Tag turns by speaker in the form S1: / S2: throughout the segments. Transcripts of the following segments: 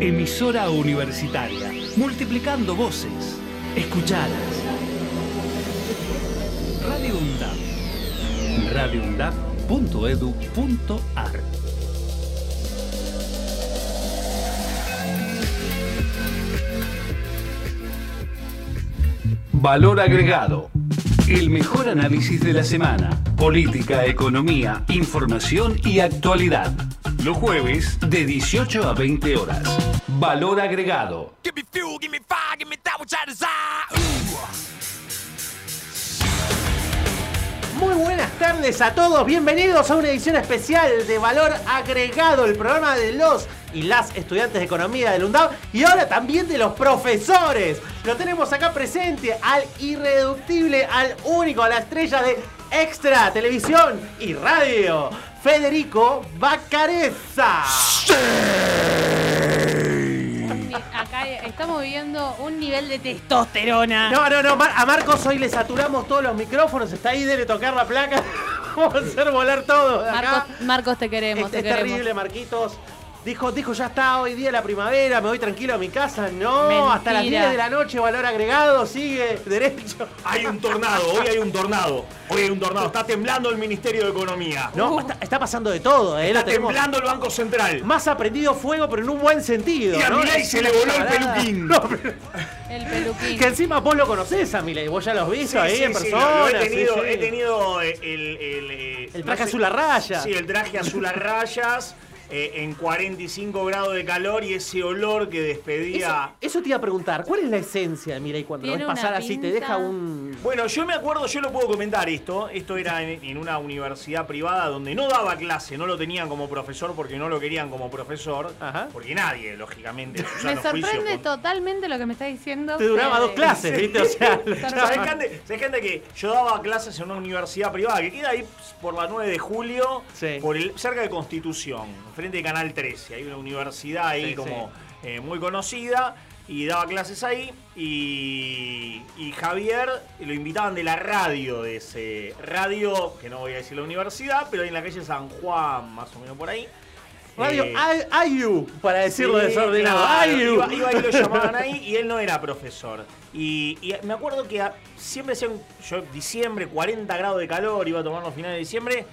S1: Emisora universitaria, multiplicando voces. Escuchalas. Radio UNDAP. Valor agregado. El mejor análisis de la semana. Política, economía, información y actualidad. Los jueves de 18 a 20 horas. Valor agregado.
S2: Muy buenas tardes a todos, bienvenidos a una edición especial de Valor Agregado, el programa de los y las estudiantes de economía del UNDAV y ahora también de los profesores. Lo tenemos acá presente al irreductible, al único, a la estrella de Extra Televisión y Radio, Federico Bacareza.
S3: Acá estamos viviendo un nivel de testosterona.
S2: No, no, no, a Marcos hoy le saturamos todos los micrófonos, está ahí, debe tocar la placa. Vamos a hacer volar todo.
S3: Marcos, Marcos, te queremos,
S2: Es,
S3: te
S2: es
S3: queremos.
S2: terrible, Marquitos. Dijo, dijo, ya está hoy día la primavera, me voy tranquilo a mi casa. No, hasta las
S3: Mentira.
S2: 10 de la noche, valor agregado, sigue derecho.
S4: Hay un tornado, hoy hay un tornado. Hoy hay un tornado. Está temblando el Ministerio de Economía.
S2: No,
S3: Uh.
S2: está, está pasando de todo, ¿eh?
S4: Está temblando el Banco Central.
S2: más aprendido fuego, pero en un buen sentido.
S4: Y a
S2: ¿no?
S4: Milei se le voló el peluquín.
S2: No, pero-
S3: El peluquín.
S2: que encima vos lo conocés a Milei, vos ya lo has visto ahí en
S4: sí,
S2: persona.
S4: lo he
S2: sí,
S4: tenido,
S2: sí.
S4: he tenido eh, el, el, eh,
S2: El
S4: no
S2: traje
S4: sé-
S2: azul a raya.
S4: Sí, el traje azul a rayas. eh, en 45 grados de calor y ese olor que despedía.
S2: eso te iba a preguntar, ¿cuál es la esencia de Milei cuando lo ves pasar así? Te deja un...
S4: Bueno, yo me acuerdo, yo lo puedo comentar esto. Esto era en, en una universidad privada donde no daba clase, no lo tenían como profesor porque no lo querían como profesor.
S2: Ajá.
S4: Porque nadie, lógicamente,
S3: Me sorprende
S4: con-
S3: totalmente lo que me está diciendo.
S2: Te duraba
S3: Fede.
S2: dos clases, ¿viste? O sea,
S4: ¿Sabés qué ande- sabés qué ande que yo daba clases en una universidad privada que queda ahí por la 9 de julio,
S2: Sí.
S4: por el, cerca de Constitución, de Canal 13. Hay una universidad ahí
S2: Sí,
S4: como eh, muy conocida y daba clases ahí. Y, y Javier lo invitaban de la radio, de ese radio, que no voy a decir la universidad, pero ahí en la calle San Juan, más o menos por ahí.
S2: Radio
S4: Eh,
S2: Ay- Ayu, para decirlo
S4: Sí,
S2: desordenado.
S4: claro,
S2: Ayu.
S4: Iba, iba y lo llamaban ahí y él no era profesor. Y, y me acuerdo que a- siempre hacían, yo diciembre, 40 grados de calor, iba a tomar los finales de diciembre.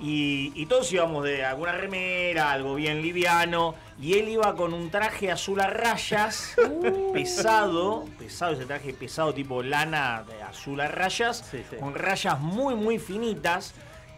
S4: Y, y todos íbamos de alguna remera, algo bien liviano. Y él iba con un traje azul a rayas, pesado, pesado, ese traje pesado tipo lana de azul a rayas,
S2: Sí, sí.
S4: con rayas muy, muy finitas.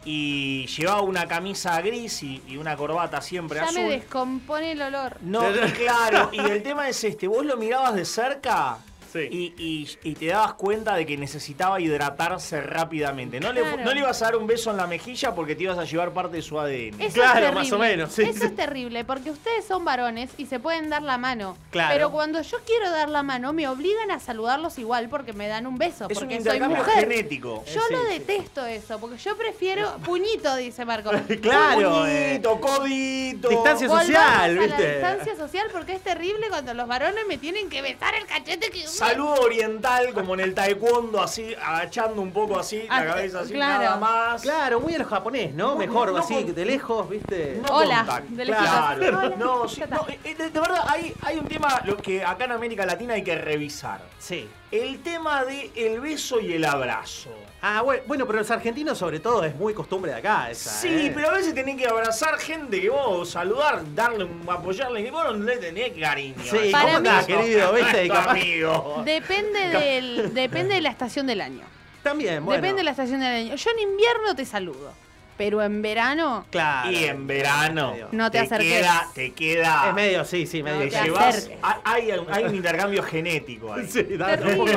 S4: Y llevaba una camisa gris y, y una corbata siempre
S3: Ya
S4: azul.
S3: me descompone el olor.
S4: No, claro, y el tema es este, vos lo mirabas de cerca
S2: Sí.
S4: y, y- y te dabas cuenta de que necesitaba hidratarse rápidamente. No, le, no le ibas a dar un beso en la mejilla porque te ibas a llevar parte de su ADN.
S3: Eso
S2: Claro, más o menos, sí,
S3: Eso
S2: sí.
S3: es terrible, porque ustedes son varones y se pueden dar la mano.
S2: Claro.
S3: Pero cuando yo quiero dar la mano, me obligan a saludarlos igual porque me dan un beso.
S4: es un
S3: porque soy
S4: intercambio
S3: mujer.
S4: genético.
S3: Yo
S2: Sí,
S3: lo
S2: sí.
S3: detesto eso, porque yo prefiero puñito, dice Marco.
S2: Claro, eh.
S4: Puñito, codito.
S2: Distancia
S3: Volvamos
S2: social,
S3: a la
S2: ¿viste?
S3: distancia social porque es terrible cuando los varones me tienen que besar el cachete que
S4: Saludo oriental como en el taekwondo, así, agachando un poco así,
S3: Ah,
S4: la cabeza así,
S3: claro.
S4: nada más.
S2: Claro, muy a lo japonés, ¿no?
S4: No,
S2: Mejor,
S4: no,
S2: así,
S4: con-
S2: de lejos, ¿viste?
S4: No
S3: Hola,
S4: contact.
S3: de
S4: claro.
S3: lejitos. Hola.
S4: No, sí, eh, de, de verdad, hay, hay un tema lo que acá en América Latina hay que revisar.
S2: Sí.
S4: El tema de el beso y el abrazo.
S2: Ah, bueno, bueno, pero los argentinos sobre todo es muy costumbre de acá esa,
S4: Sí,
S2: ¿eh?
S4: pero a veces tenés que abrazar gente que vos saludar, darle, un- apoyarle, que vos no le tenés cariño.
S2: Sí,
S3: Para
S2: ¿cómo
S3: mí-
S2: andás, querido? ¿Viste?
S4: Amigo.
S3: Depende del, depende de la estación del año.
S2: También, bueno.
S3: Depende de la estación del año. Yo en invierno te saludo, pero en verano
S2: Claro.
S4: Y en verano
S3: No te acerques.
S4: queda, te queda,
S2: Es medio, sí, sí, medio.
S3: No
S4: te
S3: te
S4: llevas, hay, hay un- intercambio genético ahí.
S2: Sí, da, da un poco,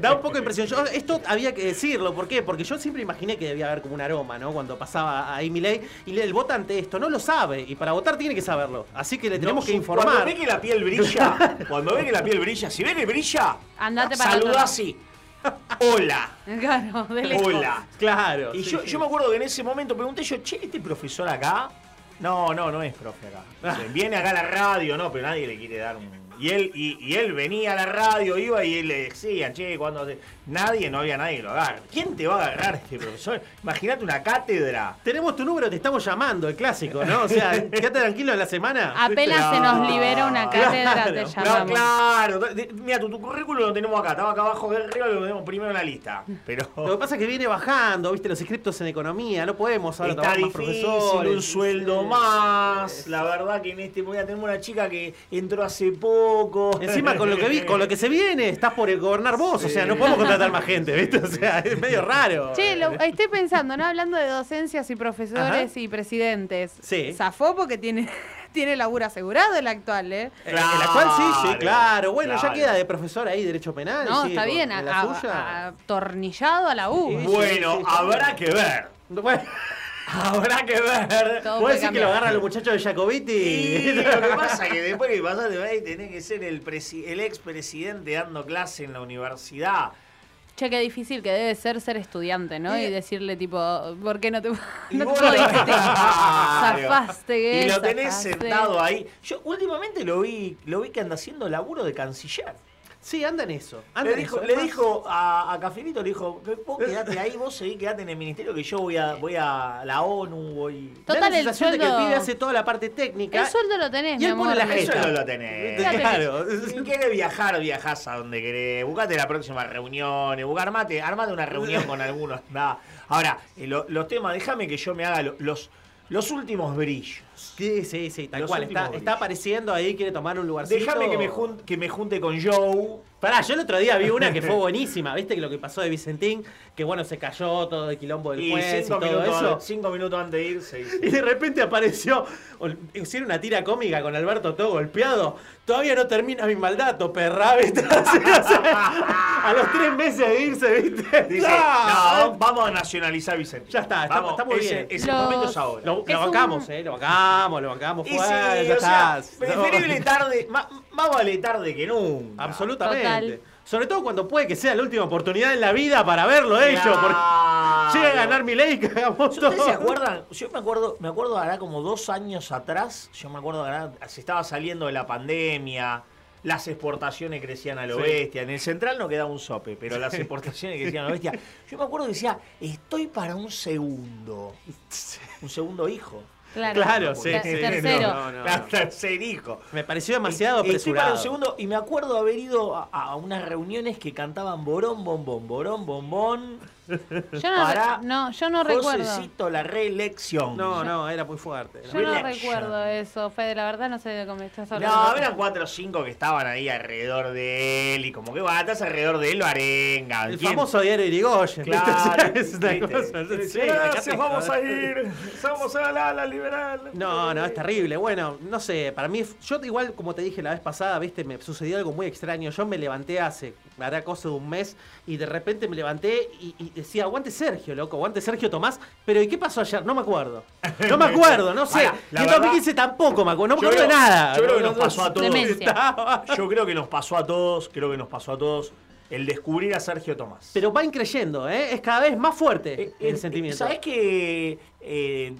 S2: da un poco de impresión. Yo, esto había que decirlo, ¿por qué? Porque yo siempre imaginé que debía haber como un aroma, ¿no? Cuando pasaba ahí Milei y el votante esto no lo sabe y para votar tiene que saberlo. Así que le tenemos
S4: No,
S2: que informar.
S4: Cuando ve que la piel brilla, cuando ve que la piel brilla, si ve que brilla,
S3: Andate para
S4: saluda así. Hola.
S3: Claro, de lejos.
S4: Hola.
S2: Claro.
S4: Y
S2: sí,
S4: yo,
S2: sí.
S4: yo me acuerdo que en ese momento pregunté yo, che, ¿este profesor acá? No, no, no es profe acá. Viene acá a la radio, no, pero nadie le quiere dar un, Y él, y, y él venía a la radio, iba y él le decían, che, cuando te-". nadie, no había nadie que lo agarre. ¿Quién te va a agarrar este profesor? Imagínate una cátedra.
S2: Tenemos tu número, te estamos llamando, el clásico, ¿no? O sea, quédate tranquilo en la semana.
S3: Apenas se nos libera una cátedra,
S2: Claro.
S3: te
S2: No,
S4: No,
S3: llamamos.
S4: claro. Mira, tu, tu currículum lo tenemos acá, estaba acá abajo de arriba, lo tenemos primero en la lista. Pero
S2: Lo que pasa es que viene bajando, viste, los inscriptos en economía, no podemos ahora
S4: está
S2: tomar más
S4: difícil,
S2: profesores.
S4: un sueldo más. La verdad que en este a tener una chica que entró hace poco.
S2: Encima con lo que vi, con lo que se viene, estás por gobernar vos, o sea, no podemos contratar más gente, ¿viste? O sea, es medio raro.
S3: Che, lo- estoy pensando, ¿no? Hablando de docencias y profesores
S2: Ajá.
S3: y presidentes.
S2: Sí.
S3: Zafó porque tiene, tiene laburo asegurado el actual, ¿eh?
S2: Eh, El actual sí, sí,
S4: Claro.
S2: Bueno,
S4: claro.
S2: ya queda de profesor ahí, derecho penal.
S3: No,
S2: sí,
S3: está bien, a- atornillado a la U.
S2: Sí.
S4: Bueno,
S2: sí, sí.
S4: habrá que ver.
S2: Bueno,
S4: Habrá que ver.
S3: Todo
S2: ¿Puedo
S3: puede
S2: decir que lo agarran los muchachos de Jacobiti?
S4: Lo que pasa es que después que pasaste ahí tenés que ser el, presi- el expresidente dando clase en la universidad.
S3: Che, qué difícil que debe ser ser estudiante, ¿no?
S4: Y-
S3: Y decirle, tipo, ¿por qué no te, no te?
S4: Claro.
S3: Zafaste,
S4: Y
S3: que
S4: lo tenés
S3: zafaste.
S4: sentado ahí. Yo últimamente lo vi, lo vi que anda haciendo laburo de canciller.
S2: Sí, anda en eso. anda
S4: Le
S2: en
S4: dijo,
S2: eso.
S4: le dijo a, a Cafelito, le dijo, vos quedate ahí, vos seguí, quedate en el ministerio que yo voy a, voy a la ONU, voy.
S2: da
S3: Total,
S2: la
S3: el
S2: sensación de que el
S3: sueldo-
S2: pibe hace toda la parte técnica.
S3: El sueldo lo tenés,
S2: Y
S3: mi
S2: él
S3: amor.
S2: pone la jeta.
S4: no lo tenés.
S3: Fíjate
S2: Claro.
S4: Si querés viajar, viajás a donde querés. Buscate la próxima reunión. Armate, armate una reunión con algunos. nada. Ahora, eh, lo- los temas, déjame que yo me haga lo- los, los últimos brillos.
S2: Sí, sí, sí, tal
S4: Los
S2: cual. Está, apareciendo ahí, quiere tomar un lugarcito.
S4: Déjame que me, jun- que me junte con Joe.
S2: Pará, yo el otro día vi una que fue buenísima, ¿viste? Que lo que pasó de Vicentín, que bueno, se cayó todo el quilombo del
S4: Y
S2: juez y
S4: cinco
S2: todo
S4: minutos,
S2: eso.
S4: cinco minutos antes de irse.
S2: Y de repente apareció, hicieron una tira cómica con Alberto todo golpeado. Todavía no termina mi maldato, perra, ¿viste? A los tres meses de irse, ¿viste?
S4: Dice,
S2: ¡No!
S4: no, vamos a nacionalizar Vicente.
S2: Ya está, está-
S4: Vamos,
S2: está muy
S4: ese-
S2: bien.
S4: Ese
S3: Los-
S4: momento es ahora.
S2: Lo,
S3: Es
S2: lo
S3: un-
S2: bancamos, ¿eh? Lo bancamos, lo bancamos
S4: Y sí,
S2: ya
S4: o sea,
S2: está.
S4: preferible tarde, más, más vale tarde que nunca.
S2: Absolutamente.
S3: Total.
S2: Sobre todo cuando puede que sea la última oportunidad en la vida para verlo hecho. Porque
S4: Claro.
S2: llega a ganar mi ley y cagamos todo.
S4: ¿Ustedes se acuerdan? Yo me acuerdo, me acuerdo ahora como dos años atrás, yo me acuerdo ahora, se estaba saliendo de la pandemia, las exportaciones crecían a lo
S2: Sí.
S4: bestia. En el central no quedaba un sope, pero las exportaciones crecían a lo bestia. Yo me acuerdo que decía, estoy para un segundo. Un segundo hijo.
S3: Claro,
S2: Claro, sí, sí,
S3: tercero.
S2: no, no.
S4: Claro, tercer hijo.
S2: Me pareció demasiado
S4: Y- Estoy
S2: apresurado.
S4: un segundo y me acuerdo haber ido a, a unas reuniones que cantaban borón, bombón, borón, bombón.
S3: Yo no,
S4: Para
S3: no, yo no recuerdo.
S4: Josecito, la reelección.
S2: No, no, era muy fuerte.
S3: Yo no recuerdo eso, Fede, la verdad no sé de cómo estás hablando.
S4: No, eran cuatro o cinco que estaban ahí alrededor de él y como que va, estás alrededor de él, lo arenga.
S2: El
S4: ¿Quién?
S2: famoso diario Irigoyen.
S4: Claro,
S2: es una cosa.
S4: Sí,
S2: sí,
S4: gracias, vamos a ir. Somos a la, la liberal.
S2: No, no, es terrible. Bueno, no sé, para mí, yo igual como te dije la vez pasada, viste, me sucedió algo muy extraño. Yo me levanté hace, hará cosa de un mes, y de repente me levanté y, y decía, aguante Sergio, loco, aguante Sergio Tomás. Pero ¿y qué pasó ayer? No me acuerdo. No me acuerdo, no sé. Y en
S4: verdad-
S2: 2015 tampoco me acuerdo, no me acuerdo de nada.
S4: yo creo que
S2: No,
S4: nos
S2: no,
S4: pasó a todos. Yo creo que nos pasó a todos, creo que nos pasó a todos el descubrir a Sergio Tomás.
S2: Pero va increyendo, ¿eh? Es cada vez más fuerte
S4: Eh,
S2: el
S4: eh,
S2: sentimiento.
S4: ¿Sabés que eh,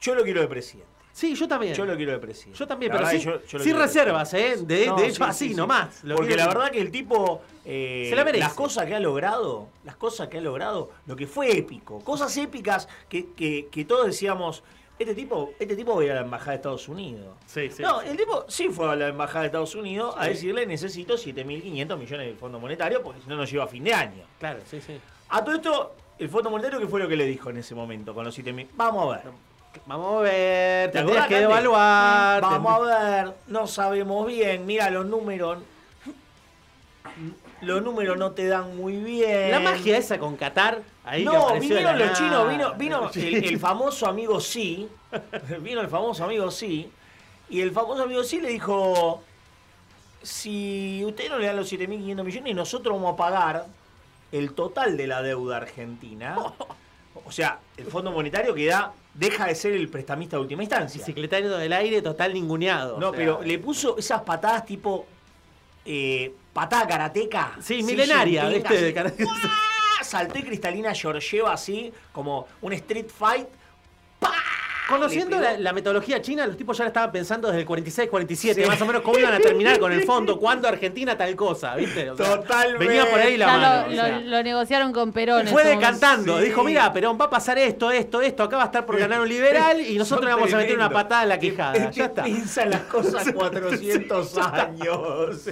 S4: yo lo quiero de presidente?
S2: Sí, yo también.
S4: Yo lo quiero de presidente.
S2: Yo también,
S4: La
S2: pero sí,
S4: yo- yo
S2: sin reservas, ¿eh? De,
S4: No,
S2: de hecho,
S4: sí,
S2: así
S4: sí, sí.
S2: nomás. Lo
S4: Porque la verdad que el tipo, eh,
S2: Se la merece.
S4: las cosas que ha logrado, las cosas que ha logrado, lo que fue épico, cosas épicas que, que, que todos decíamos, este tipo, este tipo va a ir a la embajada de Estados Unidos.
S2: Sí, sí.
S4: no, el tipo sí fue a la embajada de Estados Unidos a decirle necesito 7.500 millones del Fondo Monetario porque si no nos lleva a fin de año.
S2: Claro, sí, sí.
S4: A todo esto, el Fondo Monetario, ¿qué fue lo que le dijo en ese momento con los 7.000? Vamos a ver.
S2: Vamos a ver,
S4: ¿Te
S2: tendrías que evaluar.
S4: Vamos a ver, no sabemos bien, mira los números. Los números no te dan muy bien.
S2: La magia esa con Qatar, ahí
S4: no, vinieron los
S2: nada.
S4: chinos, vino, vino el, el famoso amigo sí. Vino el famoso amigo sí. Y el famoso amigo sí le dijo: Si usted no le dan los 7.500 millones, nosotros vamos a pagar el total de la deuda argentina. O sea, el Fondo Monetario queda, deja de ser el prestamista de última instancia.
S2: Secretario del aire total ninguneado.
S4: No,
S2: o sea.
S4: pero le puso esas patadas tipo. Eh, patada karateca.
S2: Sí, milenaria, ¿viste?
S4: y Cristalina Georgieva así, como un street fight. ¡Pah!
S2: Conociendo la, metodología china, los tipos ya la estaban pensando desde el 46, 47,
S4: Sí.
S2: más o menos cómo iban a terminar con el fondo, cuando Argentina tal cosa, ¿viste? O sea,
S4: Totalmente.
S2: Venía por ahí la
S3: Ya
S2: mano.
S3: lo,
S2: o sea.
S3: lo- lo negociaron con Perón.
S2: Fue decantando,
S4: Sí.
S2: dijo, mira, Perón, va a pasar esto, esto, esto, acá va a estar por ganar un liberal y nosotros le vamos a meter una patada en la quejada. Ya está.
S4: Piensan las cosas 400 años.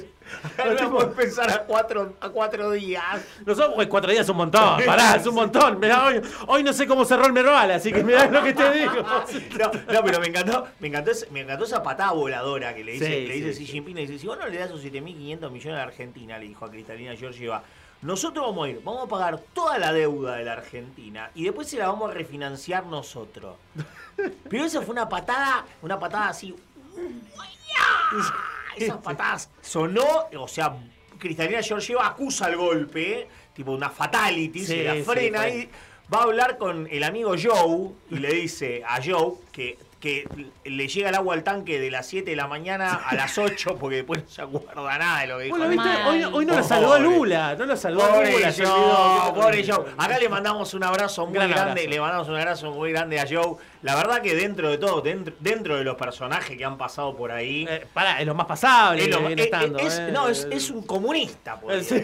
S4: A
S2: tipos-
S4: empezar a cuatro, a cuatro días.
S2: Nosotros, cuatro días es un montón, pará, es un montón. Mirá, hoy, hoy no sé cómo cerró el Merval, así que mirá lo que te digo.
S4: No, no, pero me encantó, me encantó, me encantó esa patada voladora que le dice,
S2: Sí,
S4: le dice
S2: sí,
S4: Xi Jinping, le dice, si vos no le das esos 7.500 millones a la Argentina, le dijo a Cristalina Georgieva, nosotros vamos a ir, vamos a pagar toda la deuda de la Argentina y después se la vamos a refinanciar nosotros. Pero esa fue una patada, una patada así. Esas patadas sonó, o sea, Cristalina Georgieva acusa el golpe, tipo una fatality,
S2: Sí,
S4: se la
S2: sí,
S4: frena
S2: fue.
S4: ahí. Va a hablar con el amigo Joe y le dice a Joe que, que le llega el agua al tanque de las 7 de la mañana a las 8 porque después no se acuerda nada de lo que dijo.
S2: Bueno, viste, hoy, hoy no lo saludó Lula, no lo saludó
S4: Pobre
S2: Lula,
S4: pobre Joe. Acá le mandamos un abrazo muy
S2: Gran
S4: grande,
S2: abrazo.
S4: le mandamos un abrazo muy grande a Joe. La verdad que dentro de todo, dentro, dentro de los personajes que han pasado por ahí,
S2: Eh, es lo más pasable
S4: es lo- eh,
S2: estando.
S4: es-
S2: eh.
S4: no, es, es un comunista,
S2: Sí,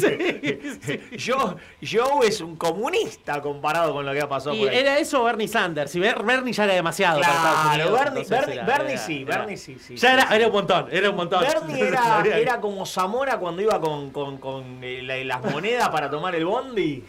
S2: sí,
S4: Joe, Joe es un comunista comparado con lo que ha pasado
S2: Y
S4: por ahí.
S2: era eso Bernie Sanders. Ber- Bernie ya era demasiado
S4: Claro, Bernie, Bernie- Bernie sí,
S2: era-
S4: Bernie sí, sí.
S2: Ya era,
S4: sí.
S2: era un montón, era un montón.
S4: Bernie era, era como Zamora cuando iba con, con- con, eh, la- las monedas para tomar el bondi.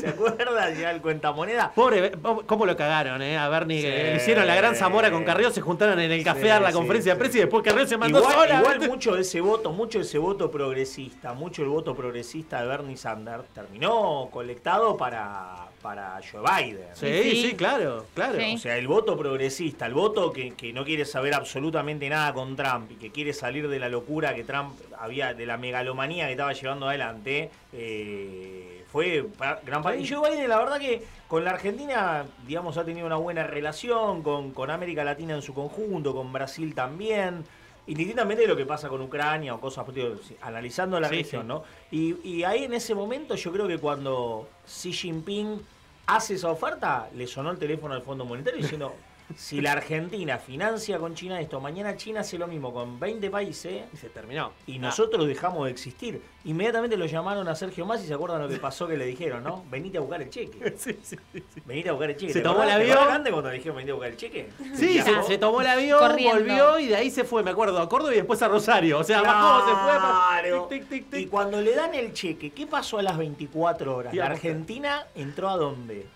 S4: ¿Se acuerdan? Ya el cuentamoneda.
S2: Pobre, cómo lo cagaron, eh, a Bernie.
S4: Sí.
S2: le hicieron la gran Zamora con Carrió, se juntaron en el café
S4: Sí,
S2: a dar la
S4: sí,
S2: conferencia
S4: sí.
S2: de prensa y después Carrió se mandó
S4: Igual,
S2: sola.
S4: igual mucho de ese voto, mucho de ese voto progresista, mucho el voto progresista de Bernie Sanders terminó colectado para, para Joe Biden.
S2: Sí,
S3: Sí.
S2: sí, claro, claro.
S3: Sí.
S4: O sea, el voto progresista, el voto que, que no quiere saber absolutamente nada con Trump y que quiere salir de la locura que Trump había, de la megalomanía que estaba llevando adelante, eh, fue gran parte. Y Joe Biden, la verdad que con la Argentina, digamos, ha tenido una buena relación, con, con América Latina en su conjunto, con Brasil también. Indistintamente de lo que pasa con Ucrania o cosas, digo, analizando la
S2: Sí,
S4: región,
S2: sí.
S4: ¿no? Y, y ahí en ese momento yo creo que cuando Xi Jinping hace esa oferta, le sonó el teléfono al Fondo Monetario diciendo, si la Argentina financia con China esto, mañana China hace lo mismo con 20 países
S2: Y se terminó.
S4: y
S2: Ah.
S4: nosotros dejamos de existir. Inmediatamente lo llamaron a Sergio Más y se acuerdan lo que pasó que le dijeron, ¿no? Venite a buscar el cheque.
S2: Sí, sí, sí.
S4: Venite a buscar el cheque.
S2: Se
S4: ¿Te
S2: tomó el avión.
S4: antes cuando le dijeron venite a buscar el cheque?
S2: Sí, se, se tomó el avión,
S3: Corriendo.
S2: volvió y de ahí se fue, me acuerdo, a Córdoba y después a Rosario. O sea, bajó, se fue.
S4: Claro.
S2: Tic, tic, tic, tic.
S4: Y cuando le dan el cheque, ¿qué pasó a las 24 horas? La. Argentina entró a dónde?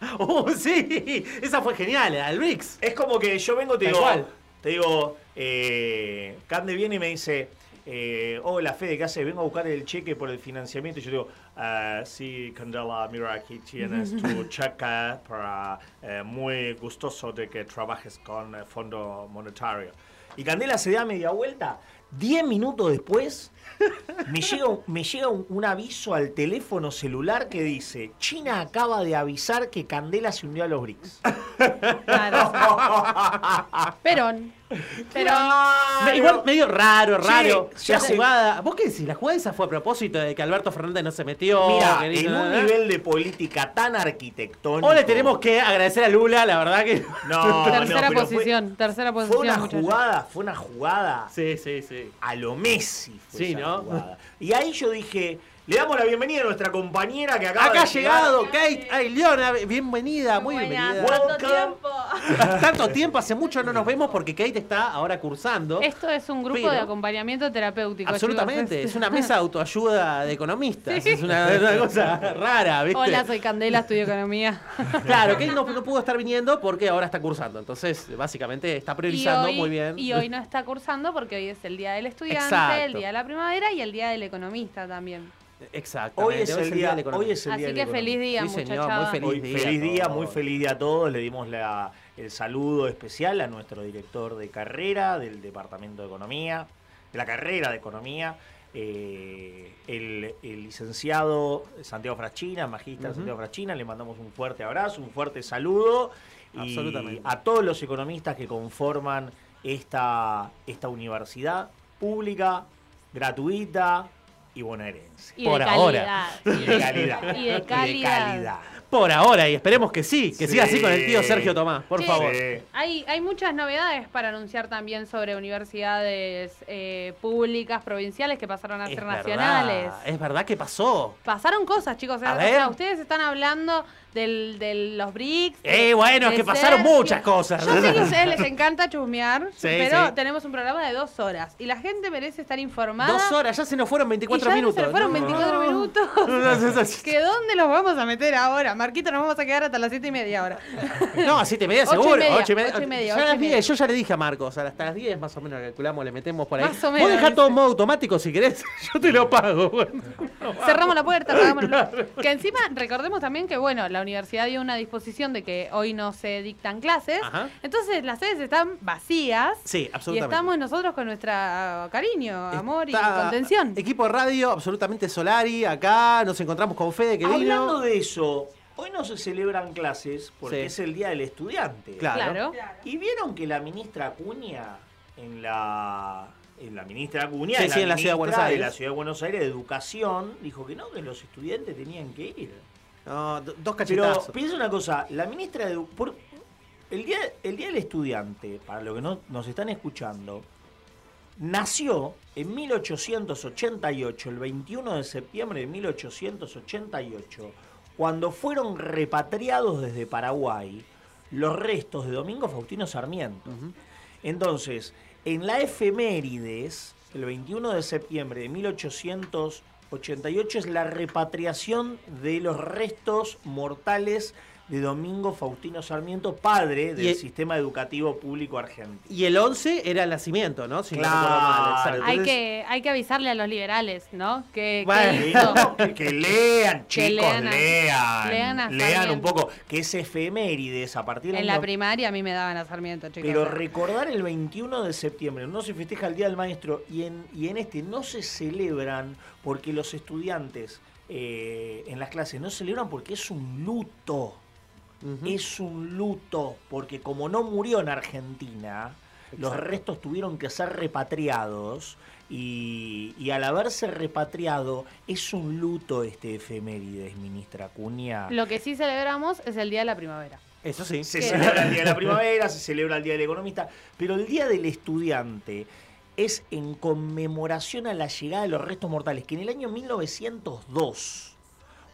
S2: Oh, sí, esa fue genial, al BRICS.
S4: Es como que yo vengo, te digo, te digo, eh, Cande viene y me dice, eh, hola Fede, ¿qué haces? Vengo a buscar el cheque por el financiamiento. Y yo digo, "Ah, sí, Candela, mira, aquí tienes tu cheque para eh, muy gustoso de que trabajes con el Fondo Monetario. Y Candela se da media vuelta. Diez minutos después, me llega, un- me llega un, un aviso al teléfono celular que dice, China acaba de avisar que Candela se unió a los BRICS.
S3: Claro. Perón.
S2: Me- Igual medio raro, raro.
S4: Sí,
S2: la
S4: sé.
S2: jugada. ¿Vos qué decís? ¿La jugada esa fue a propósito de que Alberto Fernández no se metió?
S4: Mira, en un
S2: ¿eh?
S4: nivel de política tan arquitectónico.
S2: O le tenemos que agradecer a Lula, la verdad que.
S4: No,
S3: tercera
S4: no, pero
S3: posición, tercera
S4: Fue,
S3: posición,
S4: fue una jugada, fue una jugada
S2: Sí, sí, sí.
S4: a lo Messi. Fue
S2: Sí,
S4: esa
S2: ¿no?
S4: jugada. Y ahí yo dije, le damos la bienvenida a nuestra compañera que acaba
S2: Acá ha
S4: de
S2: llegado Kate Ailiona, bienvenida, muy
S5: Buenas,
S2: bienvenida.
S5: tanto
S4: Welcome.
S5: tiempo.
S2: Tanto tiempo, hace mucho no nos vemos porque Kate está ahora cursando.
S3: Esto es un grupo
S2: Pero-
S3: de acompañamiento terapéutico.
S2: Absolutamente,
S3: chicos.
S2: es una mesa de autoayuda de economistas, es una, una cosa rara, ¿viste?
S3: Hola, soy Candela, estudio economía.
S2: Claro, Kate no, no pudo estar viniendo porque ahora está cursando, entonces básicamente está
S3: Y
S2: priorizando
S3: hoy,
S2: muy bien.
S3: y hoy no está cursando porque hoy es el día del estudiante,
S2: Exacto.
S3: el día de la primavera y el día del economista también.
S2: Exactamente.
S4: Hoy es el día,
S2: economista.
S4: hoy es el
S3: Así
S4: día
S3: que feliz día,
S2: Sí, señor,
S3: muchachada.
S2: muy feliz.
S4: Hoy,
S2: día
S4: feliz
S2: a
S4: día,
S2: todos.
S4: muy feliz día a todos. Le dimos la- el saludo especial a nuestro director de carrera del Departamento de Economía, de la carrera de Economía, eh, el, el licenciado Santiago Fraschina, magista
S2: Ujú.
S4: Santiago Fraschina. Le mandamos un fuerte abrazo, un fuerte saludo. Y a todos los economistas que conforman esta, esta universidad pública, gratuita y bonaerense.
S3: Y
S2: Por
S3: de
S2: ahora.
S3: calidad.
S4: Y de calidad.
S3: Y de calidad.
S4: calidad.
S2: Por ahora, y esperemos que sí, que
S4: Sí.
S2: siga así con el tío Sergio Tomás, por favor.
S4: Sí.
S3: Hay, hay muchas novedades para anunciar también sobre universidades eh, públicas, provinciales que pasaron a
S2: Es
S3: ser
S2: verdad,
S3: nacionales.
S2: es verdad que pasó.
S3: Pasaron cosas, chicos.
S2: A
S3: o
S2: ver.
S3: sea, ustedes están hablando del, de los BRICS.
S2: Eh, bueno, es que pasaron muchas cosas.
S3: Yo sé que a ustedes les encanta chusmear,
S2: Sí,
S3: pero
S2: sí.
S3: tenemos un programa de dos horas y la gente merece estar informada.
S2: Dos horas, ya se nos fueron 24
S3: y ya
S2: minutos.
S3: Se nos fueron
S2: No.
S3: 24 minutos. ¿Que dónde los vamos a meter ahora? Marquito, nos vamos a quedar hasta las 7 y media ahora.
S2: No, a siete y media
S3: Ocho y
S2: seguro.
S3: media,
S2: ocho y media.
S3: ocho y media,
S2: Ya
S3: ocho
S2: a
S3: y
S2: las
S3: media.
S2: 10, yo ya le dije a Marcos, hasta las 10 más o menos calculamos, le metemos por ahí.
S3: Más o
S2: Vos
S3: menos,
S2: dejá todo en modo automático si querés, yo te lo pago. bueno.
S3: Cerramos la puerta, apagamos la luz. Que encima, recordemos también que, bueno, la universidad dio una disposición de que hoy no se dictan clases.
S2: Ajá.
S3: Entonces las sedes están vacías.
S2: Sí,
S3: Y
S2: absolutamente.
S3: estamos nosotros con nuestra cariño, amor
S2: Está-
S3: y contención.
S2: Equipo de radio, absolutamente Solari, acá nos encontramos con Fede que
S4: Hablando
S2: vino.
S4: de eso, hoy no se celebran clases porque
S2: Sí.
S4: es el Día del Estudiante.
S2: Claro.
S3: Claro.
S4: Y vieron que la ministra Acuña, en la, en la ministra Acuña,
S2: Sí, sí, en la Ciudad de Buenos Aires.
S4: la Ciudad de Buenos Aires de Educación, dijo que no, que los estudiantes tenían que ir.
S2: No, do- dos
S4: Pero
S2: cachetazos.
S4: piensa una cosa, la ministra de por- el día el día del estudiante, para los que no nos están escuchando, nació en 1888, el 21 de septiembre de 1888, cuando fueron repatriados desde Paraguay los restos de Domingo Faustino Sarmiento. Entonces, en la efemérides, el 21 de septiembre de 1888 es la repatriación de los restos mortales de Domingo Faustino Sarmiento, padre del
S2: el-
S4: sistema educativo público argentino.
S2: Y el 11 era el nacimiento, ¿no? Si
S4: Claro.
S2: mal.
S3: Hay que, hay que avisarle a los liberales, ¿no? Que, que
S2: Bueno.
S4: que, que lean, chicos,
S3: lean a-
S4: lean.
S3: lean a
S4: Lean un poco, que es efemérides a partir del
S3: En la primaria a mí me daban a Sarmiento, chicos.
S4: Pero recordar el 21 de septiembre, no se festeja el Día del Maestro y en, y en este no se celebran porque los estudiantes eh, en las clases no celebran porque es un luto. Es un luto porque como no murió en Argentina, los restos tuvieron que ser repatriados y, y al haberse repatriado es un luto este efemérides, ministra Acuña.
S3: Lo que sí celebramos es el Día de la Primavera.
S2: Eso sí.
S4: Se
S3: ¿Qué?
S4: celebra el Día de la Primavera, se celebra el Día del Economista, pero el Día del Estudiante es en conmemoración a la llegada de los restos mortales, que en el año 1902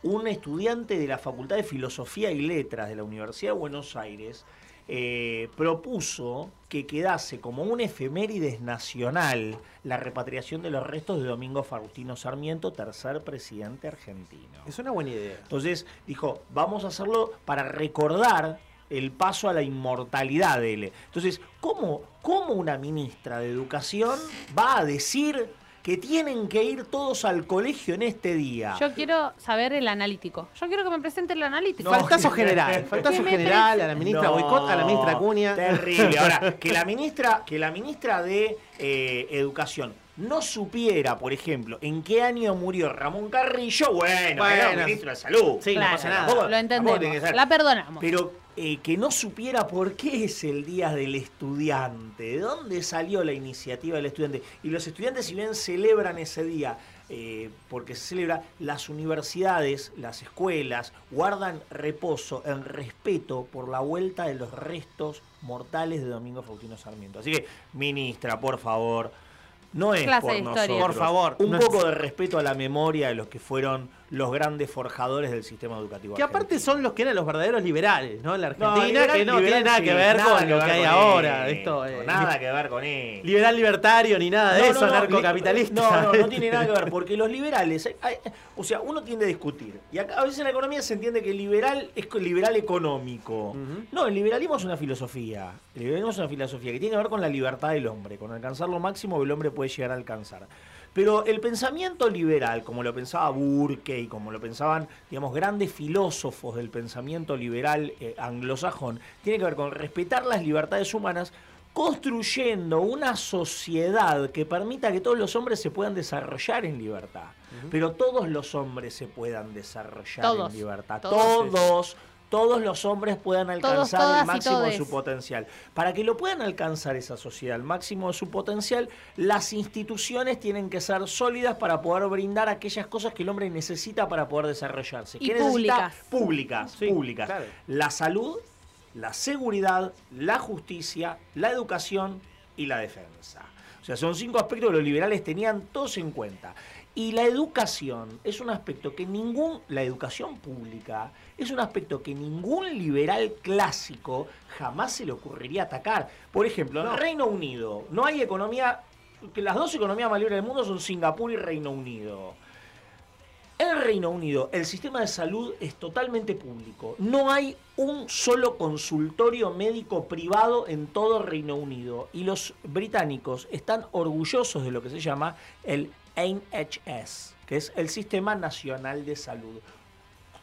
S4: un estudiante de la Facultad de Filosofía y Letras de la Universidad de Buenos Aires eh, propuso que quedase como un efemérides nacional la repatriación de los restos de Domingo Faustino Sarmiento, tercer presidente argentino.
S2: Es una buena idea.
S4: Entonces dijo, vamos a hacerlo para recordar el paso a la inmortalidad de él. Entonces, ¿cómo, cómo una ministra de Educación va a decir que tienen que ir todos al colegio en este día?
S3: Yo quiero saber el analítico. Yo quiero que me presente el analítico.
S4: No.
S2: Faltazo general. Faltazo general a la ministra
S4: No,
S2: Boicot, a la ministra Acuña.
S4: Terrible. Ahora, que la ministra, que la ministra de eh, Educación no supiera, por ejemplo, en qué año murió Ramón Carrillo, bueno, era
S2: Bueno.
S4: ministro de salud.
S2: Sí, no
S3: Claro,
S2: pasa nada.
S3: Lo entendemos. La perdonamos.
S4: Pero eh, que no supiera por qué es el Día del Estudiante, de dónde salió la iniciativa del estudiante. Y los estudiantes, si bien celebran ese día, eh, porque se celebra, las universidades, las escuelas, guardan reposo en respeto por la vuelta de los restos mortales de Domingo Faustino Sarmiento. Así que, ministra, por favor, no es
S3: Clase
S4: por nosotros.
S2: Por favor,
S4: Un
S2: no
S4: poco
S2: es-
S4: de respeto a la memoria de los que fueron los grandes forjadores del sistema educativo.
S2: Que aparte son los que eran los verdaderos liberales, ¿no? En la
S4: No,
S2: Argentina,
S4: liberal-
S2: que no
S4: liberal
S2: tiene nada
S4: sí,
S2: que ver
S4: nada
S2: con
S4: que
S2: lo
S4: ver
S2: que hay ahora.
S4: esto,
S2: Esto, eh,
S4: nada que ver con él.
S2: Liberal libertario ni nada de
S4: No,
S2: eso,
S4: no, no,
S2: narcocapitalista.
S4: No, no, no tiene nada que ver, porque los liberales, hay- hay- o sea, uno tiende a discutir. Y acá, a veces en la economía se entiende que el liberal es liberal económico. No, el liberalismo es una filosofía. El liberalismo es una filosofía que tiene que ver con la libertad del hombre, con alcanzar lo máximo que el hombre puede llegar a alcanzar. Pero el pensamiento liberal, como lo pensaba Burke y como lo pensaban, digamos, grandes filósofos del pensamiento liberal eh, anglosajón, tiene que ver con respetar las libertades humanas, construyendo una sociedad que permita que todos los hombres se puedan desarrollar en libertad. Pero todos los hombres se puedan desarrollar
S3: Todos,
S4: en libertad.
S3: todos.
S4: Todos, todos los hombres puedan alcanzar el máximo de su potencial. Para que lo puedan alcanzar esa sociedad, el máximo de su potencial, las instituciones tienen que ser sólidas para poder brindar aquellas cosas que el hombre necesita para poder desarrollarse.
S3: Y
S4: ¿Qué necesita?
S3: públicas.
S4: Públicas,
S2: Sí,
S4: públicas.
S2: claro.
S4: La salud, la seguridad, la justicia, la educación y la defensa. O sea, son cinco aspectos que los liberales tenían todos en cuenta. Y la educación es un aspecto que ningún, la educación pública es un aspecto que ningún liberal clásico jamás se le ocurriría atacar. Por ejemplo, en Reino Unido no hay economía, que las dos economías más libres del mundo son Singapur y Reino Unido. En el Reino Unido el sistema de salud es totalmente público. No hay un solo consultorio médico privado en todo Reino Unido. Y los británicos están orgullosos de lo que se llama el NHS, que es el Sistema Nacional de Salud.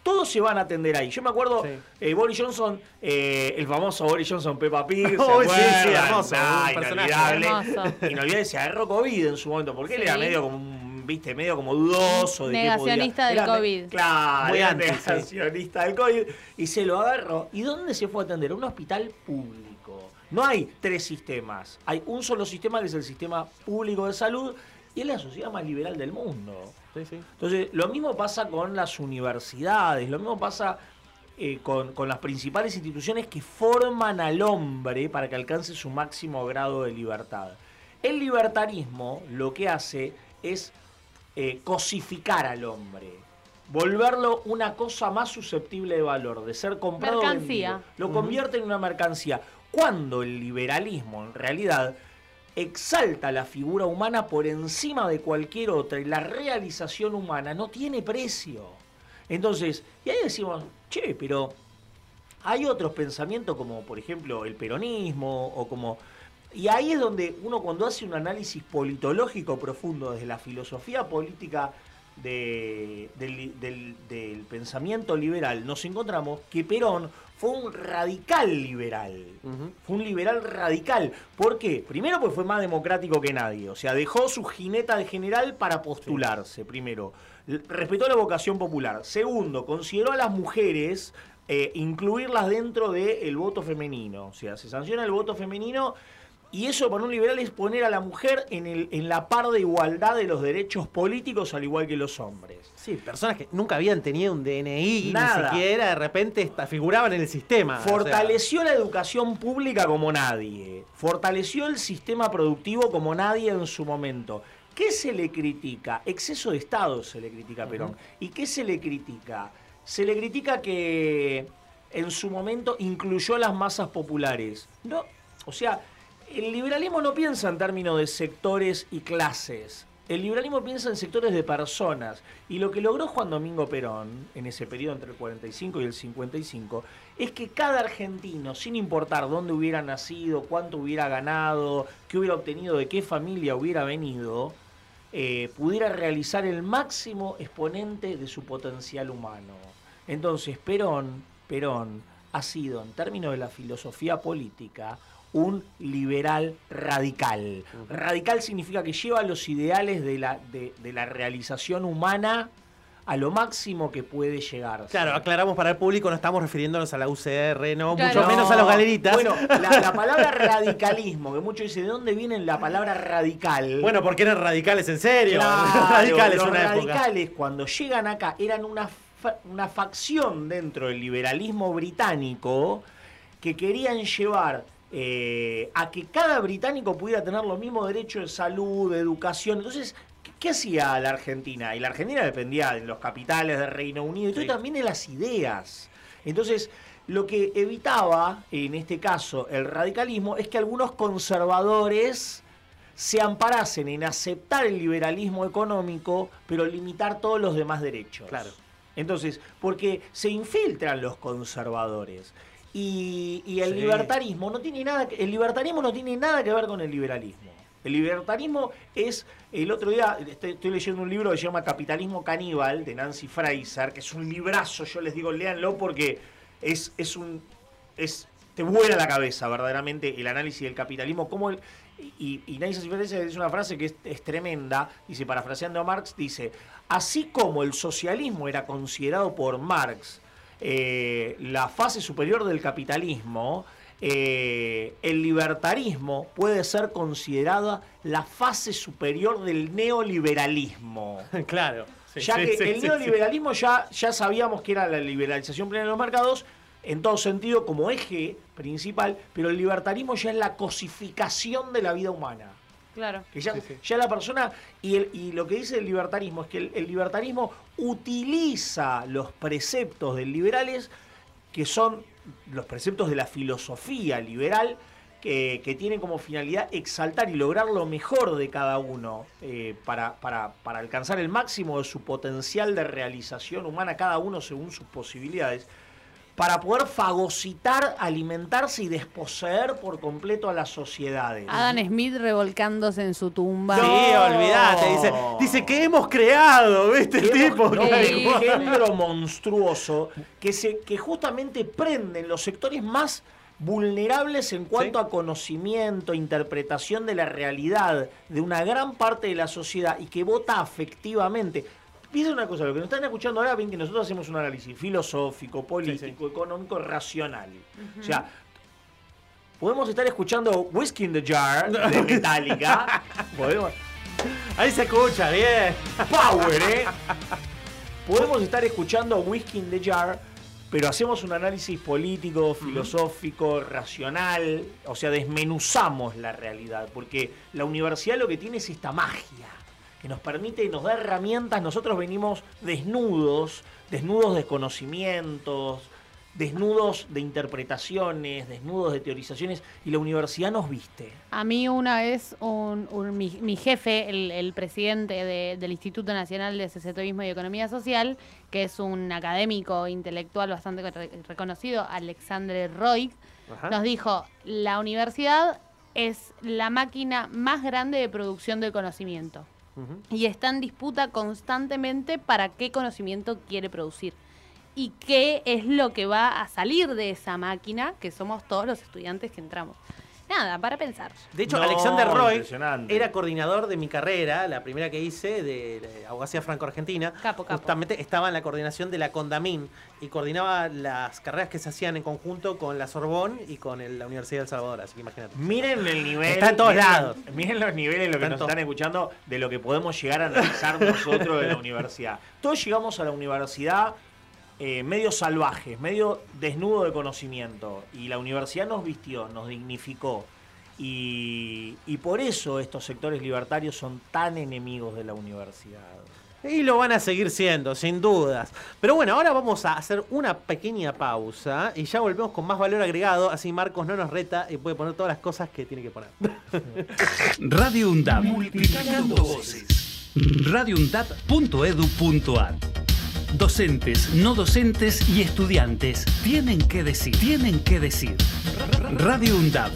S4: Todos se van a atender ahí. Yo me acuerdo,
S2: Sí.
S4: eh, Boris Johnson, eh, el famoso Boris Johnson Peppa Pig. ¿se
S2: Uy, sí, sí, hermoso,
S4: Ah,
S2: un
S4: inolvidable.
S3: Hermoso.
S4: Inolvidable, se agarró COVID en su momento, porque él era medio como un, viste, medio como dudoso. De
S3: Negacionista del
S4: era
S3: COVID.
S4: Claro,
S2: Muy sí.
S4: negacionista del COVID. Y se lo agarró. ¿Y dónde se fue a atender? A un hospital público. No hay tres sistemas. Hay un solo sistema que es el sistema público de salud y es la sociedad más liberal del mundo.
S2: Sí, sí.
S4: Entonces, lo mismo pasa con las universidades, lo mismo pasa eh, con, con las principales instituciones que forman al hombre para que alcance su máximo grado de libertad. El libertarismo lo que hace es eh, cosificar al hombre, volverlo una cosa más susceptible de valor, de ser comprado.
S3: Mercancía.
S4: vendido. Lo convierte en una mercancía. Cuando el liberalismo en realidad exalta la figura humana por encima de cualquier otra y la realización humana no tiene precio. Entonces, y ahí decimos, che, pero hay otros pensamientos como por ejemplo el peronismo o como... Y ahí es donde uno cuando hace un análisis politológico profundo desde la filosofía política de- del, del- del pensamiento liberal, nos encontramos que Perón fue un radical liberal. Fue un liberal radical. ¿Por qué? Primero porque fue más democrático que nadie. O sea, dejó su jineta de general para postularse, primero. Respetó la vocación popular. Segundo, consideró a las mujeres eh, incluirlas dentro del voto femenino. O sea, se sanciona el voto femenino y eso para un liberal es poner a la mujer en, el, en la par de igualdad de los derechos políticos al igual que los hombres.
S2: Sí, personas que nunca habían tenido un DNI,
S4: Nada.
S2: ni siquiera de repente figuraban en el sistema. o sea,
S4: Fortaleció la educación pública como nadie. Fortaleció el sistema productivo como nadie en su momento. ¿Qué se le critica? Exceso de Estado se le critica a Perón. ¿Y qué se le critica? Se le critica que en su momento incluyó a las masas populares. No, o sea, el liberalismo no piensa en términos de sectores y clases. El liberalismo piensa en sectores de personas. Y lo que logró Juan Domingo Perón, en ese periodo entre el 45 y el 55, es que cada argentino, sin importar dónde hubiera nacido, cuánto hubiera ganado, qué hubiera obtenido, de qué familia hubiera venido, eh, pudiera realizar el máximo exponente de su potencial humano. Entonces, Perón, Perón ha sido, en términos de la filosofía política, un liberal radical. Radical significa que lleva los ideales de la, de, de la realización humana a lo máximo que puede llegar.
S2: Claro, aclaramos para el público, no estamos refiriéndonos a la UCR, no,
S3: Claro.
S2: mucho menos a los galeritas.
S4: Bueno, la, la palabra radicalismo, que muchos dicen, ¿de dónde viene la palabra radical?
S2: Bueno, porque eran radicales en serio.
S4: Claro,
S2: radicales
S4: los
S2: una época.
S4: radicales cuando llegan acá eran una, fa- una facción dentro del liberalismo británico que querían llevar eh, a que cada británico pudiera tener los mismos derechos de salud, de educación. Entonces, ¿qué, qué hacía la Argentina? Y la Argentina dependía de los capitales del Reino Unido y y también de las ideas. Entonces, lo que evitaba, en este caso, el radicalismo, es que algunos conservadores se amparasen en aceptar el liberalismo económico, pero limitar todos los demás derechos.
S2: Claro.
S4: Entonces, porque se infiltran los conservadores. Y, y el
S2: Sí.
S4: libertarismo no tiene nada que, el libertarismo no tiene nada que ver con el liberalismo. El libertarismo es, el otro día estoy, estoy leyendo un libro que se llama Capitalismo Caníbal de Nancy Fraser, que es un librazo, yo les digo, léanlo porque es, es un es te vuela la cabeza verdaderamente el análisis del capitalismo, cómo el, y, y Nancy Fraser dice una frase que es, es tremenda, dice, parafraseando a Marx, dice, así como el socialismo era considerado por Marx eh, la fase superior del capitalismo, eh, el libertarismo puede ser considerada la fase superior del neoliberalismo.
S2: claro. sí,
S4: ya
S2: sí,
S4: que
S2: sí,
S4: el neoliberalismo Ya, ya sabíamos que era la liberalización plena de los mercados, en todo sentido como eje principal, pero el libertarismo ya es la cosificación de la vida humana.
S3: Claro.
S4: Que ya,
S2: Sí, sí.
S4: ya la persona, y, el- y lo que dice el libertarismo es que el, el libertarismo utiliza los preceptos del liberales, que son los preceptos de la filosofía liberal, que, que tienen como finalidad exaltar y lograr lo mejor de cada uno eh, para, para- para alcanzar el máximo de su potencial de realización humana, cada uno según sus posibilidades para poder fagocitar, alimentarse y desposeer por completo a las sociedades.
S3: Adam Smith revolcándose en su tumba.
S2: Sí, olvídate. Dice, dice que hemos creado, ¿viste? El tipo.
S4: no,
S3: Sí.
S4: un engendro monstruoso que, se, que justamente prenden los sectores más vulnerables en cuanto
S2: Sí.
S4: a conocimiento, interpretación de la realidad de una gran parte de la sociedad y que vota afectivamente. Piensa una cosa, lo que nos están escuchando ahora ven que nosotros hacemos un análisis filosófico, político, económico, racional. O sea, podemos estar escuchando Whiskey in the Jar de Metallica. podemos,
S2: Ahí se escucha, bien.
S4: Power, ¿eh? Podemos estar escuchando Whiskey in the Jar, pero hacemos un análisis político, filosófico, racional, o sea, desmenuzamos la realidad, porque la universidad lo que tiene es esta magia, que nos permite, nos da herramientas, nosotros venimos desnudos, desnudos de conocimientos, desnudos de interpretaciones, desnudos de teorizaciones, y la universidad nos viste.
S3: A mí una vez un, un- mi, mi jefe, el, el presidente de- del Instituto Nacional de Societorismo y Economía Social, que es un académico intelectual bastante re- reconocido, Alexandre Roy,
S2: Ajá.
S3: nos dijo, la universidad es la máquina más grande de producción de conocimiento Y está en disputa constantemente para qué conocimiento quiere producir y qué es lo que va a salir de esa máquina, que somos todos los estudiantes que entramos. Nada, para pensar.
S2: De hecho,
S4: No,
S2: Alexander Roy era coordinador de mi carrera, la primera que hice de, de abogacía franco-argentina.
S3: Capo, capo.
S2: Justamente estaba en la coordinación de la Condamín y coordinaba las carreras que se hacían en conjunto con la Sorbón y con el- la Universidad de El Salvador, así que imagínate.
S4: Miren el nivel.
S2: Está en todos
S4: miren-
S2: lados.
S4: Miren los niveles, lo que nos están escuchando, de lo que podemos llegar a analizar nosotros de la universidad. Todos llegamos a la universidad eh, medio salvajes, medio desnudo de conocimiento. Y la universidad nos vistió, nos dignificó. Y, y por eso estos sectores libertarios son tan enemigos de la universidad.
S2: Y lo van a seguir siendo, sin dudas. Pero bueno, ahora vamos a hacer una pequeña pausa y ya volvemos con más valor agregado. Así Marcos no nos reta y puede poner todas las cosas que tiene que poner.
S1: Radio UNDAP. Multiplicando voces. radioundap.edu.ar Docentes, no docentes y estudiantes tienen que decir, tienen que decir. Radio UNDAP.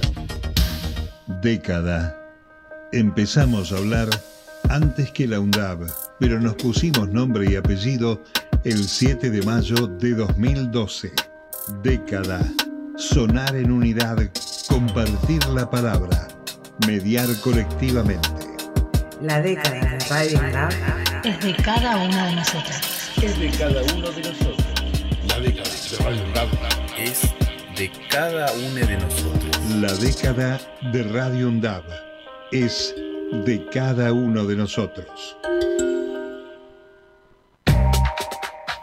S5: Década. Empezamos a hablar antes que la UNDAB, pero nos pusimos nombre y apellido el 7 de mayo de 2012. Década. Sonar en unidad, compartir la palabra, mediar colectivamente.
S6: La década de Radio UNDAB
S7: es de cada uno de nosotros.
S1: Es de cada uno de nosotros.
S8: La década de Radio UNDAB es de cada uno de nosotros.
S5: La década de Radio UNDAB es de cada uno de nosotros.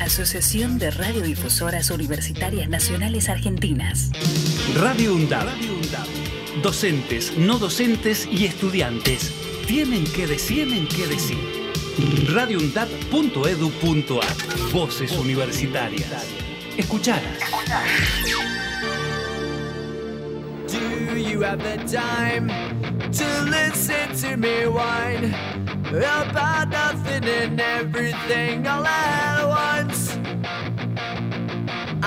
S7: Asociación de Radiodifusoras Universitarias Nacionales Argentinas.
S1: Radio UNDAB. Docentes, no docentes y estudiantes tienen que decir, tienen que decir. radiundad.edu.ar Voces universitarias. Escuchalas.
S9: Do you have the time to listen to me whine about nothing and everything all at once?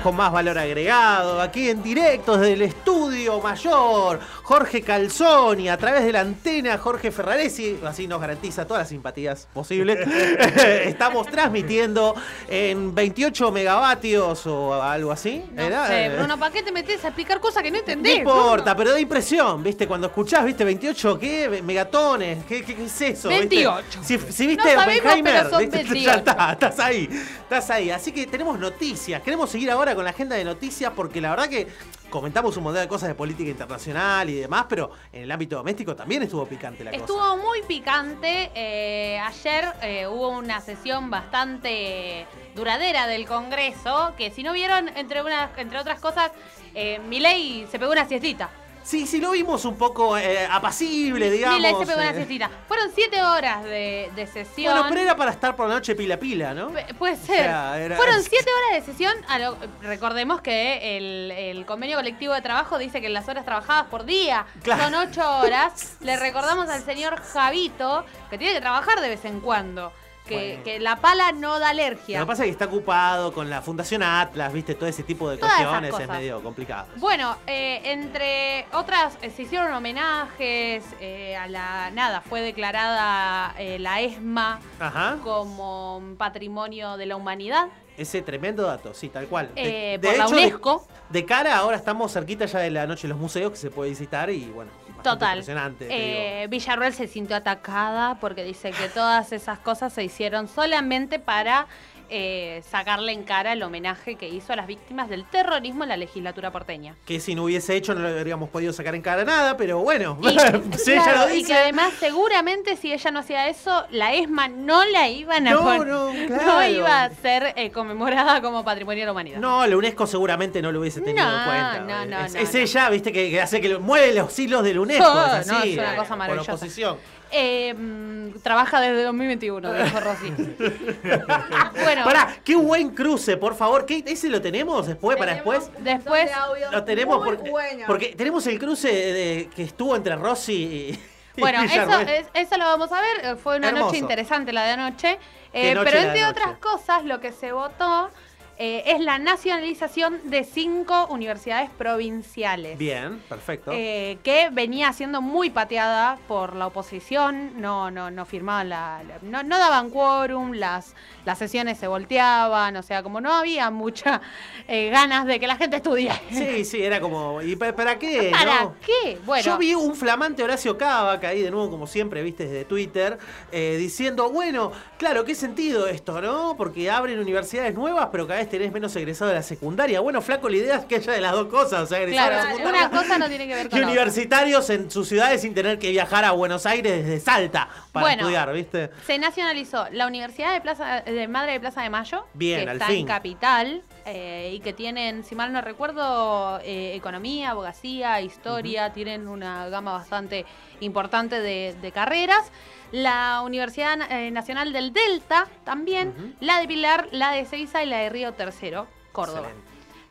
S2: con más valor agregado, aquí en directo desde el estudio mayor. Jorge Calzoni, a través de la antena, Jorge Ferraresi, así nos garantiza todas las simpatías posibles. Estamos transmitiendo en 28 megavatios o algo así.
S3: No
S2: ¿era?
S3: sé, Bruno, ¿para qué te metes a explicar cosas que no
S2: No
S3: entendés?
S2: importa, pero da impresión, ¿viste? Cuando escuchás, ¿viste? 28, ¿qué? Megatones, ¿qué, qué, qué es eso? ¿viste?
S3: 28.
S2: Si, si
S3: No
S2: viste
S3: sabemos, pero son
S2: ¿viste?
S3: 28.
S2: ya está, estás ahí, estás ahí. Así que tenemos noticias, queremos seguir ahora con la agenda de noticias porque la verdad que comentamos un montón de cosas de política internacional y demás, pero en el ámbito doméstico también estuvo picante la cosa.
S3: Estuvo muy picante. eh, ayer eh, hubo una sesión bastante duradera del Congreso, que si no vieron, entre, unas, entre otras cosas, eh, Milei se pegó una siestita.
S2: Sí, sí, lo vimos un poco eh, apacible, digamos.
S3: Milei se pegó una siestita. Fueron siete horas de, de sesión.
S2: Bueno, pero era para estar por la noche pila a pila, ¿no?
S3: P- Puede ser.
S2: sea, era-
S3: Fueron siete horas de sesión. a lo- recordemos que el, el convenio colectivo de trabajo dice que las horas trabajadas por día
S2: Claro.
S3: son ocho horas. Le recordamos al señor Javito que tiene que trabajar de vez en cuando. Que,
S2: Bueno.
S3: que la pala no da
S2: Lo
S3: alergia.
S2: que pasa es que está ocupado con la Fundación Atlas, viste, todo ese tipo de
S3: Todas
S2: cuestiones es medio complicado.
S3: Bueno, eh, entre otras, eh, se hicieron homenajes eh, a la. Nada, fue declarada la ESMA
S2: Ajá.
S3: como patrimonio de la humanidad.
S2: Ese tremendo dato, sí, tal cual. De, de
S3: por la
S2: hecho, de-
S3: UNESCO.
S2: De, cara, ahora estamos cerquita ya de la noche de los museos que se puede visitar y bueno,
S3: Total.
S2: impresionante.
S3: Eh, Villarroel se sintió atacada porque dice que todas esas cosas se hicieron solamente para eh, sacarle en cara el homenaje que hizo a las víctimas del terrorismo en la legislatura porteña.
S2: Que si no hubiese hecho no le habríamos podido sacar en cara nada, pero bueno,
S3: Y,
S2: si ella lo
S3: y
S2: dice.
S3: que además seguramente si ella no hacía eso, la ESMA no la iban a
S2: No, no,
S3: no
S2: claro.
S3: iba a ser eh, conmemorada como patrimonio de la humanidad.
S2: No, la UNESCO seguramente no lo hubiese tenido
S3: No,
S2: en cuenta.
S3: no, no,
S2: es,
S3: no,
S2: es
S3: no.
S2: ella, viste, que, que hace que lo- mueve los hilos del UNESCO.
S3: Oh,
S2: es
S3: no,
S2: así,
S3: es una
S2: eh,
S3: cosa
S2: por
S3: maravillosa.
S2: oposición.
S3: Eh, mm, trabaja desde 2021, dijo Rosy. bueno,
S2: Pará, qué buen cruce, por favor. ¿Qué, ¿Ese lo tenemos después, para después?
S3: después
S2: Lo tenemos porque, porque tenemos el cruce de- que estuvo entre Rossi y.
S3: Bueno, eso, es- eso lo vamos a ver. eh, Fue una
S2: Hermoso.
S3: noche interesante la de anoche. Eh,
S2: noche
S3: pero entre otras cosas, lo que se votó eh, es la nacionalización de cinco universidades provinciales.
S2: Bien, perfecto.
S3: eh, que venía siendo muy pateada por la oposición, no, no, no firmaban la, la- no, no daban quórum, las, las sesiones se volteaban, o sea, como no había muchas ganas de que la gente estudie.
S2: Sí, sí, era como. ¿Y pa- para qué?
S3: ¿Para
S2: no?
S3: qué? Bueno,
S2: Yo vi un flamante Horacio Cavaca ahí de nuevo, como siempre, viste, desde Twitter, eh, diciendo, bueno, claro, ¿qué sentido esto, no? Porque abren universidades nuevas, pero cada vez tenés menos egresados de la secundaria. Bueno, flaco, la idea es que haya de las dos cosas, o sea, egresados de la secundaria
S3: una cosa no tiene que ver
S2: y
S3: con otra.
S2: universitarios en sus ciudades sin tener que viajar a Buenos Aires desde Salta para
S3: Bueno.
S2: estudiar, ¿viste?
S3: Se nacionalizó la Universidad de Plaza de Madre de Plaza de Mayo,
S2: Bien,
S3: que
S2: al
S3: está
S2: fin.
S3: en Capital eh, y que tienen, si mal no recuerdo, eh, economía, abogacía, historia, tienen una gama bastante importante de, de carreras. La Universidad eh, Nacional del Delta también, la de Pilar, la de Ceiza y la de Río Tercero, Córdoba.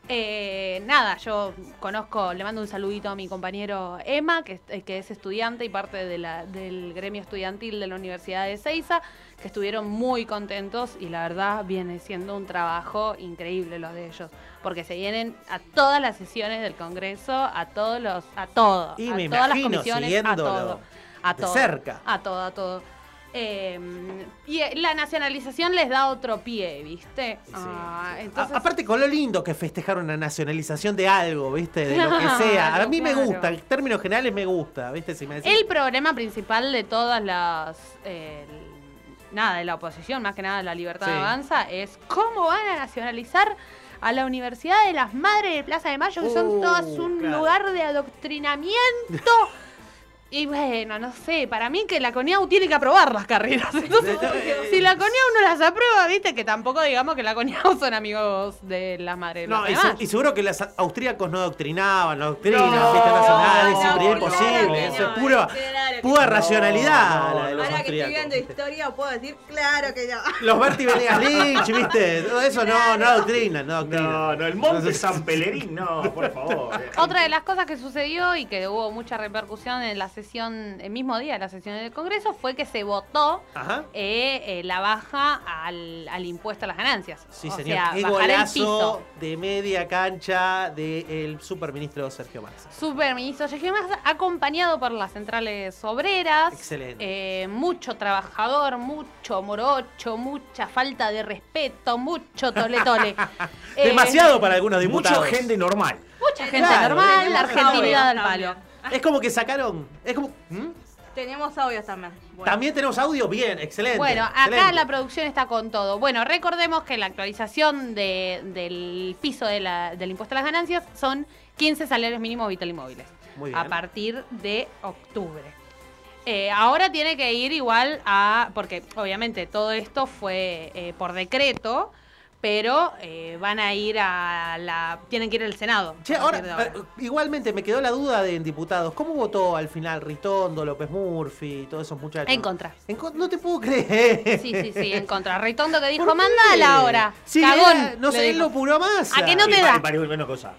S3: Eh, nada, yo conozco, le mando un saludito a mi compañero Emma, que, es- eh, que es estudiante y parte de la- del gremio estudiantil de la Universidad de Ceiza, que estuvieron muy contentos y la verdad viene siendo un trabajo increíble lo de ellos, porque se vienen a todas las sesiones del Congreso, a todos los, a todo,
S2: Y
S3: a
S2: me
S3: todas las comisiones, a todo,
S2: cerca.
S3: a todo, a todo. Eh, y eh, la nacionalización les da otro pie, ¿viste? Ah, entonces,
S2: A- aparte con lo lindo que festejar una nacionalización de algo, ¿viste? De lo que sea. A
S3: Claro,
S2: mí me gusta, en términos generales me gusta, ¿viste? Si me decís-
S3: El problema principal de todas las. eh, nada, de la oposición, más que nada de la libertad
S2: Sí.
S3: de avanza, es cómo van a nacionalizar a la Universidad de las Madres de Plaza de Mayo, que son
S2: Uh,
S3: todas un
S2: claro.
S3: lugar de adoctrinamiento. Y bueno, no sé, para mí que la CONIAU tiene que aprobar las carreras. Entonces, si la CONIAU no las aprueba, viste que tampoco digamos que la CONIAU son amigos de las Madres
S2: No, y, se- seguro que los austríacos no doctrinaban, no doctrinan,
S3: No,
S2: fiesta nacional, es
S3: no, que
S2: Eso
S3: no,
S2: es puro, pura
S10: no.
S2: racionalidad la de los
S10: Ahora que estoy viendo historia, puedo decir, claro que no.
S2: Los Berti Venegas Lynch, ¿viste? Todo eso no, no doctrinan, no doctrinan.
S4: No, no, el Monte San Pelerín, no, por favor.
S3: Otra de las cosas que sucedió y que hubo mucha repercusión en la sesión, el mismo día de la sesión del Congreso, fue que se votó eh, eh, la baja al, al impuesto a las ganancias.
S2: Sí,
S3: o
S2: señor.
S3: sea,
S2: Qué
S3: bajar el
S2: golazo
S3: piso.
S2: de media cancha del superministro Sergio Massa.
S3: Superministro Sergio Massa, acompañado por las centrales obreras.
S2: Excelente.
S3: eh, mucho trabajador, mucho morocho, mucha falta de respeto, mucho tole tole. Eh,
S2: Demasiado para algunos diputados.
S4: Mucha gente normal.
S3: Mucha gente
S2: Claro,
S3: normal, la argentinidad al palo.
S2: Es como que sacaron. Es como. ¿Mm?
S10: Tenemos audios también. Bueno.
S2: También tenemos audio, bien, excelente.
S3: Bueno, acá
S2: excelente.
S3: la producción está con todo. Bueno, recordemos que la actualización de- del piso de la- del impuesto a las ganancias son 15 salarios mínimos vital y móviles.
S2: Muy bien.
S3: A partir de octubre. Eh, ahora tiene que ir igual a. Porque obviamente todo esto fue eh, por decreto, pero eh, van a ir a la. Tienen que ir al Senado.
S2: Che,
S3: a
S2: ahora, eh, igualmente me quedó la duda de en diputados. ¿Cómo votó al final Ritondo, López Murphy y todos esos muchachos?
S3: En contra.
S2: En con- no te puedo creer.
S3: Sí, sí, sí, en contra. Ritondo que dijo,
S2: ¿Por qué?
S3: mandala ahora.
S2: Sí,
S3: Cagón.
S2: era- no sé, él lo puro más.
S3: ¿A que no te
S4: Y
S3: da?
S4: para- una cosa.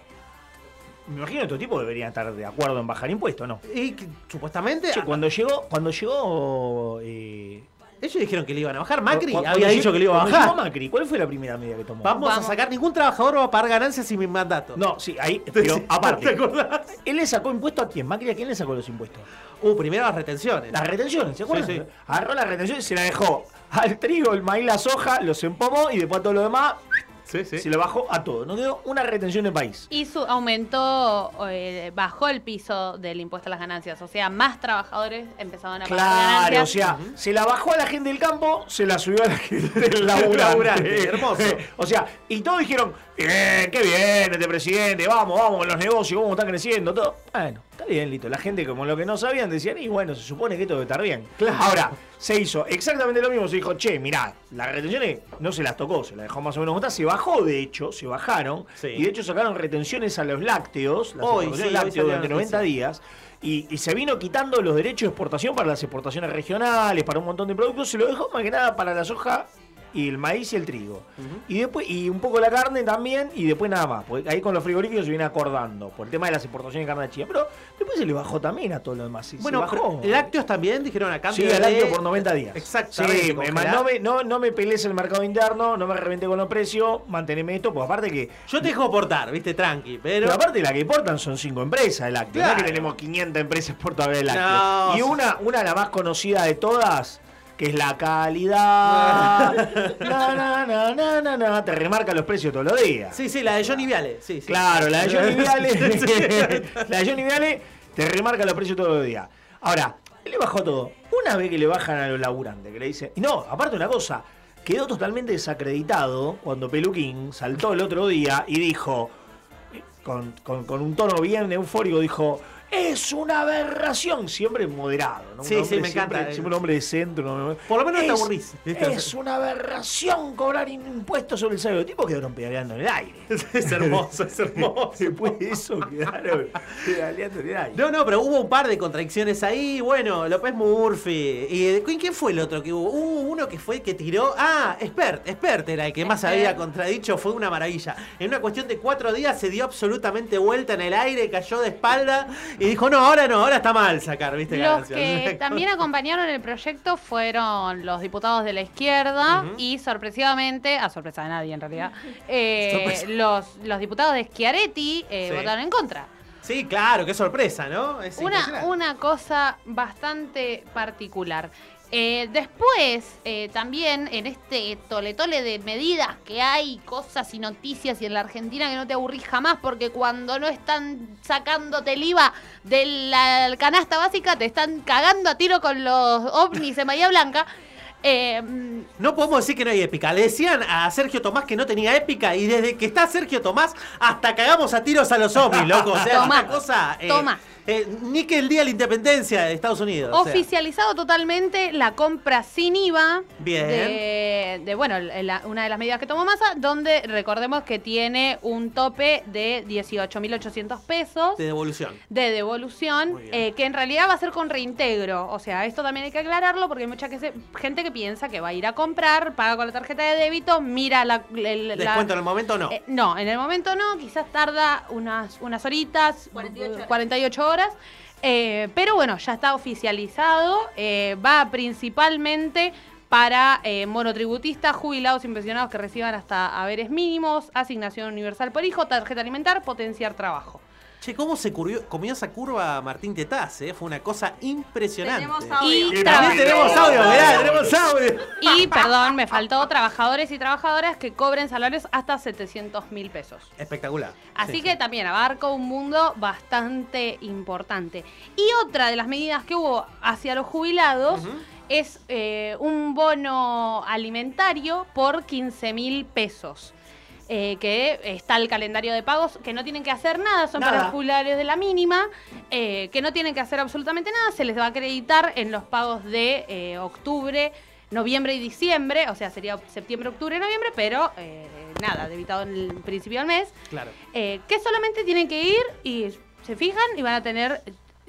S4: Me imagino que estos tipos deberían estar de acuerdo en bajar impuestos, ¿no?
S2: Y supuestamente.
S4: Che, cuando llegó, cuando llegó. eh,
S2: ellos dijeron que le iban a bajar. Macri
S4: cuando
S2: había dicho que le iba a bajar.
S4: Macri, ¿cuál fue la primera medida que tomó?
S2: Vamos, a
S3: Vamos.
S2: sacar ningún trabajador va a pagar ganancias sin mi mandato.
S4: No, sí, ahí. Pero
S2: ¿Te
S4: aparte.
S2: acordás?
S4: ¿Él le sacó impuestos a quién? ¿Macri a quién le sacó los impuestos?
S2: Uh, primero las retenciones.
S4: Las retenciones, ¿se acuerdan?
S2: Sí, sí.
S4: Agarró las retenciones y se la dejó al trigo, el maíz, la soja, los empomó y después a todo lo demás.
S2: Sí, sí.
S4: Se lo bajó a todo. No quedó una retención de país.
S3: Y su, aumentó, eh, bajó el piso del impuesto a las ganancias. O sea, más trabajadores empezaron a pagar
S4: Claro, o sea, se la bajó a la gente del campo, se la subió a la gente del laburante.
S2: Hermoso.
S4: o sea, y todos dijeron, bien, qué bien este presidente, vamos, vamos con los negocios, cómo están creciendo, todo. Bueno, está bien, listo. La gente, como lo que no sabían, decían, y bueno, se supone que esto debe estar bien.
S2: Claro.
S4: Ahora, se hizo exactamente lo mismo, se dijo, che, mirá, las retenciones no se las tocó, se las dejó más o menos juntas, se bajó de hecho, se bajaron,
S2: Sí.
S4: y de hecho sacaron retenciones a los lácteos, las
S2: Hoy, sí, hoy
S4: lácteos
S2: la
S4: durante 90
S2: noticia.
S4: días, y, y se vino quitando los derechos de exportación para las exportaciones regionales, para un montón de productos, se lo dejó más que nada para la soja y el maíz y el trigo. Y después, y un poco la carne también, y después nada más. Porque ahí con los frigoríficos se viene acordando por el tema de las exportaciones de carne de China. Pero después se le bajó también a todo lo demás.
S2: Bueno,
S4: se bajó.
S2: lácteos también dijeron a cambio
S4: Sí,
S2: de-
S4: lácteo por 90 días.
S2: Exactamente.
S4: Sí, me- no, me, no, no me pelees el mercado interno, no me reventé con los precios, manteneme esto, pues aparte que.
S2: Yo te dejo portar, viste, tranqui, pero.
S4: Pero aparte la que importan son cinco empresas de lácteos. No
S2: Claro.
S4: que tenemos 500 empresas exportadoras de lácteos.
S2: No,
S4: y una, una la más conocida de todas, que es la calidad. na, na, na, na, na, na, te remarca los precios todos los días.
S2: Sí, sí, la de Johnny Viale. Sí, sí.
S4: Claro, la de Johnny Viale. La de Johnny Viale te remarca los precios todos los días. Ahora, él le bajó todo. Una vez que le bajan a los laburantes, que le dicen. Y no, aparte una cosa, quedó totalmente desacreditado cuando Peluquín saltó el otro día y dijo, con, con- con un tono bien eufórico, dijo. Es una aberración, siempre moderado. ¿no? Un
S2: Sí,
S4: hombre
S2: sí, me
S4: siempre-
S2: encanta.
S4: Siempre un hombre de centro. ¿no?
S2: Por lo menos no te
S4: Es-. Es una aberración cobrar impuestos sobre el salario. Los tipos quedaron pedaleando en el aire.
S2: es hermoso, es hermoso.
S4: Después de eso quedaron pedaleando en el aire.
S2: No, no, pero hubo un par de contradicciones ahí. Bueno, López Murphy. ¿Y quién quién fue el otro que hubo? Hubo uno que fue el que tiró. Ah, Expert. Expert era el que más
S3: Expert.
S2: había contradicho. Fue una maravilla. En una cuestión de cuatro días se dio absolutamente vuelta en el aire, cayó de espalda y dijo: No, ahora no, ahora está mal sacar, ¿viste?
S3: Los que también acompañaron el proyecto fueron los diputados de la izquierda y sorpresivamente, a sorpresa de nadie en realidad, eh, los, los diputados de Schiaretti eh,
S2: Sí.
S3: votaron en contra.
S2: Sí, claro, qué sorpresa, ¿no? Es
S3: Una, una cosa bastante particular. Eh, después, eh, también en este toletole de medidas que hay, cosas y noticias y en la Argentina que no te aburrís jamás porque cuando no están sacándote el IVA de la canasta básica te están cagando a tiro con los ovnis de Bahía Blanca. Eh,
S2: No podemos decir que no hay épica. Le decían a Sergio Tomás que no tenía épica y desde que está Sergio Tomás hasta cagamos a tiros a los zombies, loco. O sea, una cosa.
S3: toma.
S2: Eh, ni que el día de la independencia de Estados Unidos. o sea.
S3: Oficializado totalmente la compra sin IVA
S2: Bien.
S3: de, de, bueno, la- una de las medidas que tomó Massa, donde recordemos que tiene un tope de 18.800 pesos
S2: de devolución.
S3: de devolución, eh, que en realidad va a ser con reintegro. O sea, esto también hay que aclararlo porque hay mucha que se- gente que piensa que va a ir a comprar, paga con la tarjeta de débito, mira la... el- la-
S2: Descuento en el momento no.
S3: eh, no, en el momento no, quizás tarda unas, unas horitas, 48 horas. Eh, pero bueno, ya está oficializado. eh, va principalmente para eh, monotributistas, jubilados y pensionados que reciban hasta haberes mínimos, asignación universal por hijo, tarjeta alimentar, potenciar trabajo.
S2: Che, ¿cómo se currió- comió esa curva Martín Tetaz? eh? Fue una cosa impresionante.
S10: Tenemos audio.
S3: Y
S2: También tenemos audio, mirá, tenemos audio.
S3: Y, perdón, me faltó trabajadores y trabajadoras que cobren salarios hasta 700 mil pesos.
S2: Espectacular.
S3: Así
S2: Sí,
S3: que
S2: sí.
S3: también abarca un mundo bastante importante. Y otra de las medidas que hubo hacia los jubilados es eh, un bono alimentario por 15 mil pesos. Eh, que está el calendario de pagos, que no tienen que hacer nada, son para
S2: Nada.
S3: los jubilados de la mínima, eh, que no tienen que hacer absolutamente nada, se les va a acreditar en los pagos de eh, octubre, noviembre y diciembre, o sea, sería septiembre, octubre, noviembre, pero eh, nada, debitado en el principio del mes
S2: Claro.
S3: que solamente tienen que ir y se fijan y van a tener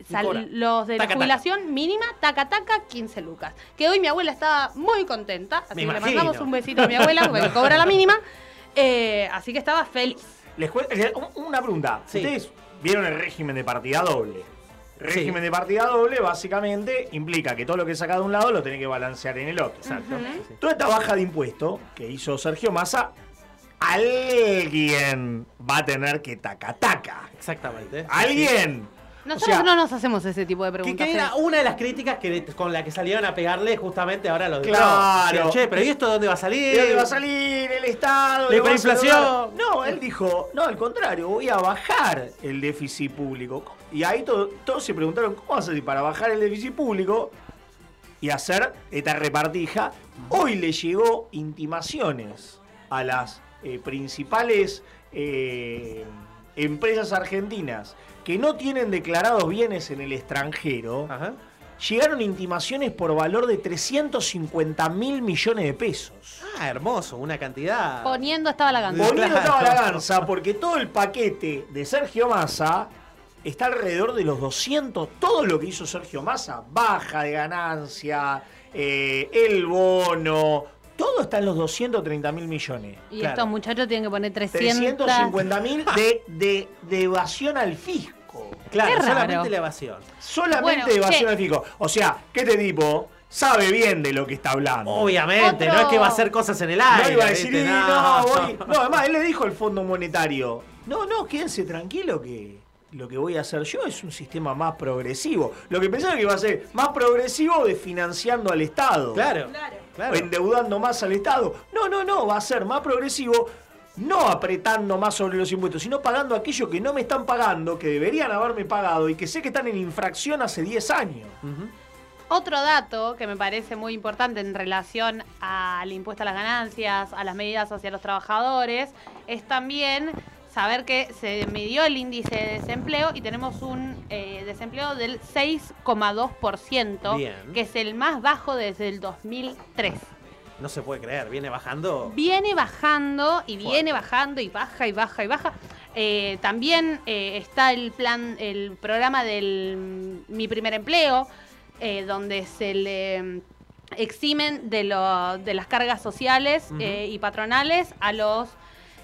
S3: sal- los de
S2: Taca,
S3: la jubilación mínima, taca taca, 15 lucas. Que hoy mi abuela estaba muy contenta, así
S2: Me
S3: que le mandamos un besito a mi abuela porque cobra la mínima. Eh, así que estaba feliz.
S4: Les una pregunta.
S2: Sí.
S4: ¿Ustedes vieron el régimen de partida doble? Régimen
S2: Sí.
S4: de partida doble básicamente implica que todo lo que saca de un lado lo tiene que balancear en el otro.
S2: Exacto.
S4: Toda esta baja de impuesto que hizo Sergio Massa, alguien va a tener que taca taca.
S2: Exactamente.
S4: Alguien
S3: Nosotros
S2: sea,
S3: no nos hacemos ese tipo de
S2: Que,
S3: preguntas.
S2: que era
S3: Fede.
S2: una de las críticas que, con la que salieron a pegarle justamente ahora los de
S4: Claro.
S2: Che, pero ¿y esto dónde va a salir?
S4: ¿De dónde va a salir el Estado?
S2: La
S4: ¿Le va a saludar? No, él dijo, no, al contrario, voy a bajar el déficit público. Y ahí todo- todos se preguntaron, ¿cómo hacer para bajar el déficit público y hacer esta repartija? Hoy le llegó intimaciones a las eh, principales eh, empresas argentinas que no tienen declarados bienes en el extranjero. Llegaron intimaciones por valor de 350 mil millones de pesos.
S2: Ah, hermoso, una cantidad.
S3: Poniendo estaba la ganza.
S4: Poniendo estaba la ganza, porque todo el paquete de Sergio Massa está alrededor de los 200. Todo lo que hizo Sergio Massa, baja de ganancia, eh, el bono, todo está en los 230 mil millones.
S3: Y estos muchachos tienen que poner 300.
S4: 350 mil de, de, de evasión al fisco.
S2: Claro, solamente la evasión.
S4: Solamente
S3: Bueno,
S4: evasión
S3: che.
S4: al fisco. O sea, que este tipo sabe bien de lo que está hablando.
S2: Obviamente,
S3: Otro-
S2: no es que va a hacer cosas en el aire.
S4: No iba a decir,
S2: ¿viste?
S4: "Y no, voy". No, además, él le dijo al Fondo Monetario, no, no, quédense tranquilo que lo que voy a hacer yo es un sistema más progresivo. Lo que pensaba que iba a ser más progresivo de financiando al Estado.
S2: Claro,
S4: O
S2: claro.
S4: endeudando más al Estado. No, no, no, va a ser más progresivo. No apretando más sobre los impuestos, sino pagando aquello que no me están pagando, que deberían haberme pagado y que sé que están en infracción hace 10 años.
S3: Otro dato que me parece muy importante en relación al impuesto a las ganancias, a las medidas hacia los trabajadores, es también saber que se midió el índice de desempleo y tenemos un eh, desempleo del 6,2%,
S2: Bien.
S3: que es el más bajo desde el 2003.
S2: No se puede creer, viene bajando.
S3: Viene bajando y viene bajando y baja y baja y baja. Eh, también eh, está el plan, el programa del mm, Mi Primer Empleo, donde se le mm, eximen de, lo- de las cargas sociales y patronales a los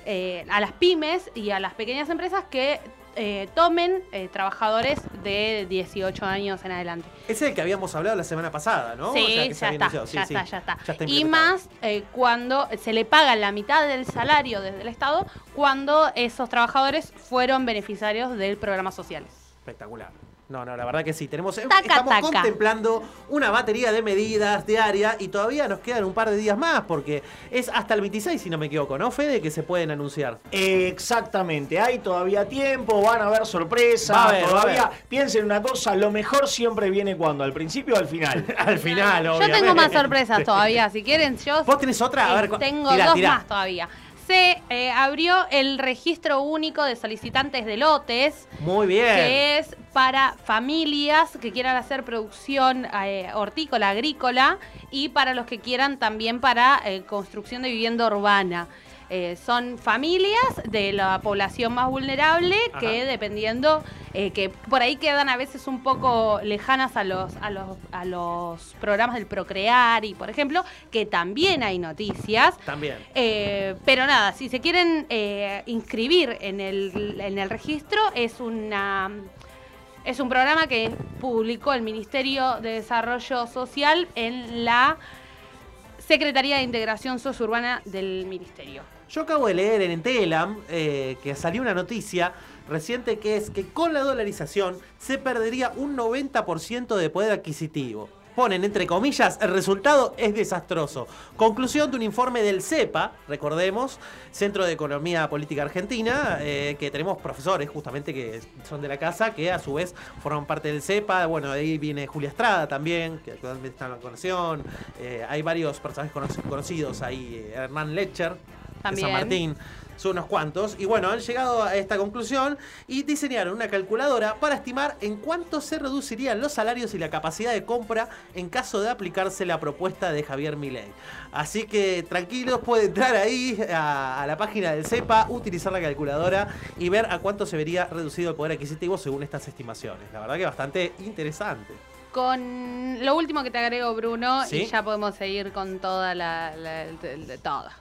S3: eh, a las pymes y a las pequeñas empresas que eh, tomen eh, trabajadores de 18 años en adelante.
S2: Ese es el que habíamos hablado la semana pasada, ¿no?
S3: Sí,
S2: O sea, que
S3: ya, está.
S2: Sí,
S3: ya
S2: sí.
S3: está, ya está,
S2: está
S3: y más eh, cuando se le paga la mitad del salario desde el Estado cuando esos trabajadores fueron beneficiarios del programa sociales.
S2: Espectacular. No, no, la verdad que sí. Tenemos,
S3: Taca,
S2: estamos
S3: taca.
S2: contemplando una batería de medidas diarias y todavía nos quedan un par de días más porque es hasta el 26, si no me equivoco, ¿no, Fede? Que se pueden anunciar.
S4: Exactamente, hay todavía tiempo, van a haber sorpresas,
S2: Va a haber, va a
S4: todavía
S2: haber.
S4: piensen una cosa, lo mejor siempre viene cuando, al principio o al final.
S2: Al final,
S3: Yo
S2: obviamente.
S3: tengo más sorpresas todavía, si quieren yo...
S2: ¿Vos tenés otra? A
S3: eh,
S2: ver,
S3: tengo
S2: tirá,
S3: dos
S2: tirá.
S3: más todavía. Se eh, abrió el registro único de solicitantes de lotes.
S2: Muy bien.
S3: que es para familias que quieran hacer producción eh, hortícola, agrícola y para los que quieran también para eh, construcción de vivienda urbana. Eh, son familias de la población más vulnerable que dependiendo, eh, que por ahí quedan a veces un poco lejanas a los, a los, a los programas del Procrear y por ejemplo, que también hay noticias.
S2: También.
S3: Eh, pero nada, si se quieren eh, inscribir en el, en el registro, es una es un programa que publicó el Ministerio de Desarrollo Social en la Secretaría de Integración Sociurbana del Ministerio.
S2: Yo acabo de leer en Telam eh, que salió una noticia reciente que es que con la dolarización se perdería un 90% de poder adquisitivo. Ponen entre comillas, el resultado es desastroso. Conclusión de un informe del CEPA, recordemos, Centro de Economía Política Argentina, eh, que tenemos profesores justamente que son de la casa, que a su vez forman parte del CEPA. Bueno, ahí viene Julia Estrada también, que actualmente está en la conexión. Eh, hay varios personajes cono- conocidos ahí, eh, Hernán Lecher, de. San Martín. Son unos cuantos. Y bueno, han llegado a esta conclusión y diseñaron una calculadora para estimar en cuánto se reducirían los salarios y la capacidad de compra en caso de aplicarse la propuesta de Javier Milei. Así que tranquilos, pueden entrar ahí a, a la página del CEPA, utilizar la calculadora y ver a cuánto se vería reducido el poder adquisitivo según estas estimaciones. La verdad que bastante interesante.
S3: Con lo último que te agrego, Bruno,
S2: ¿Sí?
S3: y ya podemos seguir con toda la, la-.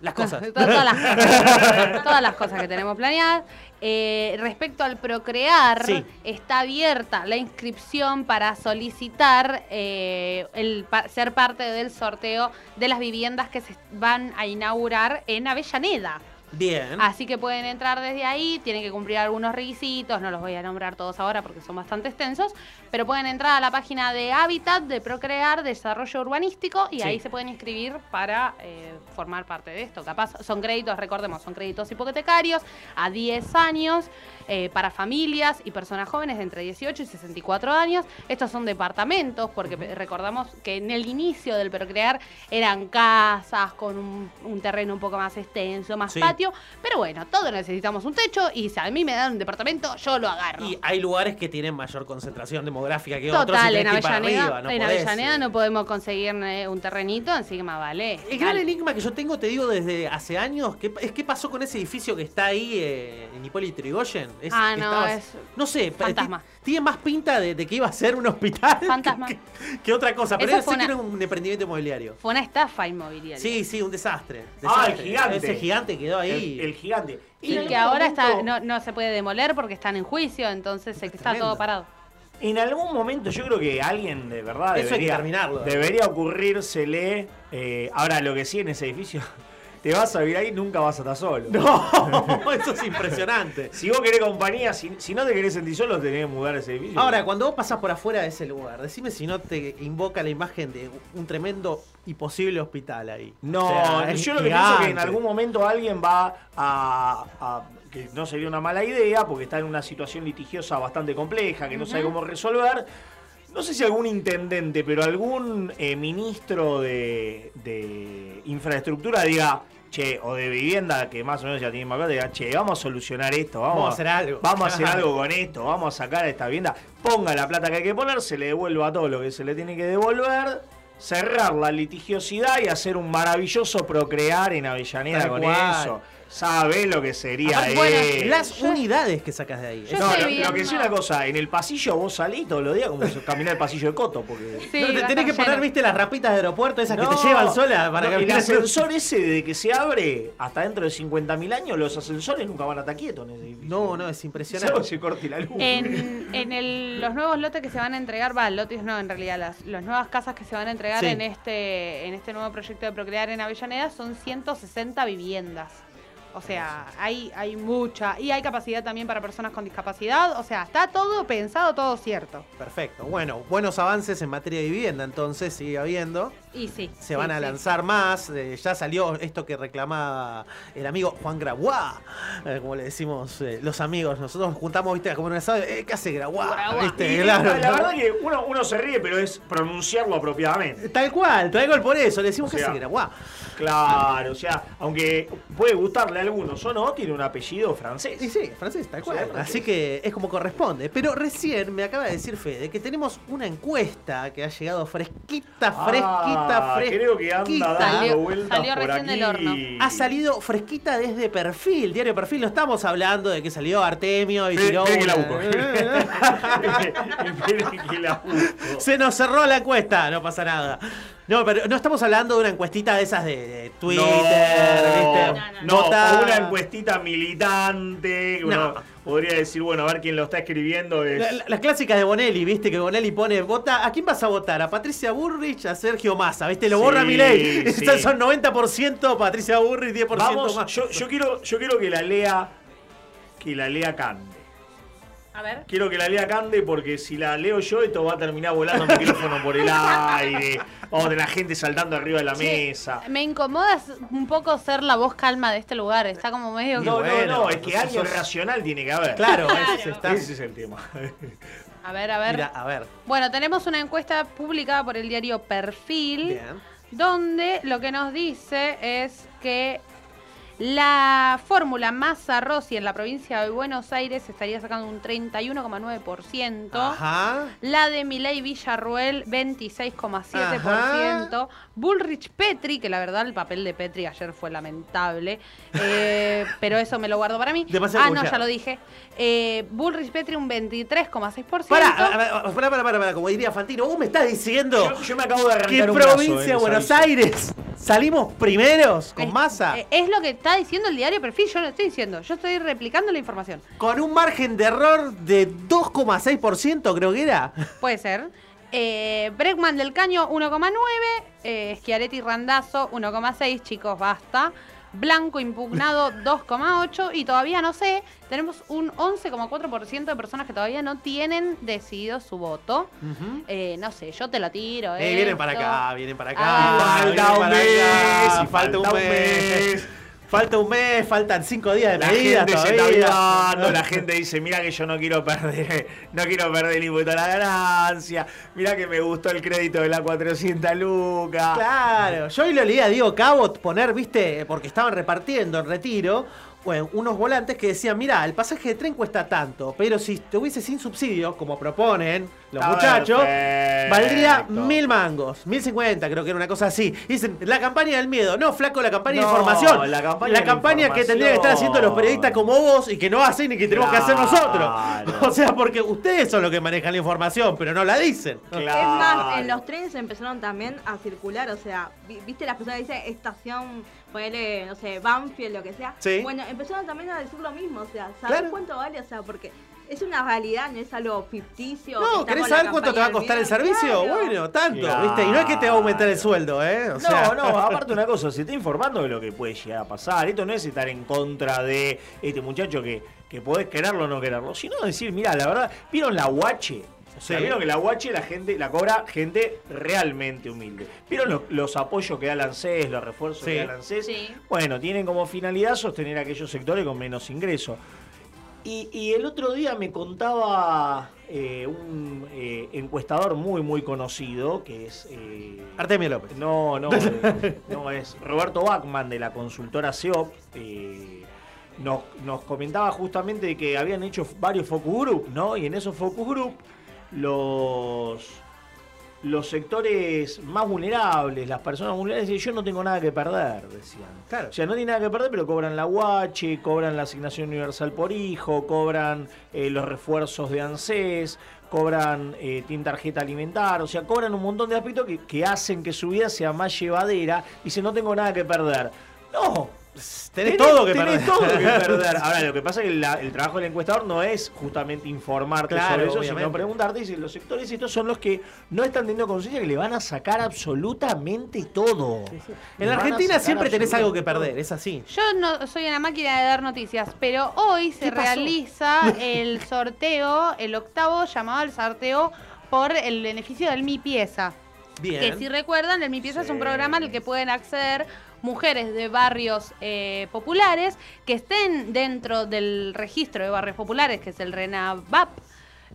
S2: Las cosas.
S3: todas, todas las cosas. Todas las cosas que tenemos planeadas. Eh, respecto al Procrear,
S2: Sí.
S3: está abierta la inscripción para solicitar eh, el pa- ser parte del sorteo de las viviendas que se van a inaugurar en Avellaneda.
S2: Bien.
S3: Así que pueden entrar desde ahí, tienen que cumplir algunos requisitos, no los voy a nombrar todos ahora porque son bastante extensos, pero pueden entrar a la página de Hábitat, de Procrear, Desarrollo Urbanístico, y
S2: Sí.
S3: ahí se pueden inscribir para eh, formar parte de esto. Capaz son créditos, recordemos, son créditos hipotecarios a 10 años eh, para familias y personas jóvenes de entre 18 y 64 años. Estos son departamentos, porque recordamos que en el inicio del Procrear eran casas con un, un terreno un poco más extenso, más
S2: Sí.
S3: patio. Pero bueno, todos necesitamos un techo y si a mí me dan un departamento, yo lo agarro.
S2: Y hay lugares que tienen mayor concentración demográfica que otros.
S3: Total, en
S2: que
S3: Avellaneda,
S2: arriba, no
S3: en
S2: podés,
S3: Avellaneda
S2: eh.
S3: no podemos conseguir eh, un terrenito, encima vale.
S2: El gran enigma que yo tengo, te digo desde hace años, que es qué pasó con ese edificio que está ahí eh, en Hipólito Yrigoyen. Es-
S3: Ah, no,
S2: estaba-
S3: es
S2: No sé, pa-
S3: fantasma.
S2: Ti- tiene más pinta de, de que iba a ser un hospital
S3: Fantasma.
S2: que, que otra cosa. Pero
S3: Eso fue
S2: que
S3: una-
S2: era un emprendimiento inmobiliario.
S3: Fue una estafa inmobiliaria.
S2: Sí, sí, un desastre.
S4: Ah, el gigante.
S2: Ese gigante quedó ahí.
S4: El, el gigante.
S3: Y que ahora está, no, no se puede demoler porque están en juicio, entonces está
S2: tremendo.
S3: todo parado.
S4: En algún momento yo creo que alguien de verdad
S2: Eso hay que
S4: debería,
S2: terminarlo.
S4: debería ocurrírsele. eh, ahora, lo que sí en ese edificio, te vas a vivir ahí nunca vas a estar solo.
S2: No, eso es impresionante.
S4: Si vos querés compañía, si, si no te querés sentir solo, tenés que mudar ese edificio.
S2: Ahora, cuando vos pasás por afuera de ese lugar, decime si no te invoca la imagen de un tremendo y posible hospital ahí.
S4: No,
S2: O sea, es
S4: yo lo que pienso es que en algún momento alguien va a, a- que no sería una mala idea, porque está en una situación litigiosa bastante compleja, que no sabe cómo resolver. No sé si algún intendente, pero algún eh, ministro de, de infraestructura diga, che, o de vivienda, que más o menos ya tiene más plata, diga, che, vamos a solucionar esto, vamos,
S2: Vamos a hacer algo.
S4: Vamos a hacer algo con esto, vamos a sacar a esta vivienda, ponga la plata que hay que poner, se le devuelva todo lo que se le tiene que devolver, cerrar la litigiosidad y hacer un maravilloso procrear en Avellaneda
S2: Tal
S4: con
S2: cual.
S4: eso. ¿Sabe lo que sería
S2: Aparte, bueno,
S4: eso?
S2: las unidades que sacas de ahí.
S4: No, lo, que sí una cosa, en el pasillo vos salís todos los días como si caminar el pasillo de Coto, porque...
S3: Sí,
S2: No, te tenés que poner,
S3: lleno.
S2: viste, las rapitas de aeropuerto, esas que te llevan sola para
S4: no, el
S2: caminar.
S4: ascensor ese desde que se abre hasta dentro de 50.000 años, los ascensores nunca van a estar quietos en ese edificio.
S2: No, no, es impresionante.
S4: que se corte la luz.
S3: En, en el- los nuevos lotes que se van a entregar, va, lotes no, en realidad, las, las nuevas casas que se van a entregar
S2: Sí.
S3: en este en este nuevo proyecto de Procrear en Avellaneda son 160 viviendas. O sea, hay, hay mucha. Y hay capacidad también para personas con discapacidad. O sea, está todo pensado, todo cierto.
S2: Perfecto. Bueno, buenos avances en materia de vivienda, entonces sigue habiendo.
S3: Y sí.
S2: Se
S3: sí,
S2: van a
S3: sí.
S2: lanzar más. eh, ya salió esto que reclamaba el amigo Juan Graguá. eh, como le decimos eh, los amigos. Nosotros nos juntamos, viste, como asado. Eh, ¿Qué hace Graguá?
S3: Graguá.
S2: ¿Viste?
S4: Y,
S2: Claro,
S4: la
S2: ¿no?
S4: verdad que uno, uno se ríe, pero es pronunciarlo apropiadamente.
S2: Tal cual, tal cual por eso. Le decimos
S4: O
S2: que
S4: sea,
S2: hace Graguá.
S4: Claro, o sea, aunque puede gustarle a algunos o no, tiene un apellido francés.
S2: Y sí, francés, tal cual.
S4: Francés.
S2: Así que es como corresponde. Pero recién me acaba de decir Fede que tenemos una encuesta que ha llegado fresquita, fresquita,
S4: Ah,
S2: fresquita.
S4: Creo que anda dando vueltas
S3: salió
S4: por
S3: recién
S4: aquí.
S3: del horno.
S2: Ha salido fresquita desde perfil, diario perfil. No estamos hablando de que salió Artemio y tiró. Se nos cerró la encuesta, no pasa nada. No, pero no estamos hablando de una encuestita de esas de, de Twitter,
S4: no,
S2: ¿viste?
S4: no,
S2: Vota-
S4: o una encuestita militante. Uno
S2: No.
S4: podría decir, bueno, a ver quién lo está escribiendo. Es...
S2: La- la- Las clásicas de Bonelli, viste, que Bonelli pone, vota, ¿a quién vas a votar? ¿A Patricia Burrich? ¿A Sergio Massa? ¿Viste? Lo
S4: Sí,
S2: borra mi ley.
S4: sí.
S2: Son 90% Patricia Burrich, 10%
S4: Vamos,
S2: más.
S4: yo, yo quiero, yo quiero que la lea, que la lea Cande.
S3: A ver.
S4: Quiero que la lea Cande porque si la leo yo, esto va a terminar volando el micrófono por el aire. A tener la gente saltando arriba de la mesa.
S3: Me incomoda un poco ser la voz calma de este lugar. Está como medio.
S4: No,
S2: bueno,
S4: no, no, es que
S2: sos-
S4: alguien
S2: sos-
S4: racional tiene que haber.
S2: Claro,
S3: Claro.
S2: ese está.
S4: Ese es el tema.
S3: A ver, a ver.
S2: Mira, a ver.
S3: Bueno, tenemos una encuesta publicada por el diario Perfil,
S2: Bien.
S3: donde lo que nos dice es que la fórmula Massa Rossi en la provincia de Buenos Aires estaría sacando un 31,9%.
S2: Ajá.
S3: La de Milei Villarruel, 26,7%. Bullrich Petri, que la verdad el papel de Petri ayer fue lamentable. eh, pero eso me lo guardo para mí.
S2: Demasiado
S3: ah, no, ya lo dije. Eh, Bullrich Petri, un 23,6%.
S2: Pará, a- a- a- pará, pará, pará, pará, como diría Fantino, vos me estás diciendo
S4: Yo, yo me acabo de arrancar
S2: que en
S4: un
S2: provincia
S4: eh,
S2: de Buenos. Aires salimos primeros con
S3: eh, Es lo que está diciendo el diario Perfil. Yo no estoy diciendo. Yo estoy replicando la información.
S2: con un margen de error de 2,6% creo que era.
S3: Puede ser. Eh, Bregman del Caño 1,9. Eh, Schiaretti Randazo 1,6. Chicos, basta. Blanco impugnado 2,8 y todavía no sé, tenemos un 11,4% de personas que todavía no tienen decidido su voto. Eh, no sé, yo te lo tiro.
S2: Eh, vienen para acá, vienen para acá.
S3: Ah.
S2: vienen
S4: Falta un
S2: para
S4: mes,
S2: acá,
S4: y
S2: falta un mes. Falta un mes, faltan cinco días de
S4: La
S2: medidas
S4: gente se está
S2: todavía.
S4: avivando, la gente dice, mira que yo no quiero perder, no quiero perder el impuesto a la ganancia, mira que me gustó el crédito de la 400 lucas.
S2: Claro, yo hoy lo leí a Diego Cabot poner, viste, porque estaban repartiendo en retiro, bueno, unos volantes que decían, mira, el pasaje de tren cuesta tanto, pero si estuviese sin subsidio, como proponen los
S4: Está
S2: muchachos,
S4: perfecto.
S2: valdría mil mangos, mil cincuenta, creo que era una cosa así. Dicen, la campaña del miedo, no, flaco, la campaña
S4: No,
S2: de información.
S4: la campaña de la
S2: campaña que tendrían que estar haciendo los periodistas como vos y que no hacen y que tenemos que hacer nosotros.
S4: Claro.
S2: O sea, porque ustedes son los que manejan la información, pero no la dicen.
S10: Es más, en los trenes empezaron también a circular, o sea, vi- viste las personas que dicen estación, ponele, no sé, Banfield, lo que sea.
S2: Sí.
S10: Bueno, empezaron también a decir lo mismo, o sea, ¿sabes
S2: Claro.
S10: cuánto vale? O sea, porque es una realidad, no es algo ficticio.
S2: No, ¿querés saber cuánto te va a costar el servicio?
S10: Claro.
S2: Bueno, tanto,
S4: Claro.
S2: ¿viste? Y no es que te va a aumentar el sueldo, ¿eh? O sea-
S4: no, no, aparte una cosa, se está informando de lo que puede llegar a pasar. Esto no es estar en contra de este muchacho que, que podés quererlo o no quererlo, sino decir, mira, la verdad, ¿vieron la guache? O sea,
S2: Sí.
S4: vieron que la guache la gente la cobra gente realmente humilde. ¿Vieron los, los apoyos que da el ANSES, los refuerzos
S2: Sí.
S4: que da el ANSES?
S3: Sí.
S4: Bueno, tienen como finalidad sostener a aquellos sectores con menos ingresos. Y, y el otro día me contaba eh, un eh, encuestador muy, muy conocido, que es... eh,
S2: Artemio López.
S4: no, no, no es Roberto Bachman de la consultora SEOP. eh, nos, nos comentaba justamente que habían hecho varios focus group, ¿no? Y en esos focus group los los sectores más vulnerables, las personas vulnerables, decían, yo no tengo nada que perder, decían.
S2: Claro.
S4: O sea, no tienen nada que perder, pero cobran la UH, cobran la asignación universal por hijo, cobran eh, los refuerzos de ANSES, cobran, eh, tienen tarjeta alimentar, o sea, cobran un montón de aspectos que, que hacen que su vida sea más llevadera y si no tengo nada que perder. No,
S2: Tenés todo que
S4: tenés
S2: perder.
S4: todo que perder. Ahora, lo que pasa es que la- el trabajo del encuestador no es justamente informarte
S2: Claro,
S4: sobre eso,
S2: obviamente.
S4: sino preguntarte si los sectores estos son los que no están teniendo conciencia que le van a sacar absolutamente todo.
S2: En la Argentina siempre tenés algo que perder, es así.
S3: Yo no soy una máquina de dar noticias, pero hoy se realiza el sorteo, el octavo llamado al sorteo por el beneficio del Mi Pieza.
S2: Bien.
S3: Que si recuerdan, el Mi Pieza es un programa al que pueden acceder mujeres de barrios eh, populares que estén dentro del registro de barrios populares, que es el RENAVAP,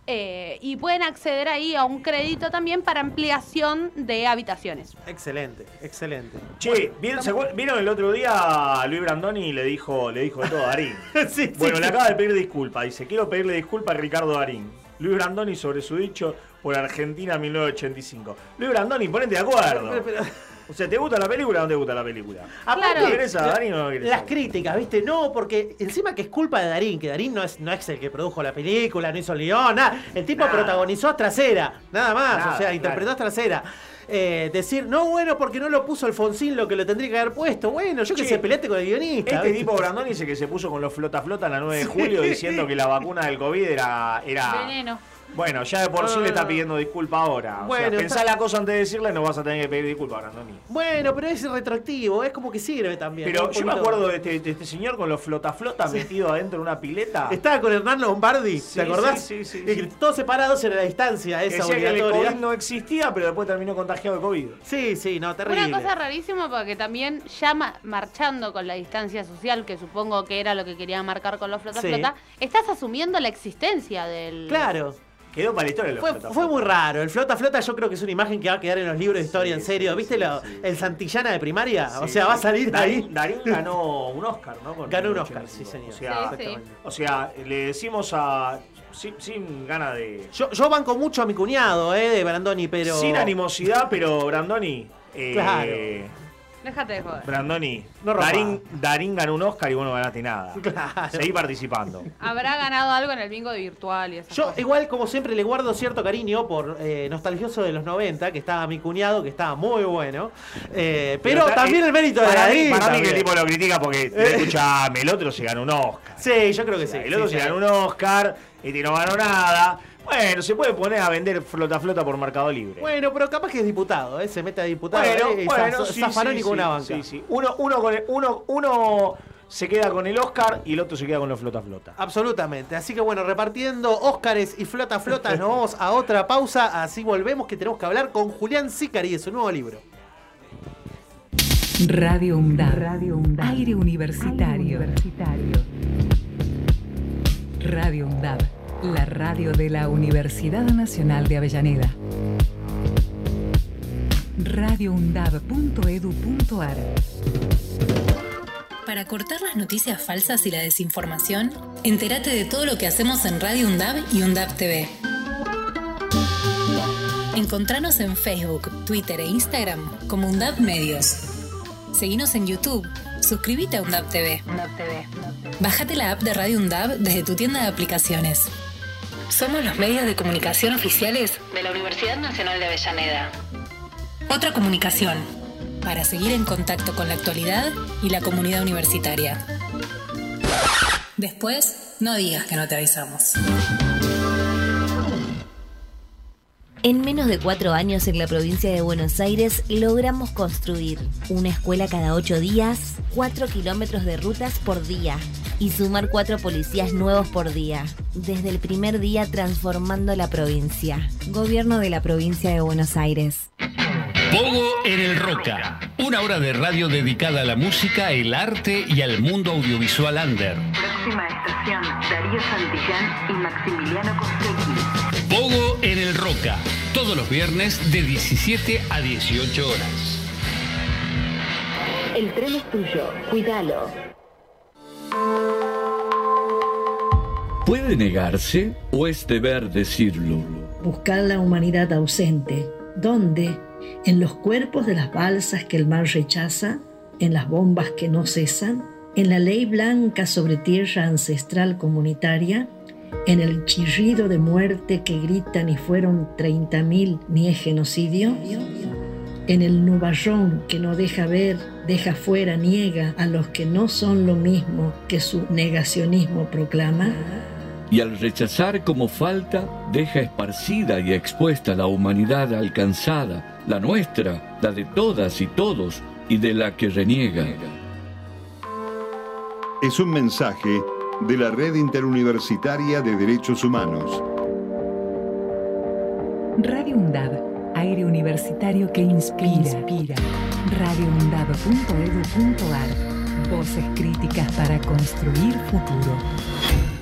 S3: eh, y pueden acceder ahí a un crédito también para ampliación de habitaciones.
S2: Excelente, excelente.
S4: Che, ¿vieron, se ¿vieron el otro día a Luis Brandoni le dijo, le dijo de todo a Darín?
S2: Sí,
S4: bueno,
S2: sí.
S4: le acaba de pedir disculpas. Dice, quiero pedirle disculpas a Ricardo Darín. Luis Brandoni sobre su dicho por Argentina 1985. Luis Brandoni, ponete de acuerdo.
S2: Pero- pero-
S4: O sea, ¿te gusta la película o no te gusta la película?
S2: Aparte,
S4: ¿Lo querés a Darín o no lo querés?
S2: Las críticas, ¿viste? No, porque encima que es culpa de Darín, que Darín no es, no es el que produjo la película, no hizo el guion, nada. El tipo
S4: Nada.
S2: protagonizó a trasera, nada más,
S4: Nada,
S2: o sea, interpretó a trasera. Eh, decir, no, bueno, porque no lo puso Alfonsín lo que lo tendría que haber puesto. Bueno, yo que
S4: Che,
S2: sé, peleate con el guionista.
S4: Este
S2: ¿viste?
S4: tipo Brandoni dice que se puso con los flota flota la 9 de julio diciendo que la vacuna del COVID era. era
S3: Veneno.
S4: Bueno, ya de por sí le está
S2: no.
S4: pidiendo disculpa ahora. O
S2: Bueno,
S4: sea, pensá
S2: está-
S4: la cosa antes de decirle, no vas a tener que pedir disculpas, Brandoni.
S2: Bueno, pero es retroactivo, es como que sirve también.
S4: Pero yo me acuerdo de este, de este señor con los flota flota metido adentro de una pileta.
S2: Estaba con Hernán Lombardi,
S4: Sí,
S2: ¿te acordás?
S4: sí, sí, sí,
S2: Y
S4: sí.
S2: Todos separados en la distancia, esa
S4: Decía que el. COVID no existía, pero después terminó contagiado de COVID.
S2: Sí, sí, no, terrible.
S3: Una cosa rarísima porque también ya ma- marchando con la distancia social, que supongo que era lo que quería marcar con los flota
S2: Sí.
S3: flota, estás asumiendo la existencia del...
S2: Claro.
S4: Quedó para la historia los
S2: Fue,
S4: flota
S2: fue muy raro. El flota flota yo creo que es una imagen que va a quedar en los libros de historia, en serio. ¿Viste lo- el Santillana de primaria? o sea, va a salir
S4: Darín,
S2: ahí.
S4: Darín ganó un Oscar, ¿no? Con
S2: Ganó un
S4: 1985.
S2: Oscar, sí, señor.
S4: O sea,
S3: Sí, sí.
S4: o sea, le decimos a. Sin, sin gana de.
S2: Yo, yo banco mucho a mi cuñado, eh, de Brandoni, pero.
S4: Sin animosidad, pero Brandoni. eh,
S2: Claro.
S3: Déjate de joder.
S4: Brandoni.
S2: No.
S4: Darín, Darín ganó un Oscar y vos no ganaste nada.
S2: Claro.
S4: Seguí participando.
S3: Habrá ganado algo en el bingo de virtual y esas
S2: Yo,
S3: cosas.
S2: igual, como siempre, le guardo cierto cariño por eh, nostalgioso de los 90, que estaba mi cuñado, que estaba muy bueno. Eh, pero,
S4: está-
S2: también
S4: eh,
S2: el mérito de
S4: mí,
S2: Darín.
S4: para mí que el tipo lo critica porque, escuchame, el otro se ganó un Oscar.
S2: Sí, yo creo que sí.
S4: el otro
S2: sí,
S4: se
S2: sí.
S4: ganó un Oscar, este no ganó nada. Bueno, se puede poner a vender flota flota por Mercado Libre.
S2: Bueno, pero capaz que es diputado, ¿eh? Se mete a diputado.
S4: Bueno,
S2: ¿eh? Y
S4: bueno, sí,
S2: con una banca.
S4: sí, sí. Uno, uno, con el- uno, uno se queda con el Oscar y el otro se queda con los flota flota.
S2: Absolutamente. Así que bueno, repartiendo Óscares y flota flotas, nos vamos a otra pausa. Así volvemos que tenemos que hablar con Julián Sicari de su nuevo libro.
S7: Radio UNDAB. Aire universitario. Radio UNDAB. La radio de la Universidad Nacional de Avellaneda. radioundab.edu.ar
S11: Para cortar las noticias falsas y la desinformación, entérate de todo lo que hacemos en Radio UNDAB y UNDAB TV. Encontranos en Facebook, Twitter e Instagram como UNDAB Medios. Seguinos en YouTube. Suscríbete a UNDAB TV. Bájate la app de Radio UNDAB desde tu tienda de aplicaciones. Somos los medios de comunicación oficiales de la Universidad Nacional de Avellaneda. Otra comunicación para seguir en contacto con la actualidad y la comunidad universitaria. Después, no digas que no te avisamos.
S12: En menos de cuatro años en la provincia de Buenos Aires logramos construir una escuela cada ocho días, cuatro kilómetros de rutas por día y sumar cuatro policías nuevos por día. Desde el primer día transformando la provincia. Gobierno de la provincia de Buenos Aires.
S1: Pogo en el Roca. Una hora de radio dedicada a la música, el arte y al mundo audiovisual under.
S7: Próxima estación, Darío Santillán y Maximiliano Costecchi.
S1: Pogo en el Roca. Todos los viernes de 17 a 18 horas.
S7: El tren es tuyo, cuídalo.
S13: ¿Puede negarse o es deber decirlo?
S14: Buscar la humanidad ausente. ¿Dónde? En los cuerpos de las balsas que el mar rechaza, en las bombas que no cesan, en la ley blanca sobre tierra ancestral comunitaria, en el chirrido de muerte que gritan y fueron 30.000 ni es genocidio, en el nubarrón que no deja ver, deja fuera, niega a los que no son lo mismo que su negacionismo proclama.
S13: Y al rechazar como falta, deja esparcida y expuesta la humanidad alcanzada, la nuestra, la de todas y todos, y de la que reniega.
S5: Es un mensaje de la Red Interuniversitaria de Derechos Humanos.
S7: Radio UNDAB, aire universitario que inspira. radioundab.edu.ar Voces críticas para construir futuro.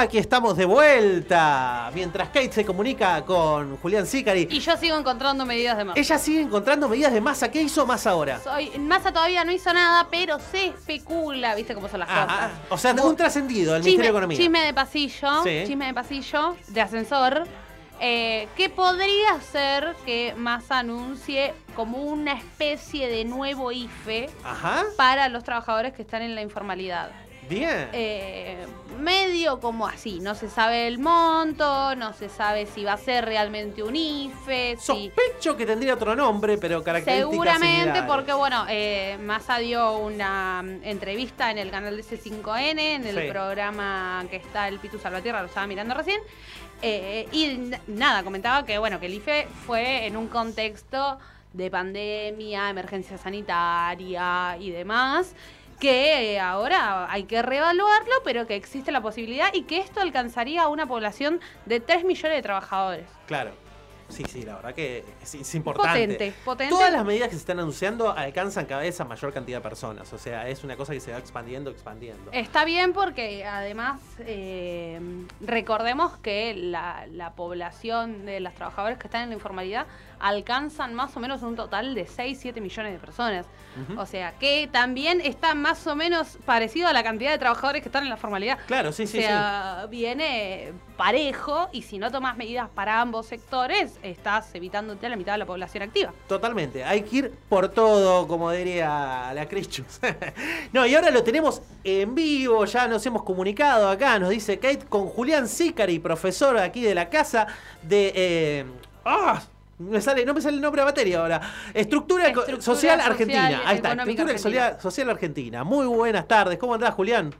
S2: Aquí estamos de vuelta. Mientras Kate se comunica con Julián Sicari.
S3: Y yo sigo encontrando medidas de más.
S2: Ella sigue encontrando medidas de masa. ¿Qué hizo más ahora?
S3: Soy, Massa todavía no hizo nada, pero se especula, viste cómo son las
S2: Ah,
S3: cosas.
S2: o sea, un trascendido del Ministerio de Economía.
S3: Chisme de pasillo,
S2: Sí.
S3: chisme de pasillo, de ascensor, eh, que podría ser que Massa anuncie como una especie de nuevo IFE
S2: Ajá.
S3: para los trabajadores que están en la informalidad.
S2: Bien.
S3: Eh, medio como así, no se sabe el monto, no se sabe si va a ser realmente un IFE, si...
S2: Sospecho que tendría otro nombre, pero características
S3: Seguramente
S2: similares.
S3: porque, bueno, eh, Massa dio una mm, entrevista en el canal de C5N, en el
S2: Sí.
S3: programa que está el Pitu Salvatierra, lo estaba mirando recién, eh, y nada, comentaba que, bueno, que el IFE fue en un contexto de pandemia, emergencia sanitaria y demás, que eh, ahora hay que reevaluarlo, pero que existe la posibilidad y que esto alcanzaría a una población de 3 millones de trabajadores.
S2: Claro. Sí, sí, la verdad que es, es importante.
S3: Potente, potente.
S2: Todas las medidas que se están anunciando alcanzan cada vez a mayor cantidad de personas. O sea, es una cosa que se va expandiendo, expandiendo.
S3: Está bien porque además eh, recordemos que la, la población de los trabajadores que están en la informalidad alcanzan más o menos un total de 6, 7 millones de personas. O sea, que también está más o menos parecido a la cantidad de trabajadores que están en la formalidad.
S2: Claro, sí, sí,
S3: O sea, viene parejo y si no tomas medidas para ambos sectores, estás evitándote a la mitad de la población activa.
S2: Totalmente, hay que ir por todo, como diría la Christius. no, y ahora lo tenemos en vivo, ya nos hemos comunicado acá, nos dice Kate, con Julián Sicari, profesor aquí de la casa de... eh, ¡Ah! Me sale, no me sale el nombre de la materia ahora. Estructura, Social
S3: Social
S2: Argentina. Ahí está, Estructura
S3: Argentina.
S2: Social, Social Argentina. Muy buenas tardes. ¿Cómo andás, Julián?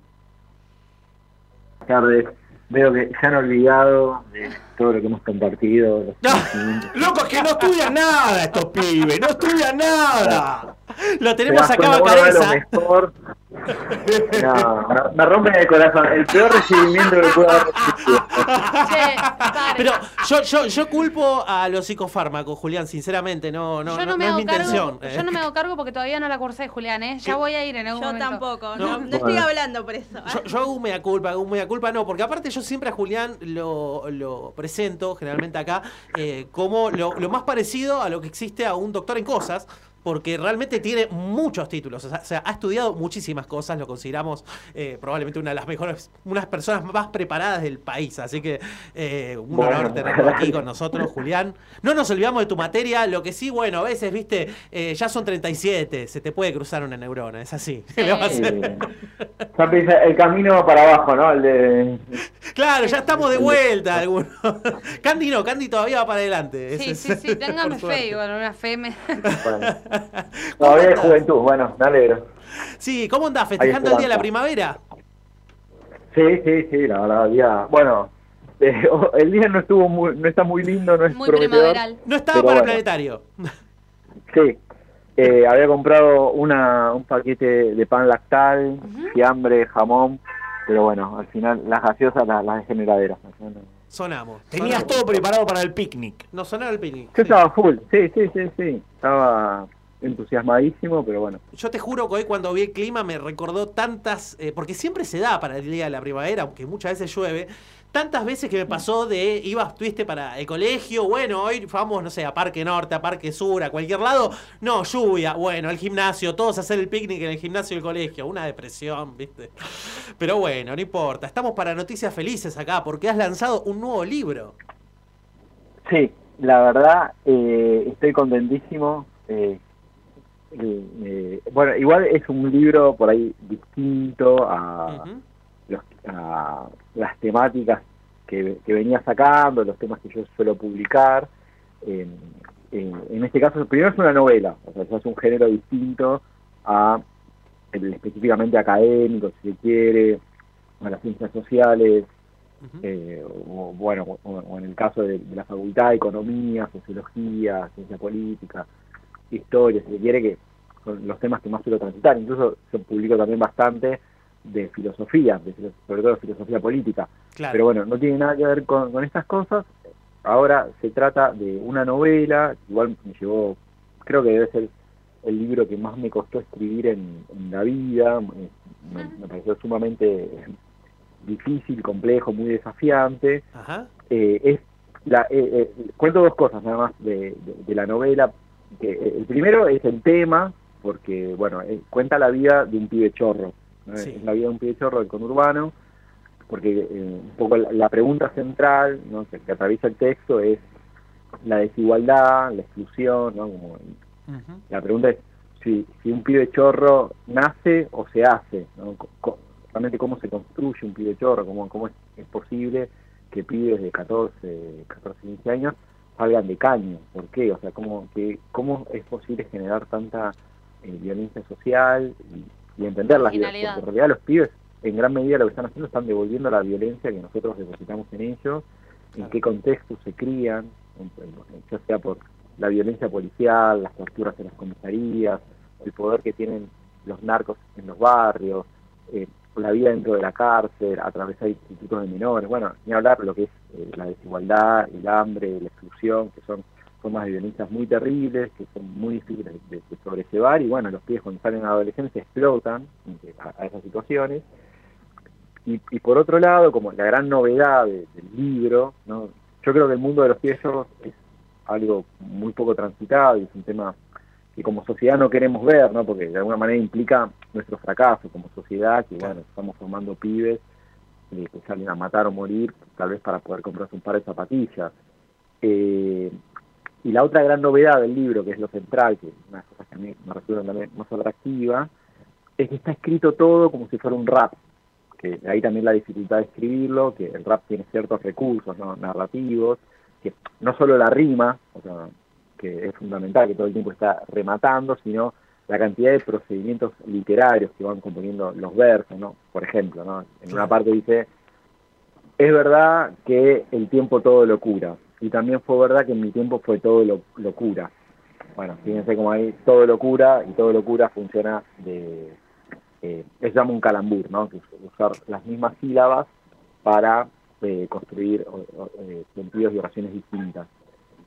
S15: tardes. Veo que se han olvidado de todo lo que hemos compartido. los conocimientos.
S4: Loco, es que no estudian nada estos pibes, no estudian nada.
S2: Lo
S15: Te das cuenta, uno da lo mejor. No, me- me rompen el corazón. El peor recibimiento que puedo haber recibido.
S2: Pero yo, yo, yo culpo a los psicofármacos, Julián, sinceramente, no, no,
S3: yo no,
S2: no,
S3: me
S2: no es
S3: hago
S2: mi
S3: cargo,
S2: intención.
S3: yo
S2: eh.
S3: no me hago cargo porque todavía no la cursé, Julián, ¿eh? Ya voy a ir en algún
S10: Yo
S3: momento.
S10: tampoco,
S2: No.
S10: no, no estoy hablando por eso.
S2: Yo, yo hago un mea culpa, hago un mea culpa, no, porque aparte yo siempre a Julián lo, lo presento, generalmente acá, eh, como lo, lo más parecido a lo que existe a un doctor en cosas. Porque realmente tiene muchos títulos, o sea, o sea, ha estudiado muchísimas cosas, lo consideramos eh, probablemente una de las mejores, unas personas más preparadas del país. Así que eh, un
S15: Bueno.
S2: honor tenerlo aquí con nosotros, Julián. No nos olvidamos de tu materia, lo que sí, bueno, a veces, viste, eh, ya son 37, se te puede cruzar una neurona, es así.
S15: Ya empieza el camino para abajo, ¿no? El de.
S2: Claro, ya estamos de vuelta algunos. Candy no, Candy todavía va para adelante.
S3: Sí,
S2: Ese
S3: sí,
S2: es-
S3: sí, téngame fe, igual, una fe me...
S15: Todavía hay juventud. Bueno, me alegro.
S2: Sí, ¿cómo andás? ¿Festejando el día de la primavera?
S15: Sí, sí, sí, la verdad, día. Bueno, eh, el día no estuvo muy, no está muy lindo, no es
S3: Muy
S15: prometedor.
S3: primaveral.
S2: No estaba para el
S15: bueno.
S2: planetario.
S15: Sí. Eh, había comprado una, un paquete de pan lactal, fiambre, jamón, pero bueno, al final las gaseosas las, las dejé en heladera.
S2: Sonamos.
S4: Tenías
S2: sonamos.
S4: todo preparado para el picnic.
S2: Nos sonaba el picnic.
S15: Yo estaba full, sí, sí, sí, sí. Estaba entusiasmadísimo, pero bueno.
S2: Yo te juro que hoy cuando vi el clima me recordó tantas, eh, porque siempre se da para el día de la primavera, aunque muchas veces llueve, tantas veces que me pasó de, ibas, tuviste para el colegio, bueno, hoy vamos, no sé, a Parque Norte, a Parque Sur, a cualquier lado, no, lluvia, bueno, al gimnasio, todos a hacer el picnic en el gimnasio del colegio, una depresión, viste. Pero bueno, no importa, estamos para noticias felices acá, porque has lanzado un nuevo libro.
S15: Sí, la verdad, eh, estoy contentísimo. eh, eh, bueno, igual es un libro por ahí distinto a, los- a las temáticas que, que venía sacando, los temas que yo suelo publicar. Eh, en este caso, primero es una novela, o sea, es un género distinto a el específicamente académico, si se quiere, a las ciencias sociales, eh, o, bueno, o, o en el caso de, de la facultad, economía, sociología, ciencia política, historia, si se quiere, que son los temas que más suelo transitar. Incluso yo publico también bastante de filosofía, de sobre todo de filosofía política.
S2: Claro.
S15: Pero bueno, no tiene nada que ver con, con estas cosas. Ahora se trata de una novela, igual me llevó, creo que debe ser el libro que más me costó escribir en, en la vida, me, me pareció sumamente difícil, complejo, muy desafiante.
S2: Ajá.
S15: Eh, es la, eh, eh, cuento dos cosas nada más de, de- de la novela. Que, eh, el primero es el tema, porque bueno, eh, cuenta la vida de un pibe chorro. ¿no?
S2: Sí.
S15: Es la vida de un pibe chorro del conurbano, porque eh, un poco la, la pregunta central ¿no? que, que atraviesa el texto es la desigualdad, la exclusión, ¿no? Como la pregunta es si, si un pibe chorro nace o se hace, ¿no? Co- co- realmente cómo se construye un pibe chorro, cómo, cómo es, es posible que pibes de 14, 14, 15 años salgan de caño, ¿por qué? O sea, cómo, que, cómo es posible generar tanta eh, violencia social y, y entenderlas, porque
S3: Marginalidad.
S15: en realidad los pibes en gran medida lo que están haciendo están devolviendo la violencia que nosotros depositamos en ellos, en qué contexto se crían, ya sea por la violencia policial, las torturas en las comisarías, el poder que tienen los narcos en los barrios, eh, la vida dentro de la cárcel, atravesar institutos de menores, bueno, ni hablar lo que es eh, la desigualdad, el hambre, la exclusión, que son formas de violencias muy terribles, que son muy difíciles de, de sobrellevar, y bueno, los pibes cuando salen a adolescencia explotan a, esas situaciones. Y, y por otro lado, como la gran novedad de- del libro, ¿no? yo creo que el mundo de los chorros es algo muy poco transitado y es un tema que como sociedad no queremos ver, ¿no? porque de alguna manera implica nuestro fracaso como sociedad, que bueno, estamos formando pibes eh, que salen a matar o morir, tal vez para poder comprarse un par de zapatillas. Eh, y la otra gran novedad del libro, que es lo central, que es una de las cosas que a mí me resulta también más atractiva, es que está escrito todo como si fuera un rap, que ahí también la dificultad de escribirlo, que el rap tiene ciertos recursos ¿no? narrativos, que no solo la rima, o sea, que es fundamental, que todo el tiempo está rematando, sino la cantidad de procedimientos literarios que van componiendo los versos, ¿no? Por ejemplo, ¿no? En una parte dice, es verdad que el tiempo todo lo cura, y también fue verdad que en mi tiempo fue todo lo, locura. Bueno, fíjense cómo ahí todo locura, y todo locura funciona de... Eh, es llama un calambur, ¿no? Que es usar las mismas sílabas para eh, construir o- o, eh, sentidos y oraciones distintas.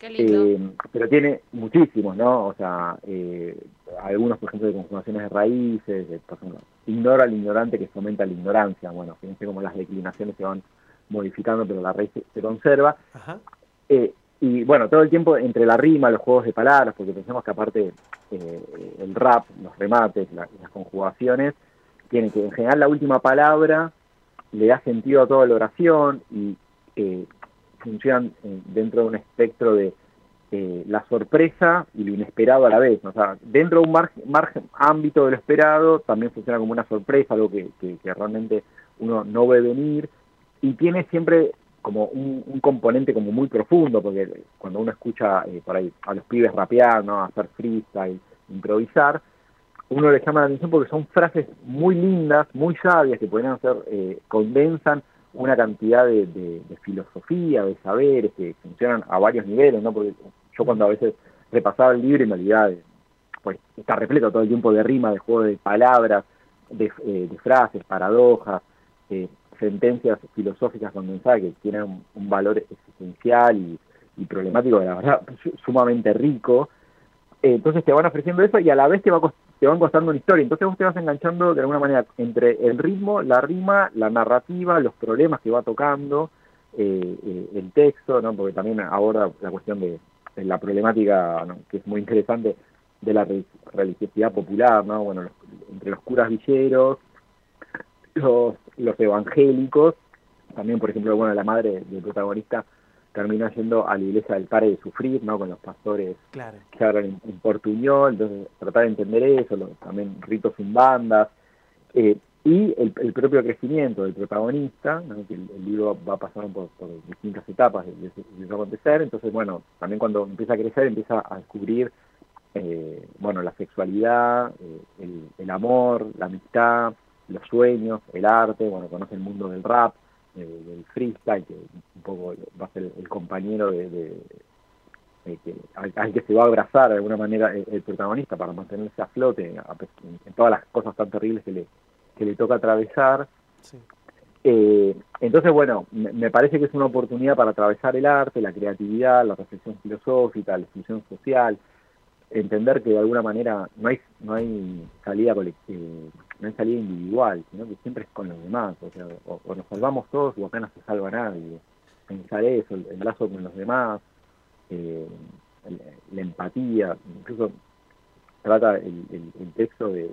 S3: Qué lindo.
S15: Eh, pero tiene muchísimos, ¿no? O sea, eh, algunos, por ejemplo, de conjugaciones de raíces, de, por ejemplo, ignora al ignorante que fomenta la ignorancia. Bueno, fíjense cómo las declinaciones se van modificando, pero la raíz se, se conserva.
S2: Ajá.
S15: Eh, y bueno, todo el tiempo entre la rima, los juegos de palabras, porque pensemos que aparte eh, el rap, los remates, la- las conjugaciones, tienen que en general la última palabra le da sentido a toda la oración y eh, funcionan eh, dentro de un espectro de eh, la sorpresa y lo inesperado a la vez. O sea, dentro de un margen, margen- ámbito de lo esperado también funciona como una sorpresa, algo que, que- realmente uno no ve venir y tiene siempre como un, un componente como muy profundo, porque cuando uno escucha eh, por ahí a los pibes rapear, ¿no? hacer freestyle, improvisar, uno le llama la atención porque son frases muy lindas, muy sabias, que podrían ser, eh, condensan una cantidad de, de- filosofía, de saberes que funcionan a varios niveles, ¿no? Porque yo cuando a veces repasaba el libro y me olvidaba, pues está repleto todo el tiempo de rima, de juego de palabras, de, eh, frases, paradojas, eh, sentencias filosóficas condensadas que tienen un, valor existencial y, y problemático, de la verdad, su- sumamente rico. Eh, entonces te van ofreciendo eso y a la vez te, va, te van contando una historia. Entonces vos te vas enganchando de alguna manera entre el ritmo, la rima, la narrativa, los problemas que va tocando, eh, eh, el texto, ¿no? porque también aborda la cuestión de, la problemática, que es muy interesante, de la re- religiosidad popular, ¿no? bueno, los- entre los curas villeros, los, los evangélicos, también por ejemplo, bueno, la madre del protagonista terminó yendo a la iglesia del Pare de Sufrir, ¿no? Con los pastores
S2: Claro.
S15: que hablan en, en portuñol, entonces tratar de entender eso, también ritos sin bandas, eh, y el, el propio crecimiento del protagonista, ¿no? que el, el libro va pasando por, por distintas etapas de, de su- de su acontecer, entonces bueno, también cuando empieza a crecer empieza a descubrir eh, bueno, la sexualidad, eh, el, el amor, la amistad, los sueños, el arte, bueno, conoce el mundo del rap, eh, del freestyle, que un poco va a ser el compañero de, de- de que, al, al que se va a abrazar de alguna manera el, el protagonista para mantenerse a flote a en, en todas las cosas tan terribles que le, que le toca atravesar. Eh, entonces, bueno, me, me parece que es una oportunidad para atravesar el arte, la creatividad, la reflexión filosófica, la exclusión social, entender que de alguna manera no hay no hay salida colectiva, no hay salida individual, sino que siempre es con los demás, o sea, o, o nos salvamos todos o apenas se salva nadie. Pensar eso, el, el lazo con los demás, eh, el- la empatía, incluso trata el, el- texto de,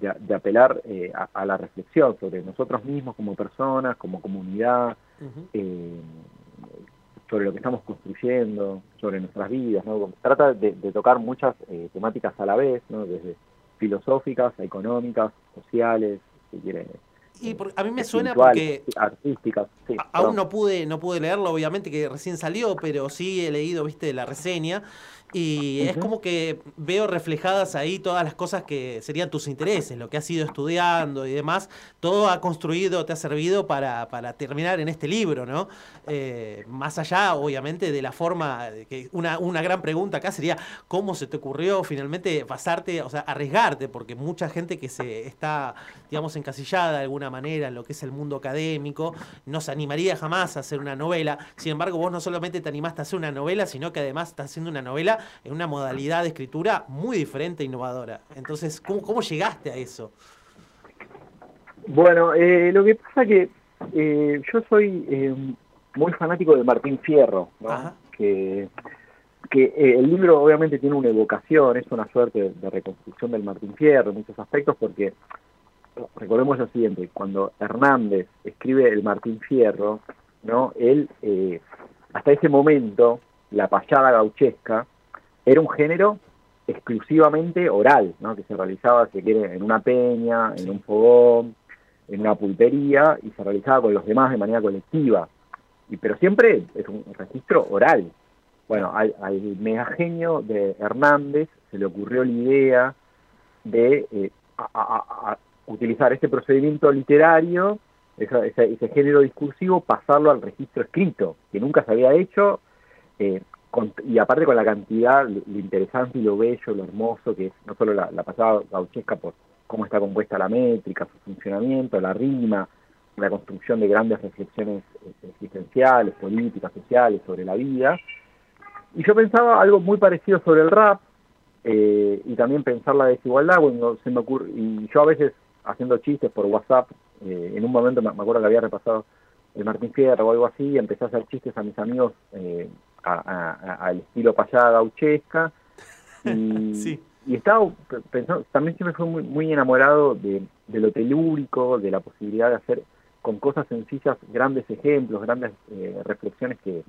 S15: de, de apelar eh, a, a la reflexión sobre nosotros mismos como personas, como comunidad, eh, sobre lo que estamos construyendo, sobre nuestras vidas, ¿no? Trata de, de tocar muchas eh, temáticas a la vez, ¿no? Desde filosóficas, económicas, sociales, si quiere,
S2: Y por- a mí me suena porque
S15: artísticas, sí,
S2: aún
S15: perdón.
S2: no pude, no pude leerlo, obviamente que recién salió, pero sí he leído, viste, la reseña. Y es como que veo reflejadas ahí todas las cosas que serían tus intereses, lo que has ido estudiando y demás. Todo ha construido, te ha servido para, para terminar en este libro, ¿no? Eh, más allá, obviamente, de la forma, de que una, una gran pregunta acá sería, ¿cómo se te ocurrió finalmente pasarte, o sea, arriesgarte? Porque mucha gente que se está, digamos, encasillada de alguna manera en lo que es el mundo académico, no se animaría jamás a hacer una novela. Sin embargo, vos no solamente te animaste a hacer una novela, sino que además estás haciendo una novela en una modalidad de escritura muy diferente e innovadora. Entonces, ¿cómo, cómo llegaste a eso?
S15: Bueno, eh, lo que pasa que eh, yo soy eh, muy fanático de Martín Fierro, ¿no? que, que eh, el libro obviamente tiene una evocación, es una suerte de reconstrucción del Martín Fierro en muchos aspectos, porque recordemos lo siguiente, cuando Hernández escribe el Martín Fierro, ¿no? él eh, hasta ese momento, la payada gauchesca, era un género exclusivamente oral, ¿no? que se realizaba, si quiere, en una peña, en un fogón, en una pulpería, y se realizaba con los demás de manera colectiva. Y, pero siempre es un registro oral. Bueno, al, al de Hernández se le ocurrió la idea de eh, a- a- a- utilizar este procedimiento literario, ese género discursivo, pasarlo al registro escrito, que nunca se había hecho, eh, con- y aparte con la cantidad, lo, interesante y lo bello, lo hermoso, que es no solo la, pasada gauchesca por cómo está compuesta la métrica, su funcionamiento, la rima, la construcción de grandes reflexiones eh, existenciales, políticas, sociales, sobre la vida. Y yo pensaba algo muy parecido sobre el rap, eh, y también pensar la desigualdad, cuando se me ocurre, y yo a veces haciendo chistes por WhatsApp, eh, en un momento me acuerdo que había repasado el Martín Fierro o algo así, y empecé a hacer chistes a mis amigos eh, al estilo payada gauchesca, y, y estaba pe- pensando, también siempre fui muy, muy enamorado de, de lo telúrico, de la posibilidad de hacer con cosas sencillas grandes ejemplos, grandes eh, reflexiones que,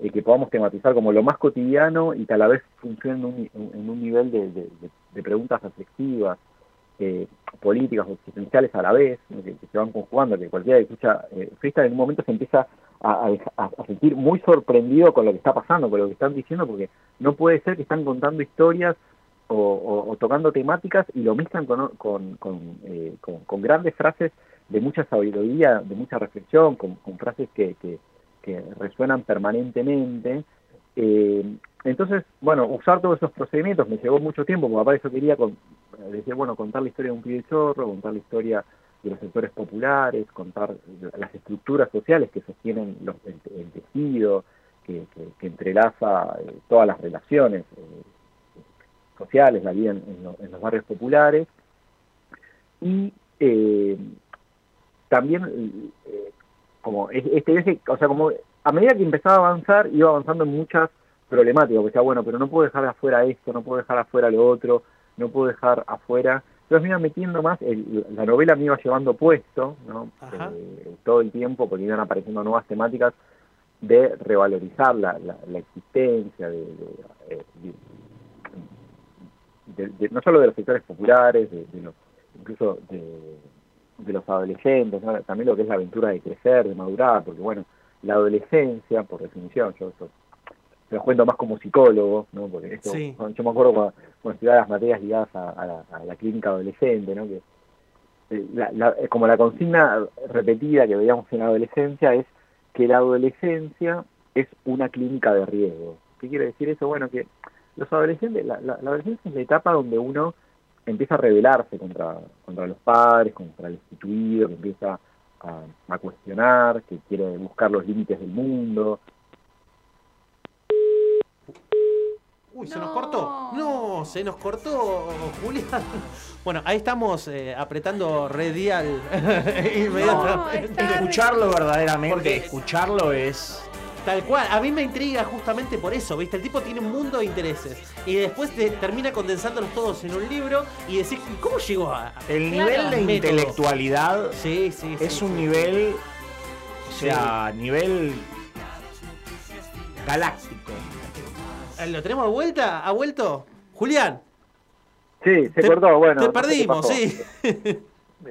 S15: eh, que podamos tematizar como lo más cotidiano y que a la vez funcione en un, en un nivel de, de- de- de preguntas reflexivas, eh, políticas o existenciales a la vez, ¿no? que, que se van conjugando, que cualquiera que escucha eh, freestyle en un momento se empieza a, sentir muy sorprendido con lo que está pasando, con lo que están diciendo, porque no puede ser que están contando historias o, tocando temáticas y lo mezclan con, con, eh, con- con grandes frases de mucha sabiduría, de mucha reflexión, con, frases que, que, resuenan permanentemente. Eh, entonces, bueno, usar todos esos procedimientos me llevó mucho tiempo, porque para eso quería con- decir, bueno, contar la historia de un pibe chorro, contar la historia de los sectores populares, contar las estructuras sociales que sostienen los, el, el tejido, que, que- que entrelaza eh, todas las relaciones eh, sociales, la en, en lo- en los barrios populares. Y eh, también, como es- este viaje, o sea, como a medida que empezaba a avanzar, iba avanzando en muchas problemáticas, porque decía, bueno, pero no puedo dejar afuera esto, no puedo dejar afuera lo otro, no puedo dejar afuera. Entonces me iba metiendo más, el- la novela me iba llevando puesto, ¿no? Eh, todo el tiempo, porque iban apareciendo nuevas temáticas de revalorizar la, la- la existencia, de, de, eh, de- no solo de los sectores populares, los, incluso de, de los adolescentes, ¿no? también lo que es la aventura de crecer, de madurar, porque bueno, la adolescencia, por definición, yo esto los cuento más como psicólogo, ¿no? porque esto,
S2: Sí.
S15: yo me acuerdo cuando, cuando estudiaba las materias ligadas a, a la, a la clínica adolescente, ¿no? que eh, la- la- eh, como la consigna repetida que veíamos en la adolescencia es que la adolescencia es una clínica de riesgo. ¿Qué quiere decir eso? Bueno, que los adolescentes, la, la- la adolescencia es la etapa donde uno empieza a rebelarse contra, contra los padres, contra el instituido, que empieza a, a cuestionar, que quiere buscar los límites del mundo.
S2: Uy, ¿se nos cortó? No, se nos cortó, Julián. Bueno, ahí estamos eh, apretando redial inmediatamente.
S4: Escucharlo verdaderamente,
S2: Porque-
S4: escucharlo es...
S2: Tal cual, a mí me intriga justamente por eso, ¿viste? El tipo tiene un mundo de intereses y después te- termina condensándolos todos en un libro y decís, ¿y ¿cómo llegó a...?
S4: El
S2: Claro.
S4: nivel de intelectualidad
S2: Sí, sí,
S4: es
S2: sí,
S4: un
S2: sí.
S4: nivel, o sea, nivel galáctico.
S2: Eh, ¿Lo tenemos de vuelta? ¿Ha vuelto? Julián.
S15: Sí, se
S2: Te-
S15: cortó, bueno.
S2: Te
S15: no sé qué
S2: perdimos, sí.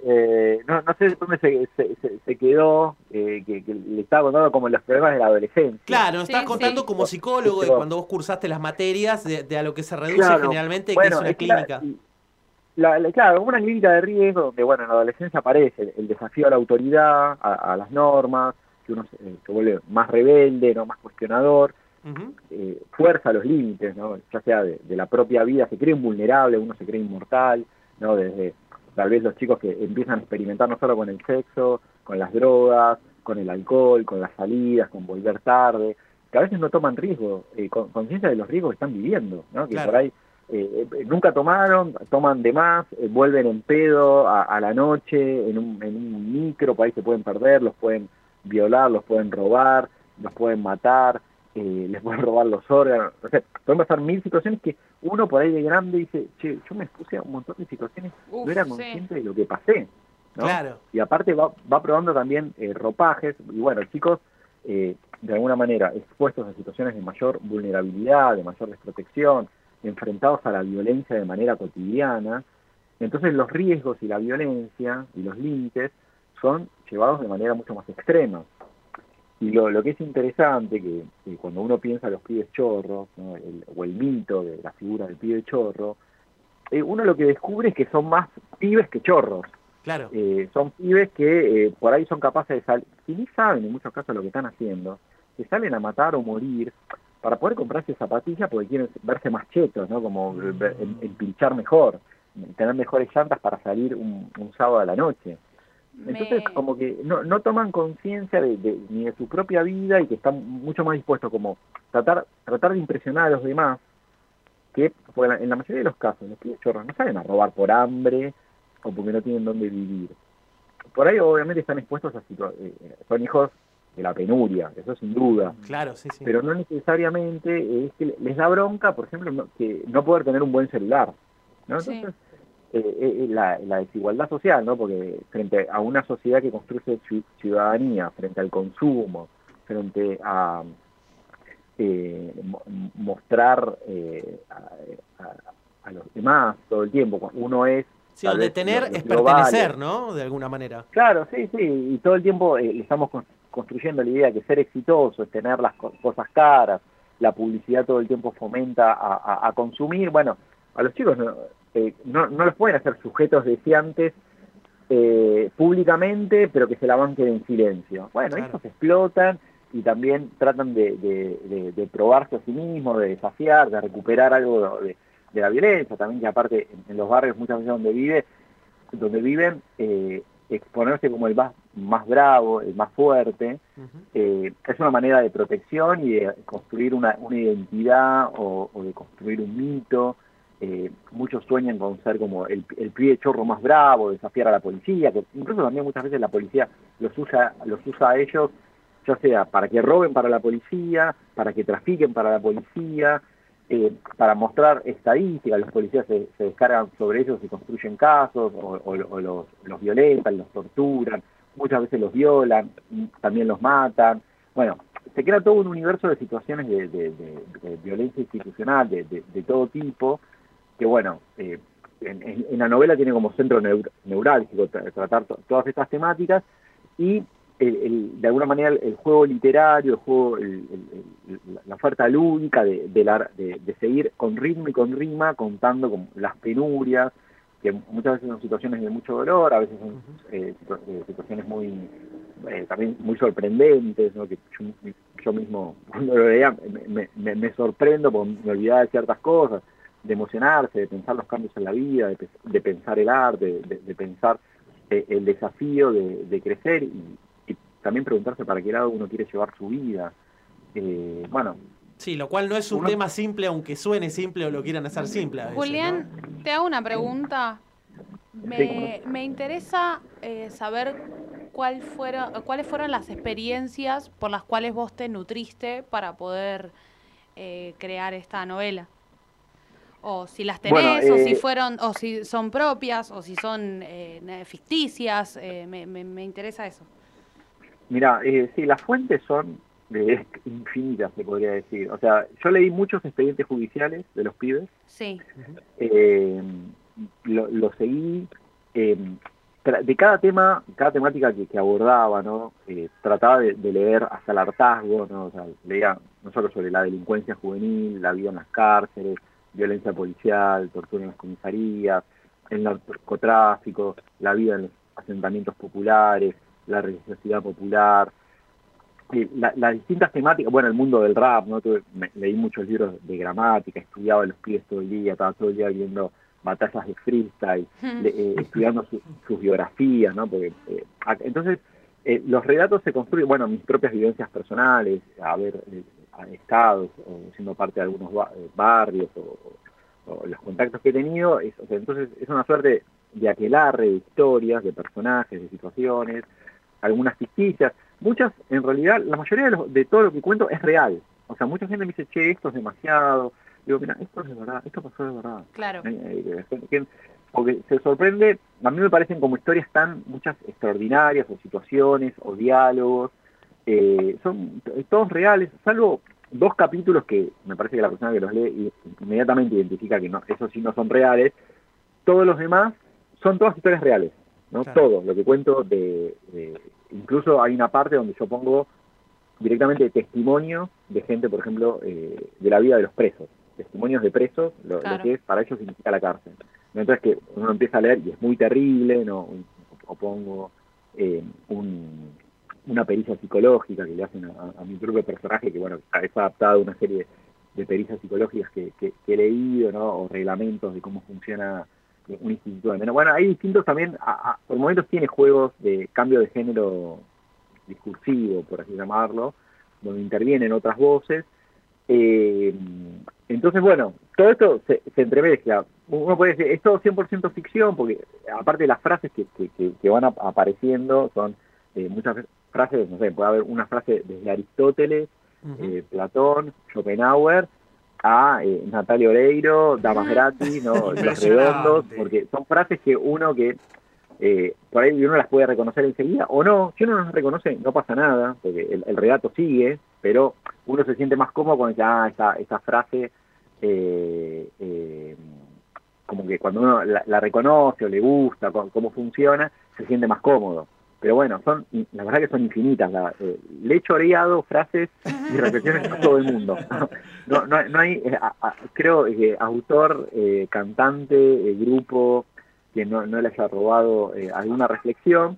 S15: Eh, no, no sé dónde se, se, se- se quedó, eh, que, que le estaba contando como los problemas de la adolescencia.
S2: Claro, nos
S3: Sí,
S2: estás
S3: sí.
S2: contando como psicólogo de cuando vos cursaste las materias de, de a lo que se reduce
S15: Claro,
S2: generalmente, que es una
S15: es que la-
S2: clínica.
S15: La- la- claro, una clínica de riesgo donde, bueno, en la adolescencia aparece el, el desafío a la autoridad, a, a las normas, que uno se, se vuelve más rebelde, no más cuestionador, Eh, fuerza los límites, ¿no? ya sea de, de la propia vida, se cree invulnerable, uno se cree inmortal, ¿no? desde tal vez los chicos que empiezan a experimentar no solo con el sexo, con las drogas, con el alcohol, con las salidas, con volver tarde, que a veces no toman riesgo, eh, con conciencia de los riesgos que están viviendo, ¿no? que
S2: Claro.
S15: por ahí eh, eh, nunca tomaron, toman de más, eh, vuelven en pedo a, a la noche, en un, en un micro, por ahí se pueden perder, los pueden violar, los pueden robar, los pueden matar, eh, les pueden robar los órganos, o sea, pueden pasar mil situaciones que uno por ahí de grande dice, che, yo me expuse a un montón de situaciones,
S3: Uf,
S15: no era
S3: sí.
S15: consciente de lo que pasé. ¿no?
S2: Claro.
S15: Y aparte va, va probando también eh, ropajes, y bueno, chicos, eh, de alguna manera expuestos a situaciones de mayor vulnerabilidad, de mayor desprotección, enfrentados a la violencia de manera cotidiana, entonces los riesgos y la violencia y los límites son llevados de manera mucho más extrema. Y lo, lo que es interesante, que, que cuando uno piensa en los pibes chorros, ¿no? El- o el mito de la figura del pibe chorro, eh, uno lo que descubre es que son más pibes que chorros.
S2: Claro.
S15: Eh, son pibes que eh, por ahí son capaces de salir, y ni saben en muchos casos lo que están haciendo, que salen a matar o morir para poder comprarse zapatillas porque quieren verse más chetos, ¿no? Como eh, ver- em- empilchar mejor, tener mejores llantas para salir un, un sábado a la noche. Entonces,
S3: Me-
S15: como que no, no toman conciencia de, de- ni de su propia vida y que están mucho más dispuestos como tratar tratar de impresionar a los demás, que porque en la, en la mayoría de los casos los pibes chorros no salen a robar por hambre o porque no tienen dónde vivir. Por ahí obviamente están expuestos a situa- eh, son hijos de la penuria, eso sin duda,
S2: Claro, sí, sí.
S15: pero no necesariamente es que les da bronca, por ejemplo, no, que no poder tener un buen celular. ¿no? Entonces, eh, la, la desigualdad social, ¿no? Porque frente a una sociedad que construye ci- ciudadanía, frente al consumo, frente a eh, mo- mostrar eh, a, a- a los demás todo el tiempo, uno es...
S2: Sí, donde tener
S15: los- los
S2: es
S15: globales,
S2: pertenecer, ¿no? De alguna manera.
S15: Claro, sí, sí, y todo el tiempo eh, estamos con- construyendo la idea que ser exitoso es tener las co- cosas caras, la publicidad todo el tiempo fomenta a, a- a consumir, bueno, a los chicos no, eh, no, no los pueden hacer sujetos deseantes eh, públicamente, pero que se la banquen en silencio. Bueno,
S2: Claro.
S15: estos explotan y también tratan de, de- de- de probarse a sí mismos, de desafiar, de recuperar algo de, de la violencia, también que aparte en, los barrios muchas veces donde vive, donde viven, eh, exponerse como el más, más bravo, el más fuerte, eh, es una manera de protección y de construir una, una identidad o, o de construir un mito. Eh, muchos sueñan con ser como el, el pibe chorro más bravo, desafiar a la policía, que incluso también muchas veces la policía los usa, los usa a ellos, ya sea para que roben para la policía, para que trafiquen para la policía, eh, para mostrar estadísticas, los policías se, se descargan sobre ellos y construyen casos, o, los, violentan, los torturan, muchas veces los violan, también los matan. Bueno, se crea todo un universo de situaciones de, de- de- de violencia institucional de, de- de todo tipo, que bueno, eh, en, en- en la novela tiene como centro neur- neurálgico tra- tratar to- todas estas temáticas y el- el- de alguna manera el, juego literario, el juego, el- la oferta lúdica de, de, la- de- de seguir con ritmo y con rima contando como las penurias, que muchas veces son situaciones de mucho dolor, a veces son eh, eh, situaciones muy eh, también muy sorprendentes, ¿no? que yo, yo mismo cuando lo leía me, me- me- me sorprendo porque me olvidaba de ciertas cosas, de emocionarse, de pensar los cambios en la vida, de, pe- de pensar el arte, de, de pensar eh, el desafío de, de crecer y, y también preguntarse para qué lado uno quiere llevar su vida. Eh, bueno,
S2: Sí, lo cual no es un
S15: Uno-
S2: tema simple, aunque suene simple o lo quieran hacer simple. a veces,
S3: Julián, te hago una pregunta. Me,
S2: Sí.
S3: me interesa eh, saber cuál fueron, cuáles fueron las experiencias por las cuales vos te nutriste para poder eh, crear esta novela. O si las tenés,
S15: Bueno,
S3: o si
S15: eh,
S3: fueron, o si son propias, o si son eh, ficticias. eh, me, me- me interesa eso.
S15: Mira, eh, sí, las fuentes son de infinitas, se podría decir. O sea, yo leí muchos expedientes judiciales de los pibes,
S3: Sí.
S15: lo, lo seguí. de cada tema, cada temática que, que abordaba, ¿no? Trataba de, de leer hasta el hartazgo, ¿no? O sea, leía no solo sobre la delincuencia juvenil, la vida en las cárceles, violencia policial, tortura en las comisarías, el narcotráfico, la vida en los asentamientos populares, la religiosidad popular, eh, la- las distintas temáticas, bueno, el mundo del rap, ¿no? Tuve- me- leí muchos libros de gramática, estudiaba los pibes todo el día, estaba todo el día viendo batallas de freestyle, le- eh, estudiando su- sus biografías, ¿no? Porque, eh, entonces, eh, los relatos se construyen, bueno, mis propias vivencias personales, haber eh, estado o siendo parte de algunos eh, barrios o, o los contactos que he tenido, es- o sea, entonces es una suerte de aquelarre de historias, de personajes, de situaciones, algunas ficticias, muchas, en realidad, la mayoría de, los- de todo lo que cuento es real. O sea, mucha gente me dice, che, esto es demasiado. Digo, mira, esto es de verdad, esto pasó de verdad.
S3: Claro.
S15: Que- Porque se sorprende, a mí me parecen como historias tan, muchas extraordinarias, o situaciones, o diálogos, eh, son todos reales, salvo dos capítulos que me parece que la persona que los lee inmediatamente identifica que no, esos sí no son reales, todos los demás son todas historias reales, ¿no?
S2: Claro.
S15: Todo, lo que cuento de, de- incluso hay una parte donde yo pongo directamente testimonio de gente, por ejemplo, eh, de la vida de los presos, testimonios de presos, lo, que es para ellos significa la cárcel. Entonces que uno empieza a leer y es muy terrible, ¿no? O pongo eh, un- una pericia psicológica que le hacen a, a mi propio personaje, que bueno, es adaptado a una serie de pericias psicológicas que, he leído. O reglamentos de cómo funciona un instituto de menores. Bueno, hay distintos también, por momentos tiene juegos de cambio de género discursivo, por así llamarlo, donde intervienen otras voces. Eh, entonces, bueno, todo esto se, se entremezcla. Uno puede decir, es todo 100% ficción, porque aparte de las frases que, que- que- van ap- apareciendo, son eh, muchas frases, no sé, puede haber una frase desde Aristóteles, eh, Platón, Schopenhauer, a eh, Natalia Oreiro, Damas Gratis, ¿no? Los. Redondos, porque son frases que uno que eh, por ahí uno las puede reconocer enseguida o no. Si uno no las reconoce, no pasa nada, porque el, el relato sigue, pero uno se siente más cómodo cuando dice, ah, esta, esta frase, eh, eh, como que cuando uno la, la reconoce o le gusta cómo, cómo funciona, se siente más cómodo. Pero bueno, son la verdad que son infinitas. La, eh, le he choreado frases y reflexiones a todo el mundo. No, no, no hay, eh, a- creo que autor, eh, cantante, eh, grupo, que no, no le haya robado eh, alguna reflexión.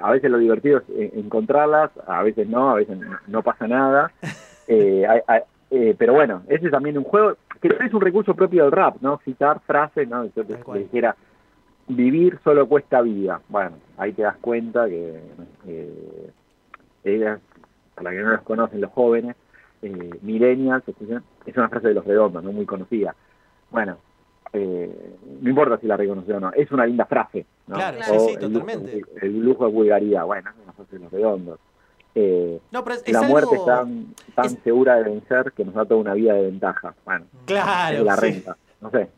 S15: A veces lo divertido es encontrarlas, a veces no, a veces no, pasa nada. Eh, hay- hay- pero bueno, ese es también un juego que es un recurso propio del rap, ¿no? Citar frases, ¿no? Yo te- dijera, vivir solo cuesta vida. Bueno, ahí te das cuenta que eh, ellas, para que no los conocen los jóvenes, eh, millennials, es una frase de los redondos, no muy conocida. Bueno, eh, no importa si la reconoció o no, es una linda frase. ¿no?
S2: Claro,
S15: O
S2: sí, sí,
S15: el
S2: totalmente.
S15: lujo- El, lujo de vulgaridad, bueno, es una frase de los redondos. Eh,
S2: No, pero es- es
S15: la muerte
S2: algo-
S15: es tan, tan segura de vencer que nos da toda una vida de ventaja. Bueno,
S2: Claro,
S15: la
S2: sí.
S15: renta, no sé.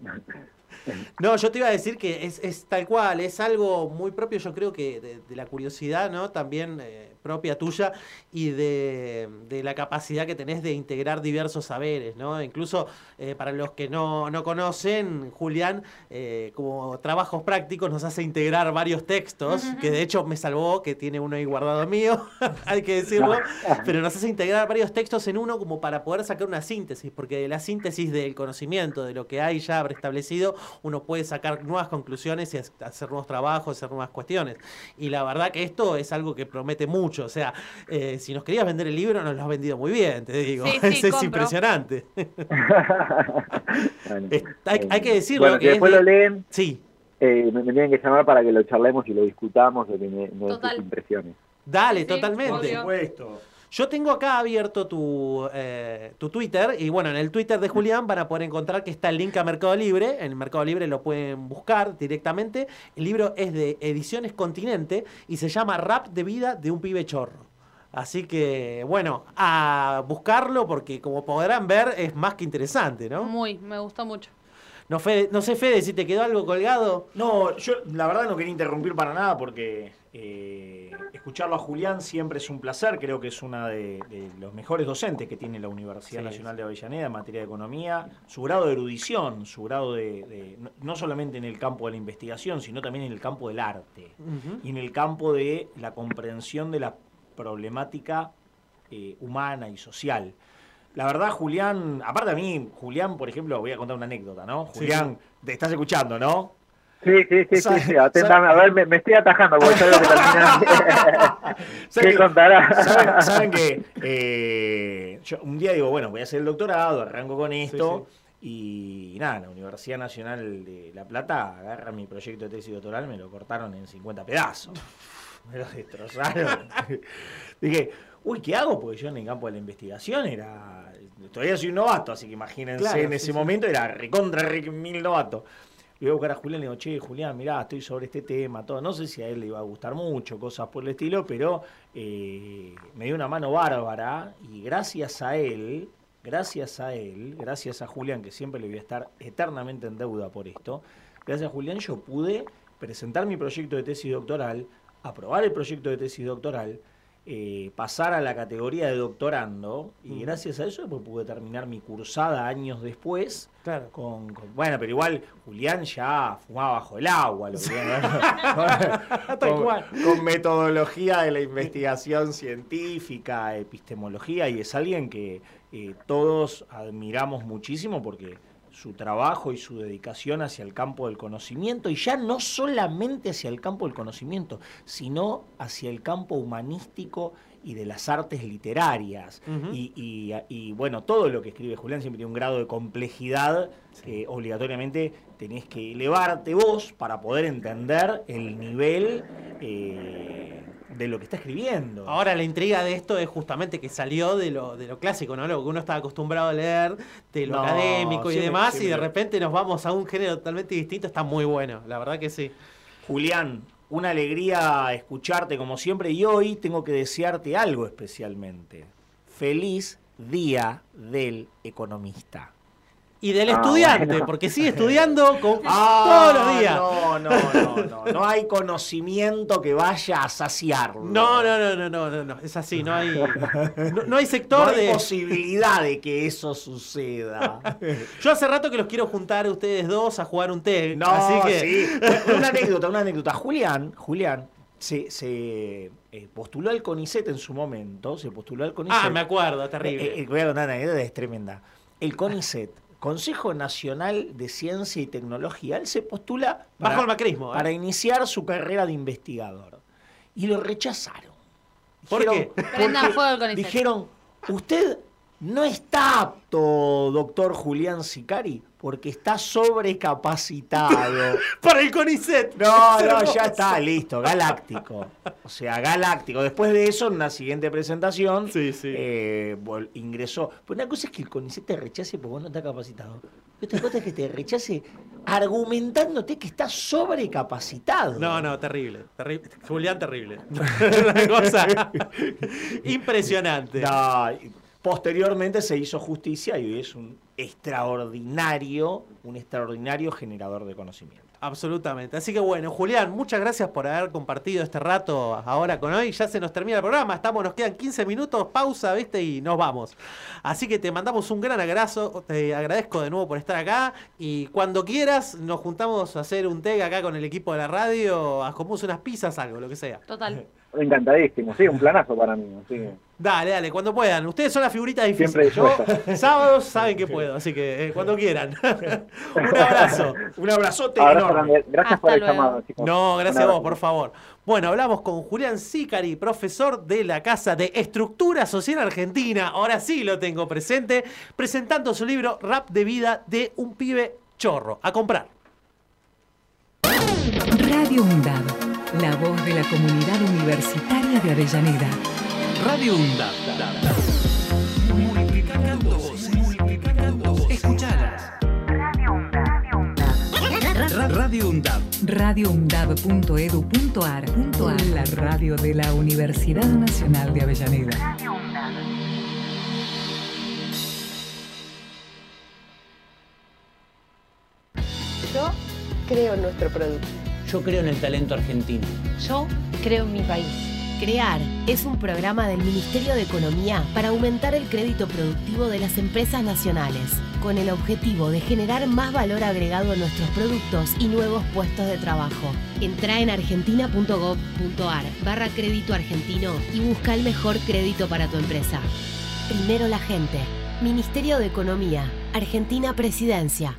S2: No, yo te iba a decir que es, es tal cual, es algo muy propio, yo creo que de, la curiosidad, ¿no? También eh, propia tuya y de, de la capacidad que tenés de integrar diversos saberes, ¿no? Incluso eh, para los que no, no conocen, Julián, eh, como trabajos prácticos nos hace integrar varios textos, que de hecho me salvó, que tiene uno ahí guardado mío, hay que decirlo, pero nos hace integrar varios textos en uno como para poder sacar una síntesis, porque de la síntesis del conocimiento, de lo que hay ya preestablecido, uno puede sacar nuevas conclusiones y hacer nuevos trabajos, hacer nuevas cuestiones. Y la verdad que esto es algo que promete mucho. O sea, eh, si nos querías vender el libro, nos lo has vendido muy bien, te digo.
S10: Sí, sí,
S2: es,
S10: compro.
S2: impresionante.
S15: Bueno,
S2: hay,
S15: eh,
S2: hay que decirlo.
S15: bueno,
S2: que
S15: después
S2: de-
S15: lo leen,
S2: Sí.
S15: eh, me, me tienen que llamar para que lo charlemos y lo discutamos, de que me, me den sus
S3: Total.
S15: impresiones.
S2: Dale,
S3: Sí,
S2: totalmente.
S3: obvio.
S4: supuesto.
S2: Yo tengo acá abierto tu, eh, tu Twitter y bueno, en el Twitter de Julián van a poder encontrar que está el link a Mercado Libre. En el Mercado Libre lo pueden buscar directamente. El libro es de Ediciones Continente y se llama Rap de vida de un pibe chorro. Así que bueno, a buscarlo porque como podrán ver es más que interesante, ¿no?
S3: Muy, me gustó mucho.
S2: No, Fede- no sé, Fede, si te quedó algo colgado.
S4: No, yo la verdad no quería interrumpir para nada porque eh, escucharlo a Julián siempre es un placer. Creo que es uno de, de los mejores docentes que tiene la Universidad
S2: Sí.
S4: Nacional de Avellaneda en materia de economía. Su grado de erudición, su grado de, de- no- solamente en el campo de la investigación, sino también en el campo del arte y en el campo de la comprensión de la problemática eh, humana y social. La verdad, Julián, aparte a mí, Julián, por ejemplo, voy a contar una anécdota, ¿no?
S2: Sí,
S4: Julián, te estás escuchando, ¿no?
S15: Sí, sí, sí, sí,
S4: ¿Sabe-
S15: sí, atentame. A ver, me, me estoy atajando porque es algo que termina. ¿Qué
S4: ¿Saben-
S15: contará?
S4: Saben, saben que eh, yo un día digo, bueno, voy a hacer el doctorado, arranco con esto. Y nada, la Universidad Nacional de La Plata agarra mi proyecto de tesis doctoral, me lo cortaron en 50 pedazos. Me lo destrozaron. Dije, uy, ¿qué hago? Porque yo en el campo de la investigación era. Todavía soy un novato, así que imagínense,
S2: Claro,
S4: en ese
S2: sí.
S4: momento era recontra re mil novato. Le voy a buscar a Julián y le digo, che, Julián, mirá, estoy sobre este tema, todo. No sé si a él le iba a gustar mucho, cosas por el estilo, pero eh, me dio una mano bárbara y gracias a él, gracias a él, gracias a Julián, que siempre le voy a estar eternamente en deuda por esto, gracias a Julián yo pude presentar mi proyecto de tesis doctoral, aprobar el proyecto de tesis doctoral, eh, pasar a la categoría de doctorando y
S2: Ujú.
S4: gracias a eso después pude terminar mi cursada años después
S2: Claro.
S4: con, con- bueno, pero igual Julián ya fumaba bajo el agua, lo que- con metodología de la investigación científica, epistemología, y es alguien que eh, todos admiramos muchísimo porque su trabajo y su dedicación hacia el campo del conocimiento, y ya no solamente hacia el campo del conocimiento, sino hacia el campo humanístico y de las artes literarias.
S2: Ujú.
S4: y, y- y, bueno, todo lo que escribe Julián siempre tiene un grado de complejidad que obligatoriamente tenés que elevarte vos para poder entender el nivel eh, de lo que está escribiendo.
S2: Ahora la intriga de esto es justamente que salió de lo, de lo clásico, ¿no? Lo que uno estaba acostumbrado a leer, de lo
S4: No,
S2: académico y
S4: siempre-
S2: demás, y de repente nos vamos a un género totalmente distinto, está muy bueno, la verdad que sí.
S4: Julián, una alegría escucharte como siempre y hoy tengo que desearte algo especialmente. Feliz Día del Economista.
S2: Y del
S4: Ah,
S2: estudiante, porque sigue estudiando con-
S4: Ah,
S2: todos los días.
S4: No, no, no, no. No hay conocimiento que vaya a saciarlo.
S2: No, no, no, no, no, no, no, es así, no hay, no, hay sector
S4: No hay
S2: de...
S4: posibilidad de que eso suceda.
S2: Yo hace rato que los quiero juntar a ustedes dos a jugar un té,
S4: No,
S2: así que...
S4: sí. Una anécdota, una anécdota. Julián, Julián se, se, eh, postuló al CONICET en su momento. Se postuló al CONICET.
S2: Ah, me acuerdo, terrible.
S4: Eh, eh, voy a contar una anécdota, es tremenda. El CONICET, Consejo Nacional de Ciencia y Tecnología, él se postula
S2: Bajo el macrismo, ¿eh?
S4: para iniciar su carrera de investigador. Y lo rechazaron.
S2: ¿Por qué?
S4: Porque
S3: fuego CONICET.
S4: Dijeron, usted No está apto, doctor Julián Sicari, porque está sobrecapacitado.
S2: Para el CONICET.
S4: No, no, ya está, listo, galáctico. O sea, galáctico. Después de eso, en una siguiente presentación, eh, vol- ingresó. Pero una cosa es que el CONICET te rechace porque vos no estás capacitado. Y Otra cosa es que te rechace argumentándote que estás sobrecapacitado.
S2: No, no, terrible. terrible. Julián, terrible. Una cosa impresionante.
S4: No, posteriormente se hizo justicia y hoy es un extraordinario, un extraordinario generador de conocimiento.
S2: Absolutamente. Así que bueno, Julián, muchas gracias por haber compartido este rato ahora con hoy. Ya se nos termina el programa, estamos, nos quedan 15 minutos, pausa, ¿viste? Y nos vamos. Así que te mandamos un gran abrazo, te agradezco de nuevo por estar acá y cuando quieras nos juntamos a hacer un tega acá con el equipo de la radio, a unas pizzas, algo, lo que sea.
S3: Total.
S15: Encantadísimo, sí, un planazo para mí. así que-
S2: Dale, dale, cuando puedan. Ustedes son las figuritas difíciles.
S15: Siempre
S2: Yo, sábados saben que puedo, así que eh, cuando quieran. un abrazo.
S4: Un abrazote
S15: Abrazo
S4: enorme.
S15: grande. Gracias por el llamado, chicos.
S2: No, gracias a vos, por favor. Bueno, hablamos con Julián Sicari, profesor de la Casa de Estructura Social Argentina. Ahora sí lo tengo presente, presentando su libro Rap de Vida de un pibe chorro. A comprar.
S7: Radio UNDAB, la voz de la comunidad universitaria de Avellaneda.
S1: Radio UNDAB. Multiplicando voces, multiplicando voces. Escuchalas. Radio UNDAB.
S7: radioundab.edu.ar La radio de la Universidad Nacional de Avellaneda.
S16: Yo creo en nuestro producto.
S17: Yo creo en el talento argentino.
S16: Yo creo en mi país.
S18: CREAR es un programa del Ministerio de Economía para aumentar el crédito productivo de las empresas nacionales, con el objetivo de generar más valor agregado en nuestros productos y nuevos puestos de trabajo. Entra en argentina.gov.ar barra crédito argentino y busca el mejor crédito para tu empresa. Primero la gente. Ministerio de Economía. Argentina Presidencia.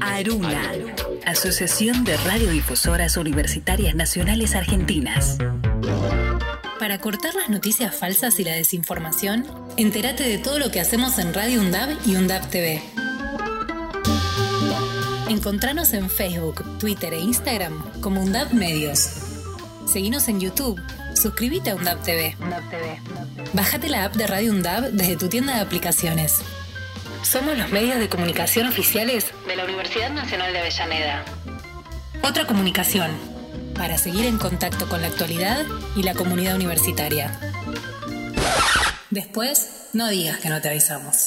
S19: Aruna, Asociación de Radiodifusoras Universitarias Nacionales Argentinas.
S11: Para cortar las noticias falsas y la desinformación, entérate de todo lo que hacemos en Radio UNDAB y UNDAB TV. Encontranos en Facebook, Twitter e Instagram como UNDAB Medios. Seguinos en YouTube. Suscríbete a UNDAB TV. Bájate la app de Radio UNDAB desde tu tienda de aplicaciones. Somos los medios de comunicación oficiales de la Universidad Nacional de Avellaneda. Otra comunicación, para seguir en contacto con la actualidad y la comunidad universitaria. Después, no digas que no te avisamos.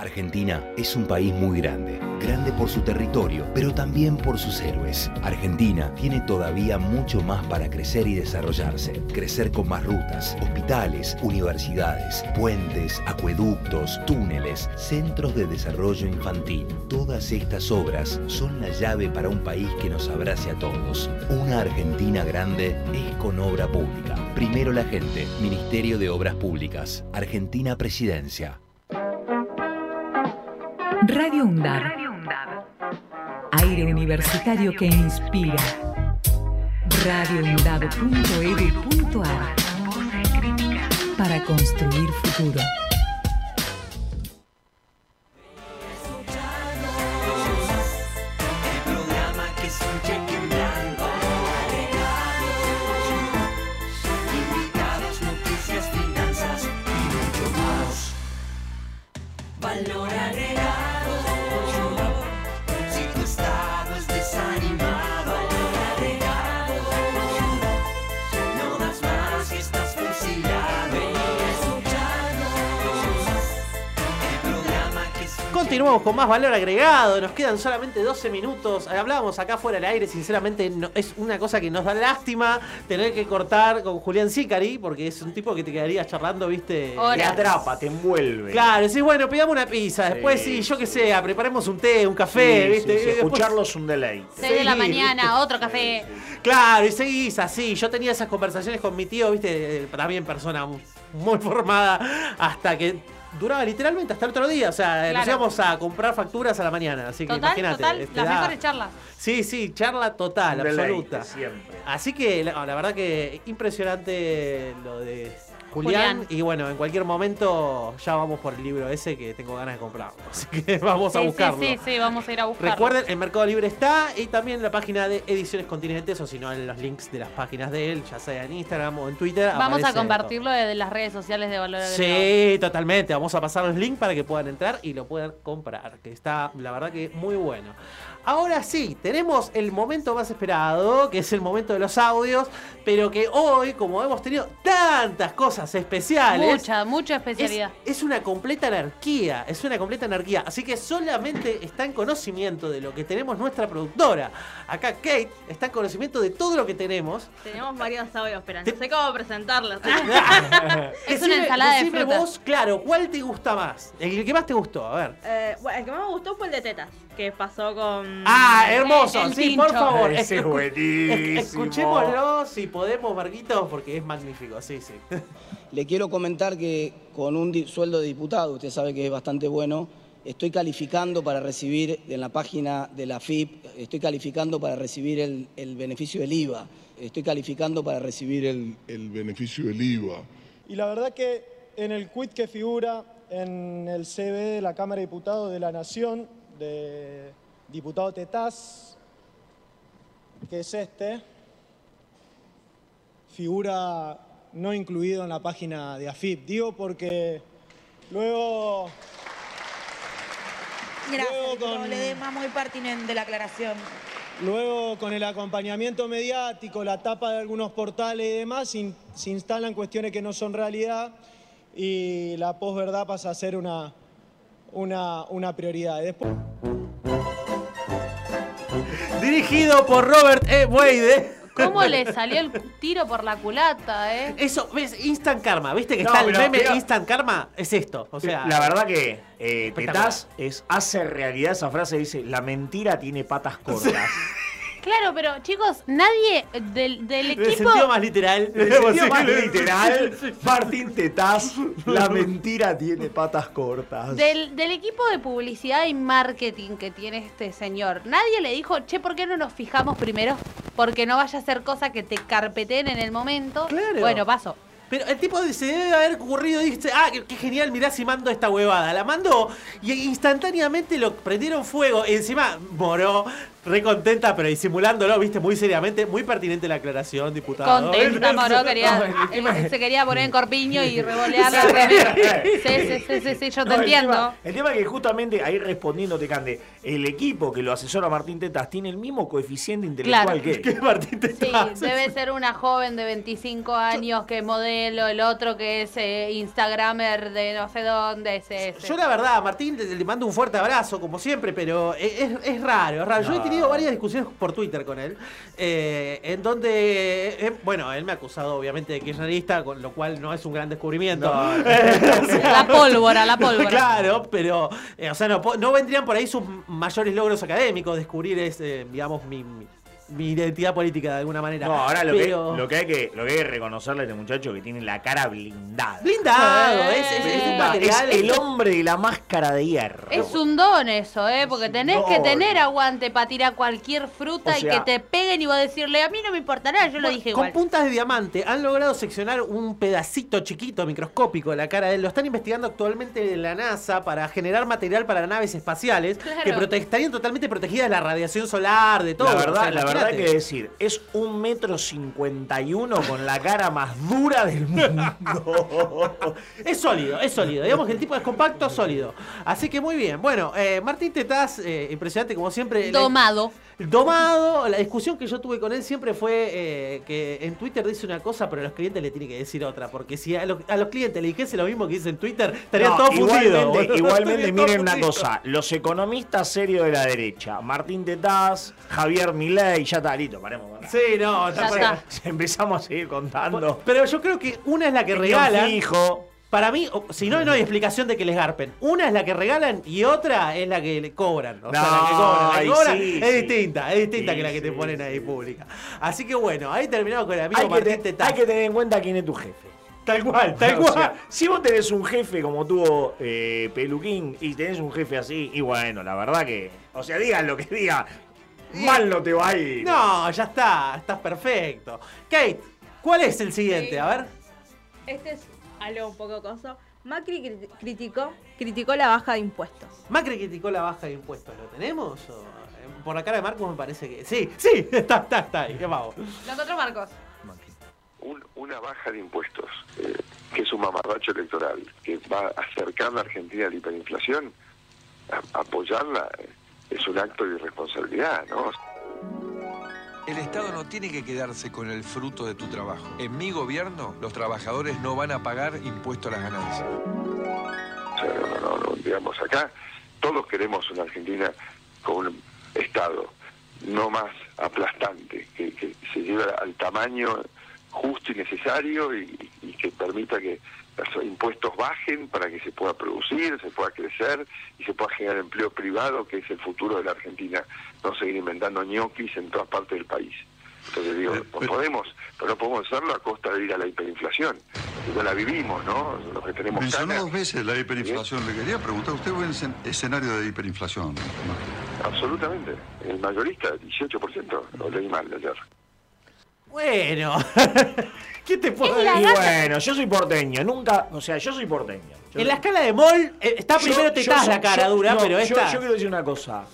S20: Argentina es un país muy grande, grande por su territorio, pero también por sus héroes. Argentina tiene todavía mucho más para crecer y desarrollarse, crecer con más rutas, hospitales, universidades, puentes, acueductos, túneles, centros de desarrollo infantil. Todas estas obras son la llave para un país que nos abrace a todos. Una Argentina grande es con obra pública. Primero la gente, Ministerio de Obras Públicas, Argentina Presidencia.
S7: Radio UNDAB. Aire universitario que inspira. radioundab.edu.ar Para construir futuro.
S2: Continuamos con más valor agregado, nos quedan solamente 12 minutos. Hablábamos acá fuera del aire, sinceramente no- es una cosa que nos da lástima tener que cortar con Julián Sicari, porque es un tipo que te quedaría charlando, viste.
S4: Te atrapa, te envuelve.
S2: Claro, decís, bueno, pidamos una pizza, después sí, yo qué sé, preparemos un té, un café,
S4: Sí,
S2: viste.
S4: sí, sí,
S2: después-
S4: Escucharlo es un deleite.
S3: 6 de la
S2: Sí,
S3: mañana, otro café.
S2: Claro, y seguís así. Yo tenía esas conversaciones con mi tío, viste, también persona muy formada, hasta que duraba literalmente hasta el otro día. O sea, nos
S3: Claro.
S2: íbamos a comprar facturas a la mañana. Así que
S3: Total,
S2: imagínate.
S3: total,
S2: este,
S3: las
S2: da-
S3: mejores charlas.
S2: Sí, sí, charla total,
S4: Un
S2: absoluta.
S4: siempre.
S2: Así que la, la verdad que impresionante lo de Julián.
S3: Julián.
S2: Y bueno, en cualquier momento ya vamos por el libro ese que tengo ganas de comprarlo. Así que vamos a buscarlo.
S3: Sí, sí, sí, vamos a ir a buscarlo.
S2: Recuerden, en Mercado Libre está y también la página de Ediciones Continentes o si no en los links de las páginas de él, ya sea en Instagram o en Twitter.
S3: Vamos a compartirlo de las redes sociales de Valor.
S2: Sí, totalmente. Vamos a pasar los links para que puedan entrar y lo puedan comprar, que está, la verdad que muy bueno. Ahora sí, tenemos el momento más esperado, que es el momento de los audios, pero que hoy, como hemos tenido tantas cosas especiales,
S3: Mucha, mucha especialidad.
S2: es, es una completa anarquía, es una completa anarquía. Así que solamente está en conocimiento de lo que tenemos nuestra productora. Acá Kate está en conocimiento de todo lo que tenemos.
S10: Tenemos varios audios, pero no sé cómo presentarlos.
S3: Es una ensalada de
S2: decime
S3: frutas.
S2: vos, claro, ¿cuál te gusta más? El que más te gustó, a ver.
S10: Eh, bueno, el que más me gustó fue el de tetas, que pasó con...
S2: Ah, hermoso.
S10: El
S2: sí, por favor.
S4: Ese es buenísimo.
S2: es- Escuchémoslo si podemos, Marquitos, porque es magnífico. Sí, sí.
S21: Le quiero comentar que con un di- sueldo de diputado, usted sabe que es bastante bueno, estoy calificando para recibir en la página de la FIP, estoy calificando para recibir el, el beneficio del IVA, estoy calificando para recibir el...
S22: el beneficio del IVA.
S23: Y la verdad que en el quit que figura en el CV de la Cámara de Diputados de la Nación, de diputado Tetaz, que es este, figura no incluido en la página de AFIP. Digo porque luego...
S24: Gracias,
S23: Luego con-
S24: muy pertinente la aclaración.
S23: Luego, con el acompañamiento mediático, la tapa de algunos portales y demás, in- se instalan cuestiones que no son realidad y la posverdad pasa a ser una, una, una prioridad. Y Después,
S2: Dirigido por Robert E. Wade.
S3: ¿Cómo le salió el tiro por la culata, eh?
S2: Eso, ¿ves? Instant Karma. ¿Viste que
S4: No,
S2: está el
S4: pero
S2: meme
S4: mira-
S2: Instant Karma? Es esto. O sea,
S4: la verdad que eh. Tetaz es, hace realidad esa frase, dice, la mentira tiene patas cortas.
S3: Claro, pero chicos, nadie del, del
S2: En el
S3: equipo.
S2: sentido más literal.
S4: En el sentido más literal, Martín Tetaz, la mentira tiene patas cortas.
S3: Del, del equipo de publicidad y marketing que tiene este señor, nadie le dijo, che, ¿por qué no nos fijamos primero? Porque no vaya a ser cosa que te carpeten en el momento.
S2: Claro.
S3: Bueno, paso.
S2: Pero el tipo se debe haber ocurrido y dice, ah, qué, qué genial, mirá si mando esta huevada. La mandó y instantáneamente lo prendieron fuego. Y encima moró, re contenta, pero disimulándolo, viste, muy seriamente. Muy pertinente la aclaración, diputado.
S3: Contenta, Moró, quería, él se quería poner en corpiño y revolear la remera. Sí, sí, sí, sí, sí, yo te
S4: No, el
S3: entiendo.
S4: tema- El tema, es que justamente ahí respondiéndote, Cande, el equipo que lo asesora a Martín Tetaz tiene el mismo coeficiente intelectual
S3: Claro.
S4: que él.
S2: ¿Qué Martín
S3: Sí, debe ser una joven de 25 años que es modelo, el otro que es eh, Instagramer de no sé dónde es ese.
S2: Yo la verdad, Martín le, mando un fuerte abrazo, como siempre, pero es, es- es raro, es raro. Tenido varias discusiones por Twitter con él, eh, en donde, eh, bueno, él me ha acusado obviamente de kirchnerista, con lo cual no es un gran descubrimiento.
S4: No.
S3: La pólvora, la pólvora.
S2: Claro, pero, eh, o sea, no, no vendrían por ahí sus mayores logros académicos, descubrir, ese, digamos, mi, mi- mi identidad política de alguna manera.
S4: No, ahora lo,
S2: Pero-
S4: que, lo, que hay que, lo que hay que reconocerle a este muchacho que tiene la cara blindada.
S2: Blindado, es, es- es un
S4: Es
S2: material.
S4: el hombre de la máscara de hierro.
S3: Es un don eso, ¿eh? Porque tenés
S4: don.
S3: que tener aguante para tirar cualquier fruta
S2: O
S3: y que te peguen y vos decirle, a mí no me importa nada, yo lo dije
S2: Con
S3: igual.
S2: puntas de diamante han logrado seccionar un pedacito chiquito, microscópico de la cara de él. Lo están investigando actualmente en la NASA para generar material para naves espaciales
S3: Claro.
S2: que estarían totalmente protegidas de la radiación solar, de todo.
S4: La
S2: O
S4: verdad,
S2: sea,
S4: la verdad que decir, es un metro cincuenta y uno con la cara más dura del mundo.
S2: Es sólido, es sólido. Digamos que el tipo es compacto, sólido. Así que muy bien. Bueno, eh, Martín Tetaz, eh, impresionante como siempre. La-
S3: Domado.
S2: La discusión que yo tuve con él siempre fue eh, que en Twitter dice una cosa, pero a los clientes le tiene que decir otra. Porque si a los, a los clientes le dijese lo mismo que dice en Twitter, estaría
S4: No,
S2: todo fundido.
S4: igualmente, miren una
S2: fundido.
S4: cosa, los economistas serios de la derecha, Martín Tetaz, Javier Milei, ya está, listo, paremos.
S2: Sí, no, está
S4: Ya
S2: para-
S4: Empezamos a seguir contando.
S2: Pero yo creo que una es la que regalan.
S4: fijo.
S2: Para mí, si no, no hay explicación de que les garpen. Una es la que regalan y otra es la que le cobran. O sea, la que
S4: No,
S2: cobran. La que cobran
S4: sí,
S2: es
S4: sí.
S2: distinta, es distinta
S4: Sí,
S2: que la que te ponen ahí pública. Así que bueno, ahí terminamos con el amigo
S4: Hay que,
S2: Martín
S4: te-
S2: Tetaz.
S4: hay que tener en cuenta quién es tu jefe.
S2: Tal cual, tal
S4: O
S2: cual.
S4: sea, si vos tenés un jefe como tuvo eh, Peluquín y tenés un jefe así, y bueno, la verdad que. O sea, digan lo que digan, mal no te va a ir.
S2: No, ya está, estás perfecto. Kate, ¿cuál es el siguiente? A ver.
S10: Este es algo un poco coso. Macri cri- criticó, criticó la baja de impuestos.
S2: Macri criticó la baja de impuestos. ¿Lo tenemos? O, eh, por la cara de Marcos me parece que. Sí, sí, está, está, está ahí. Vamos.
S3: Lo encontró Marcos.
S22: un- una baja de impuestos, eh, que es un mamarracho electoral, que va a acercar a Argentina a la hiperinflación, a- apoyarla eh, es un acto de irresponsabilidad, ¿no?
S25: El Estado no tiene que quedarse con el fruto de tu trabajo. En mi gobierno, los trabajadores no van a pagar impuesto a las ganancias.
S22: O sea, no, no, no, digamos, acá todos queremos una Argentina con un Estado no más aplastante, que, que se lleve al tamaño justo y necesario y que permita que los impuestos bajen para que se pueda producir, se pueda crecer y se pueda generar empleo privado, que es el futuro de la Argentina, no seguir inventando ñoquis en todas partes del país. Entonces digo, pues podemos, pero no podemos hacerlo a costa de ir a la hiperinflación, ya la vivimos, ¿no? Los que tenemos
S26: Mencionó
S22: canas.
S26: dos veces la hiperinflación. Le quería preguntar, ¿usted ve escen- escenario de hiperinflación?
S22: Absolutamente. El mayorista, 18%, lo leí mal ayer.
S2: Bueno. ¿Qué te puedo decir?
S4: bueno, yo soy porteño, nunca. O sea, yo soy porteño. Yo-
S2: En la escala de Mol eh, está
S4: Yo-
S2: primero te
S4: yo
S2: la cara
S4: yo-
S2: dura,
S4: no,
S2: pero
S4: yo-
S2: esta.
S4: Yo, quiero decir una cosa.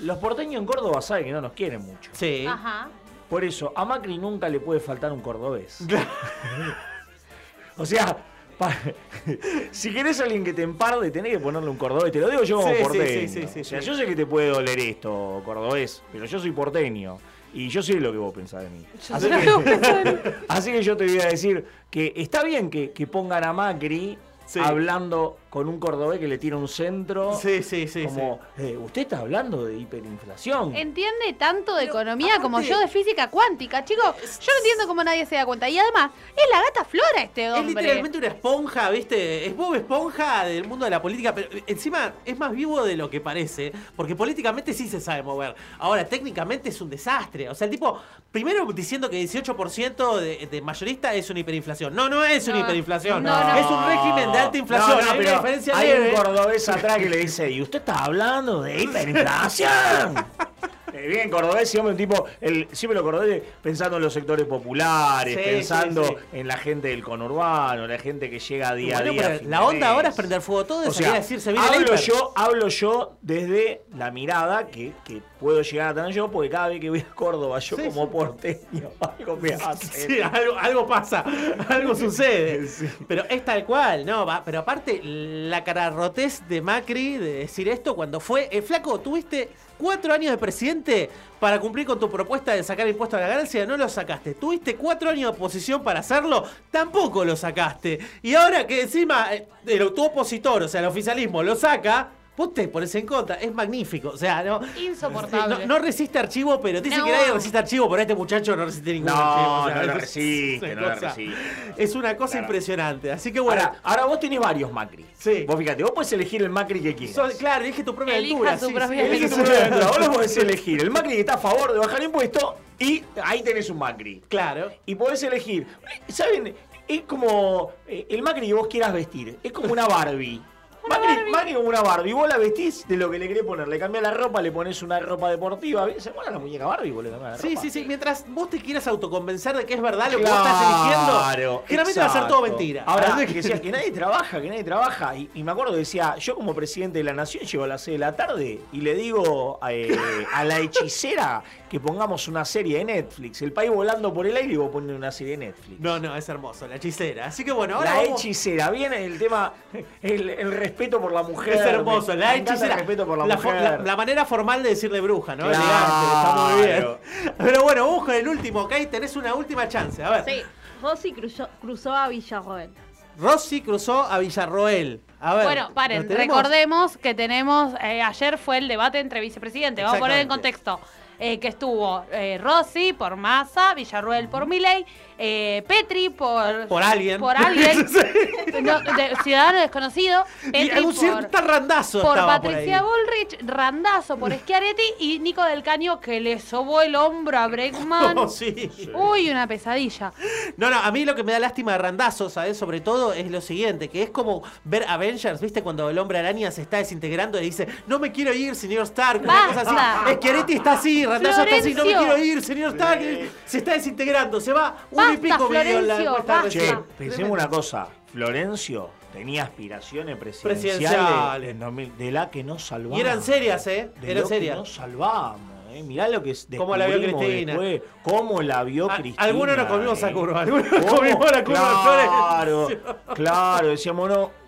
S4: Los porteños en Córdoba saben que no nos quieren mucho.
S2: Sí.
S3: Ajá.
S4: Por eso, a Macri nunca le puede faltar un cordobés. o sea, pa- si querés a alguien que te emparde, tenés que ponerle un cordobés. Te lo digo yo como
S2: Sí, sí,
S4: porteño.
S2: sí, sí, sí,
S4: o sea,
S2: sí.
S4: yo sé que te puede doler esto, cordobés, pero yo soy porteño. Y yo sé lo que vos pensás de mí.
S3: Yo
S4: Así
S3: sé lo
S4: que,
S3: que vos pensás de mí.
S4: así que yo te voy a decir que está bien que, que pongan a Macri
S2: Sí.
S4: hablando con un cordobés que le tira un centro.
S2: Sí, sí, sí.
S4: Como, eh, usted está hablando de hiperinflación.
S3: Entiende tanto de economía como yo de física cuántica, chicos. Yo no entiendo cómo nadie se da cuenta. Y además, es la gata flora este
S2: Es
S3: hombre.
S2: literalmente una esponja, ¿viste? Es Bob Esponja del mundo de la política, pero encima es más vivo de lo que parece, porque políticamente sí se sabe mover. Ahora, técnicamente es un desastre. O sea, el tipo, primero diciendo que 18% de, de mayorista es una hiperinflación. No, no es una
S4: No.
S2: hiperinflación.
S4: No, no.
S2: Es un régimen de alta inflación.
S4: Pero hay un cordobés atrás que le dice, ¿y usted está hablando de hiperinflación? Eh, Bien, cordobés, siempre un tipo, el, siempre lo cordobés pensando en los sectores populares,
S2: Sí,
S4: pensando
S2: sí,
S4: en la gente del conurbano, la gente que llega día
S2: Bueno,
S4: a día.
S2: pero la onda ahora es prender fuego todo y
S4: O
S2: salir
S4: sea,
S2: a decir se viene
S4: hablo yo, hablo yo desde la mirada que, que puedo llegar a tener yo, porque cada vez que voy a Córdoba, yo como porteño, algo me hace.
S2: Algo pasa, algo sucede. Pero es tal cual, ¿no? Va, pero aparte, la cararrotez de Macri de decir esto cuando fue. eh, flaco, tuviste cuatro años de presidente para cumplir con tu propuesta de sacar impuestos a la ganancia, no lo sacaste. Tuviste cuatro años de oposición para hacerlo, tampoco lo sacaste. Y ahora que encima eh, tu opositor, o sea, el oficialismo, lo saca. Vos te pones en contra, es magnífico. O sea, no.
S3: Insoportable.
S2: No, no resiste archivo, pero dice
S3: No.
S2: que nadie resiste archivo, pero este muchacho no resiste ningún
S4: No,
S2: archivo. o sea,
S4: no lo
S2: es-
S4: resiste,
S2: es
S4: no lo resiste.
S2: Es una cosa
S4: Claro.
S2: impresionante. Así que bueno.
S4: Ahora, ahora vos tenés varios Macri.
S2: Sí.
S4: Vos fíjate, vos podés elegir el Macri que quieras.
S2: claro, elige tu propia
S3: Elija
S2: aventura.
S3: su
S2: sí,
S3: propia
S2: sí,
S4: Elige
S2: elige
S4: tu propia aventura. Vos lo podés elegir. El Macri que está a favor de bajar impuestos y ahí tenés un Macri.
S2: Claro.
S4: Y podés elegir. ¿Saben? Es como eh, el Macri que vos quieras vestir. Es como una Barbie. Macri, Macri como una Barbie. Vos la vestís de lo que le querés poner. Le cambiás la ropa, le pones una ropa deportiva. ¿Se acuerdan la muñeca Barbie? Vos le cambiás la
S2: Sí,
S4: ropa.
S2: sí, sí. Mientras vos te quieras autoconvencer de que es verdad lo que vos estás eligiendo, generalmente va a ser todo
S4: exacto.
S2: mentira.
S4: Ahora,
S2: Así
S4: que decía que nadie trabaja, que nadie trabaja. Y, y me acuerdo decía, yo como presidente de la nación llego a las 6 de la tarde y le digo eh, a la hechicera que pongamos una serie de Netflix. El país volando por el aire y vos pones una serie de Netflix.
S2: No, no, es hermoso, la hechicera. Así que bueno, ahora
S4: la
S2: vamos-
S4: hechicera, viene el tema, el, el respeto por la mujer.
S2: Es hermoso,
S4: me-
S2: la
S4: me encanta el respeto por la, mujer.
S2: la- la manera formal de decirle bruja, ¿no?
S4: Claro.
S2: Elegante, está muy bien. Pero bueno, con el último, ¿ok? Tenés una última chance. A ver.
S10: Sí, Rossi cruzó, cruzó a Villarroel.
S2: Rossi cruzó a Villarroel. A ver.
S3: Bueno, paren, recordemos que tenemos, eh, ayer fue el debate entre vicepresidentes, vamos a poner en contexto, eh, que estuvo eh, Rossi por Massa, Villarruel por Milei, eh, Petri por...
S2: Por alguien.
S3: Por alguien, no, de- ciudadano desconocido,
S2: Y
S3: Petri
S2: algún
S3: por,
S2: cierto randazo
S3: por Patricia. Bullrich, Randazo por Schiaretti y Nico del Caño que le sobó el hombro a Bregman.
S2: Oh, sí.
S3: Uy, una pesadilla.
S2: No, no, a mí lo que me da lástima de Randazo, ¿sabes? Sobre todo es lo siguiente, que es como ver Avengers, ¿viste? Cuando el hombre araña se está desintegrando y dice, no me quiero ir, señor Stark, una cosa así. Schiaretti está así, Randazo está así, no me quiero ir, señor Stark. Se está desintegrando, se va y
S3: Basta,
S2: pico video en la
S3: Florencio, basta.
S4: Che, pensemos una cosa. Florencio tenía aspiraciones presidenciales,
S2: Presidenciales.
S4: en 2000 de la que no salvamos.
S2: Y eran serias, ¿eh?
S4: De
S2: Eran
S4: lo que
S2: serias.
S4: no salvamos, ¿eh? Mirá lo que es
S2: Cómo la vio Cristina.
S4: después, Cómo la vio
S2: A-
S4: Cristina.
S2: algunos nos comimos a
S4: ¿eh?
S2: curva, algunos nos comimos la curva de
S4: Claro, claro, decíamos no.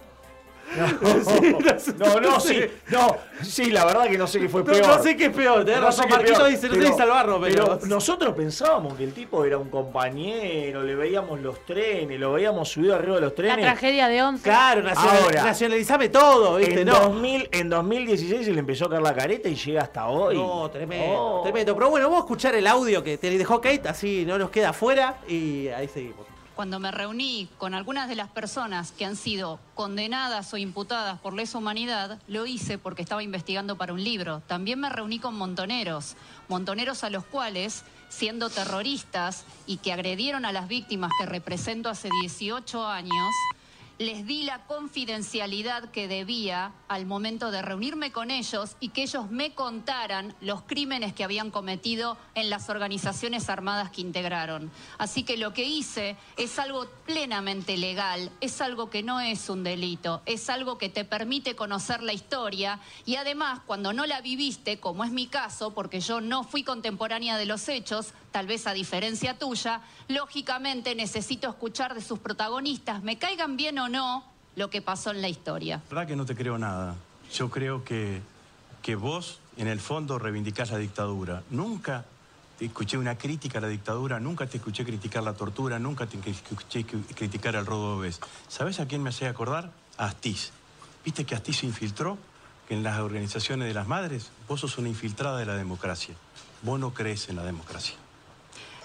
S4: No, no, no, sí, no, sí, la verdad que no sé qué fue
S2: No,
S4: peor.
S2: no sé qué es peor, tenés razón,
S4: qué es
S2: Marquito dice, no sé salvarlo, pero-
S4: nosotros pensábamos que el tipo era un compañero, le veíamos los trenes, lo veíamos subido arriba de los
S3: La
S4: trenes.
S3: tragedia de Once.
S2: Claro, nacional-
S4: Ahora,
S2: nacionalizame todo, ¿viste?
S4: En,
S2: No.
S4: 2000, en 2016 se le empezó a caer la careta y llega hasta hoy.
S2: No, tremendo,
S4: Oh.
S2: tremendo. Pero bueno, vamos a escuchar el audio que te dejó Kate, así no nos queda afuera y ahí seguimos.
S27: Cuando me reuní con algunas de las personas que han sido condenadas o imputadas por lesa humanidad, lo hice porque estaba investigando para un libro. También me reuní con montoneros, montoneros a los cuales, siendo terroristas y que agredieron a las víctimas que represento hace 18 años, les di la confidencialidad que debía al momento de reunirme con ellos y que ellos me contaran los crímenes que habían cometido en las organizaciones armadas que integraron. Así que lo que hice es algo plenamente legal, es algo que no es un delito, es algo que te permite conocer la historia y además cuando no la viviste, como es mi caso, porque yo no fui contemporánea de los hechos, tal vez a diferencia tuya, lógicamente necesito escuchar de sus protagonistas, me caigan bien o no, lo que pasó en la historia.
S28: La verdad que no te creo nada. Yo creo que, que vos, en el fondo, reivindicás la dictadura. Nunca te escuché una crítica a la dictadura, nunca te escuché criticar la tortura, nunca te escuché cri- criticar de bebés. ¿Sabés a quién me hacía acordar? A Astiz. ¿Viste que Astiz se infiltró en las organizaciones de las madres? Vos sos una infiltrada de la democracia. Vos no crees en la democracia.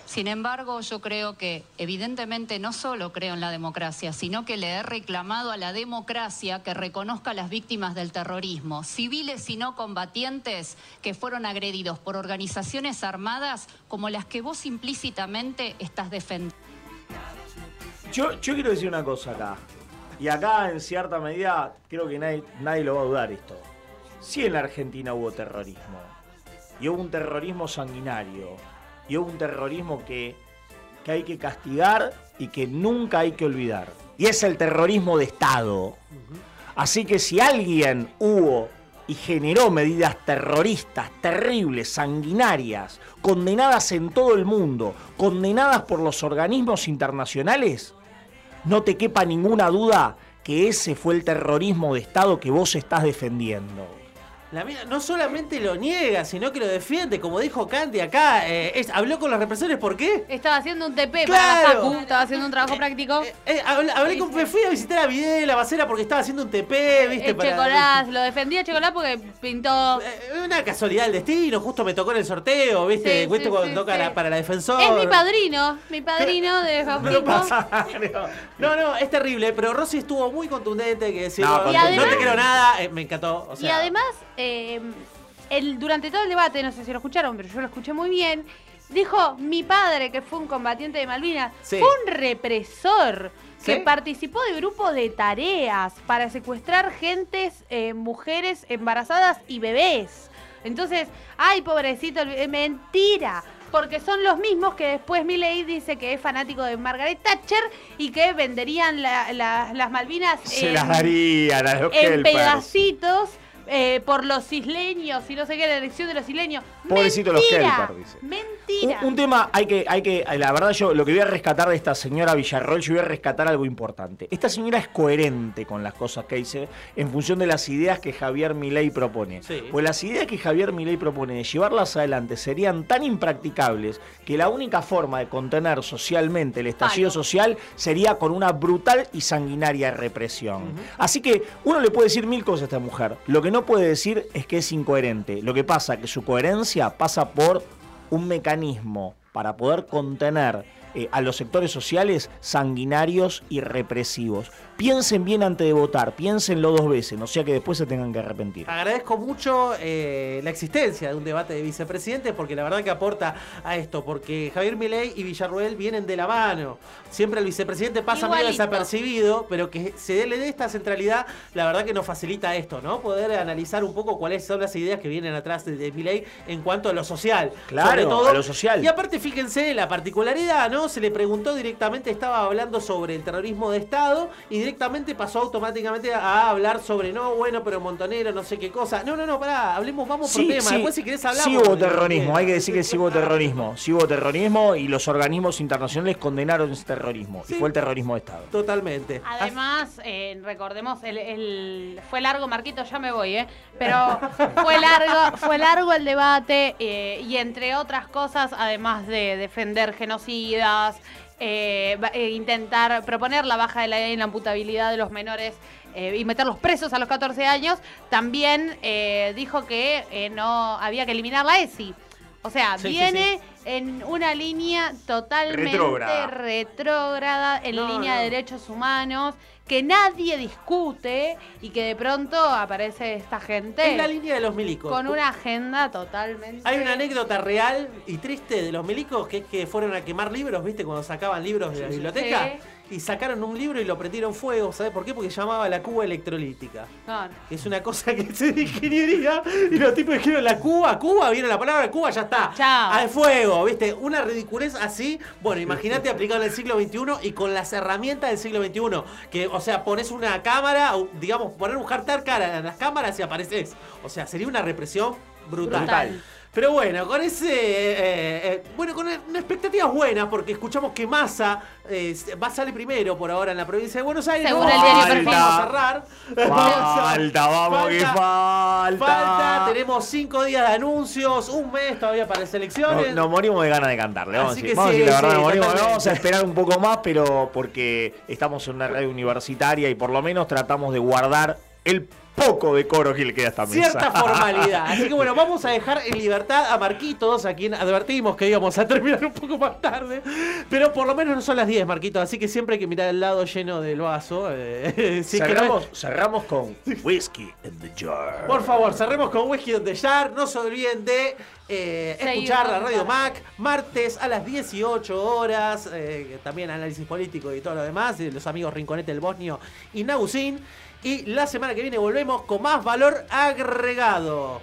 S27: Sin embargo, yo creo que evidentemente no solo creo en la democracia, sino que le he reclamado a la democracia que reconozca a las víctimas del terrorismo, civiles y no combatientes que fueron agredidos por organizaciones armadas como las que vos implícitamente estás defendiendo.
S4: Yo, yo quiero decir una cosa acá. Y acá, en cierta medida, creo que nadie, nadie lo va a dudar esto. Sí en la Argentina hubo terrorismo. Y hubo un terrorismo sanguinario. Y hubo un terrorismo que, que hay que castigar y que nunca hay que olvidar. Y es el terrorismo de Estado. Así que si alguien hubo y generó medidas terroristas, terribles, sanguinarias, condenadas en todo el mundo, condenadas por los organismos internacionales, no te quepa ninguna duda que ese fue el terrorismo de Estado que vos estás defendiendo.
S2: La mina no solamente lo niega, sino que lo defiende, como dijo Candy acá. eh, es- habló con los represores, ¿por qué?
S3: Estaba haciendo un TP para
S2: Claro.
S3: la Facu, estaba haciendo un trabajo práctico.
S2: Eh, hablé, hablé con, me fui a visitar a Videla, la Bacera, porque estaba haciendo un TP, ¿viste?
S3: Eh, Checolás, lo defendía Checolás porque pintó.
S2: Eh, Una casualidad del destino, justo me tocó en el sorteo, ¿viste?
S3: Sí,
S2: ¿Viste
S3: sí,
S2: cuando
S3: sí,
S2: toca la- para la defensor?
S3: Es mi padrino, mi padrino de
S2: No
S3: bautismo.
S2: pasa. No, no, es terrible, pero Rossi estuvo muy contundente, que decir,
S3: No,
S2: no, no te quiero nada, eh, me encantó. O
S3: y además, eh, el, durante todo el debate, no sé si lo escucharon, pero yo lo escuché muy bien, dijo, mi padre, que fue un combatiente de Malvinas,
S2: Sí.
S3: fue un represor que participó de grupos de tareas para secuestrar gentes, eh, mujeres embarazadas y bebés. Entonces, ay, pobrecito, el bebé", mentira. Porque son los mismos que después Milei dice que es fanático de Margaret Thatcher y que venderían la- la- las Malvinas
S4: Se
S3: en-
S4: las darían a los
S3: en pedacitos eh, por los isleños y no sé qué, la elección de los isleños.
S4: Pobrecito los
S3: Mentira,
S4: helpers, dice.
S3: Mentira.
S4: un tema hay que, hay que, la verdad yo lo que voy a rescatar de esta señora Villarroel, yo voy a rescatar algo importante. Esta señora es coherente con las cosas que dice en función de las ideas que Javier Milei propone.
S2: Sí.
S4: Pues las ideas que Javier Milei propone de llevarlas adelante serían tan impracticables que la única forma de contener socialmente el estallido social sería con una brutal y sanguinaria represión. Así que uno le puede decir mil cosas a esta mujer. Lo que no puede decir es que es incoherente. Lo que pasa es que su coherencia pasa por un mecanismo para poder contener eh, a los sectores sociales sanguinarios y represivos. Piensen bien antes de votar, piénsenlo dos veces, no sea que después se tengan que arrepentir.
S2: Agradezco mucho eh, la existencia de un debate de vicepresidentes porque la verdad que aporta a esto, porque Javier Milei y Villarruel vienen de la mano. Siempre el vicepresidente pasa medio
S3: Igualito.
S2: desapercibido, pero que se le dé esta centralidad, la verdad que nos facilita esto, ¿no? Poder analizar un poco cuáles son las ideas que vienen atrás de, de Milei en cuanto a lo social.
S4: Claro,
S2: Sobre todo.
S4: a lo social.
S2: Y aparte, fíjense, la particularidad, ¿no? Se le preguntó directamente, estaba hablando sobre el terrorismo de Estado y directamente pasó automáticamente a hablar sobre, no, bueno, pero Montonero, no sé qué cosa. No, no, no, pará, hablemos, vamos por
S4: Sí,
S2: tema.
S4: sí.
S2: Después si querés hablar.
S4: Sí hubo terrorismo, hay que decir que sí hubo terrorismo. Sí hubo terrorismo y los organismos internacionales condenaron ese terrorismo. Y fue el terrorismo de Estado.
S2: Totalmente.
S3: Además, eh, recordemos, el, el- fue largo, Marquito, ya me voy, ¿eh? Pero fue largo, fue largo el debate eh, y entre otras cosas, además de defender genocidas, eh, eh, intentar proponer la baja de la inamputabilidad de los menores eh, y meterlos presos a los 14 años, también eh, dijo que no había que eliminar la ESI. O sea,
S2: Sí, sí,
S3: viene en una línea totalmente
S4: Retrógrada.
S3: retrógrada, en
S2: No,
S3: línea
S2: no.
S3: de derechos humanos, que nadie discute y que de pronto aparece esta gente
S2: Es la línea de los milicos.
S3: con una agenda totalmente...
S2: Hay una anécdota real y triste de los milicos que es que fueron a quemar libros, ¿viste? Cuando sacaban libros de la biblioteca.
S3: Sí.
S2: Y sacaron un libro y lo prendieron fuego. ¿Sabes por qué? Porque se llamaba la cuba electrolítica.
S3: No,
S2: Que es una cosa que se de ingeniería. Y los tipos dijeron la cuba, Cuba, viene la palabra Cuba, ya está.
S3: Chao.
S2: Al fuego, ¿viste? Una ridiculez así. Bueno, imagínate aplicado en el siglo XXI y con las herramientas del siglo XXI. Que, o sea, pones una cámara, digamos, poner un jartar cara en las cámaras y apareces. O sea, sería una represión brutal.
S3: Brutal.
S2: Pero bueno, con ese. eh, eh, bueno, con una expectativas buenas, porque escuchamos que Massa eh, va a salir primero por ahora en la provincia de Buenos Aires.
S3: Según
S2: No
S3: el diario
S2: vamos a cerrar.
S4: Falta, vamos que falta.
S2: Falta, tenemos cinco días de anuncios, un mes todavía para las elecciones.
S4: No- Nos morimos de ganas de cantarle. Vamos,
S2: Así
S4: a
S2: que
S4: decir, vamos a decir la verdad,
S2: sí,
S4: nos morimos.
S2: totalmente.
S4: Vamos a esperar un poco más, pero porque estamos en una radio universitaria y por lo menos tratamos de guardar el poco decoro que le queda a esta mesa.
S2: Cierta formalidad. Así que bueno, vamos a dejar en libertad a Marquitos, a quien advertimos que íbamos a terminar un poco más tarde. Pero por lo menos no son las 10, Marquitos. Así que siempre hay que mirar el lado lleno del vaso. eh, si es que no-
S4: cerramos, cerramos con Whiskey in the Jar.
S2: Por favor, cerremos con Whisky on the Jar. No se olviden de eh, escuchar la Radio. Mac martes a las 18 horas. eh, también análisis político y todo lo demás. de los amigos Rinconete el Bosnio y Nausin. Y la semana que viene volvemos con más valor agregado.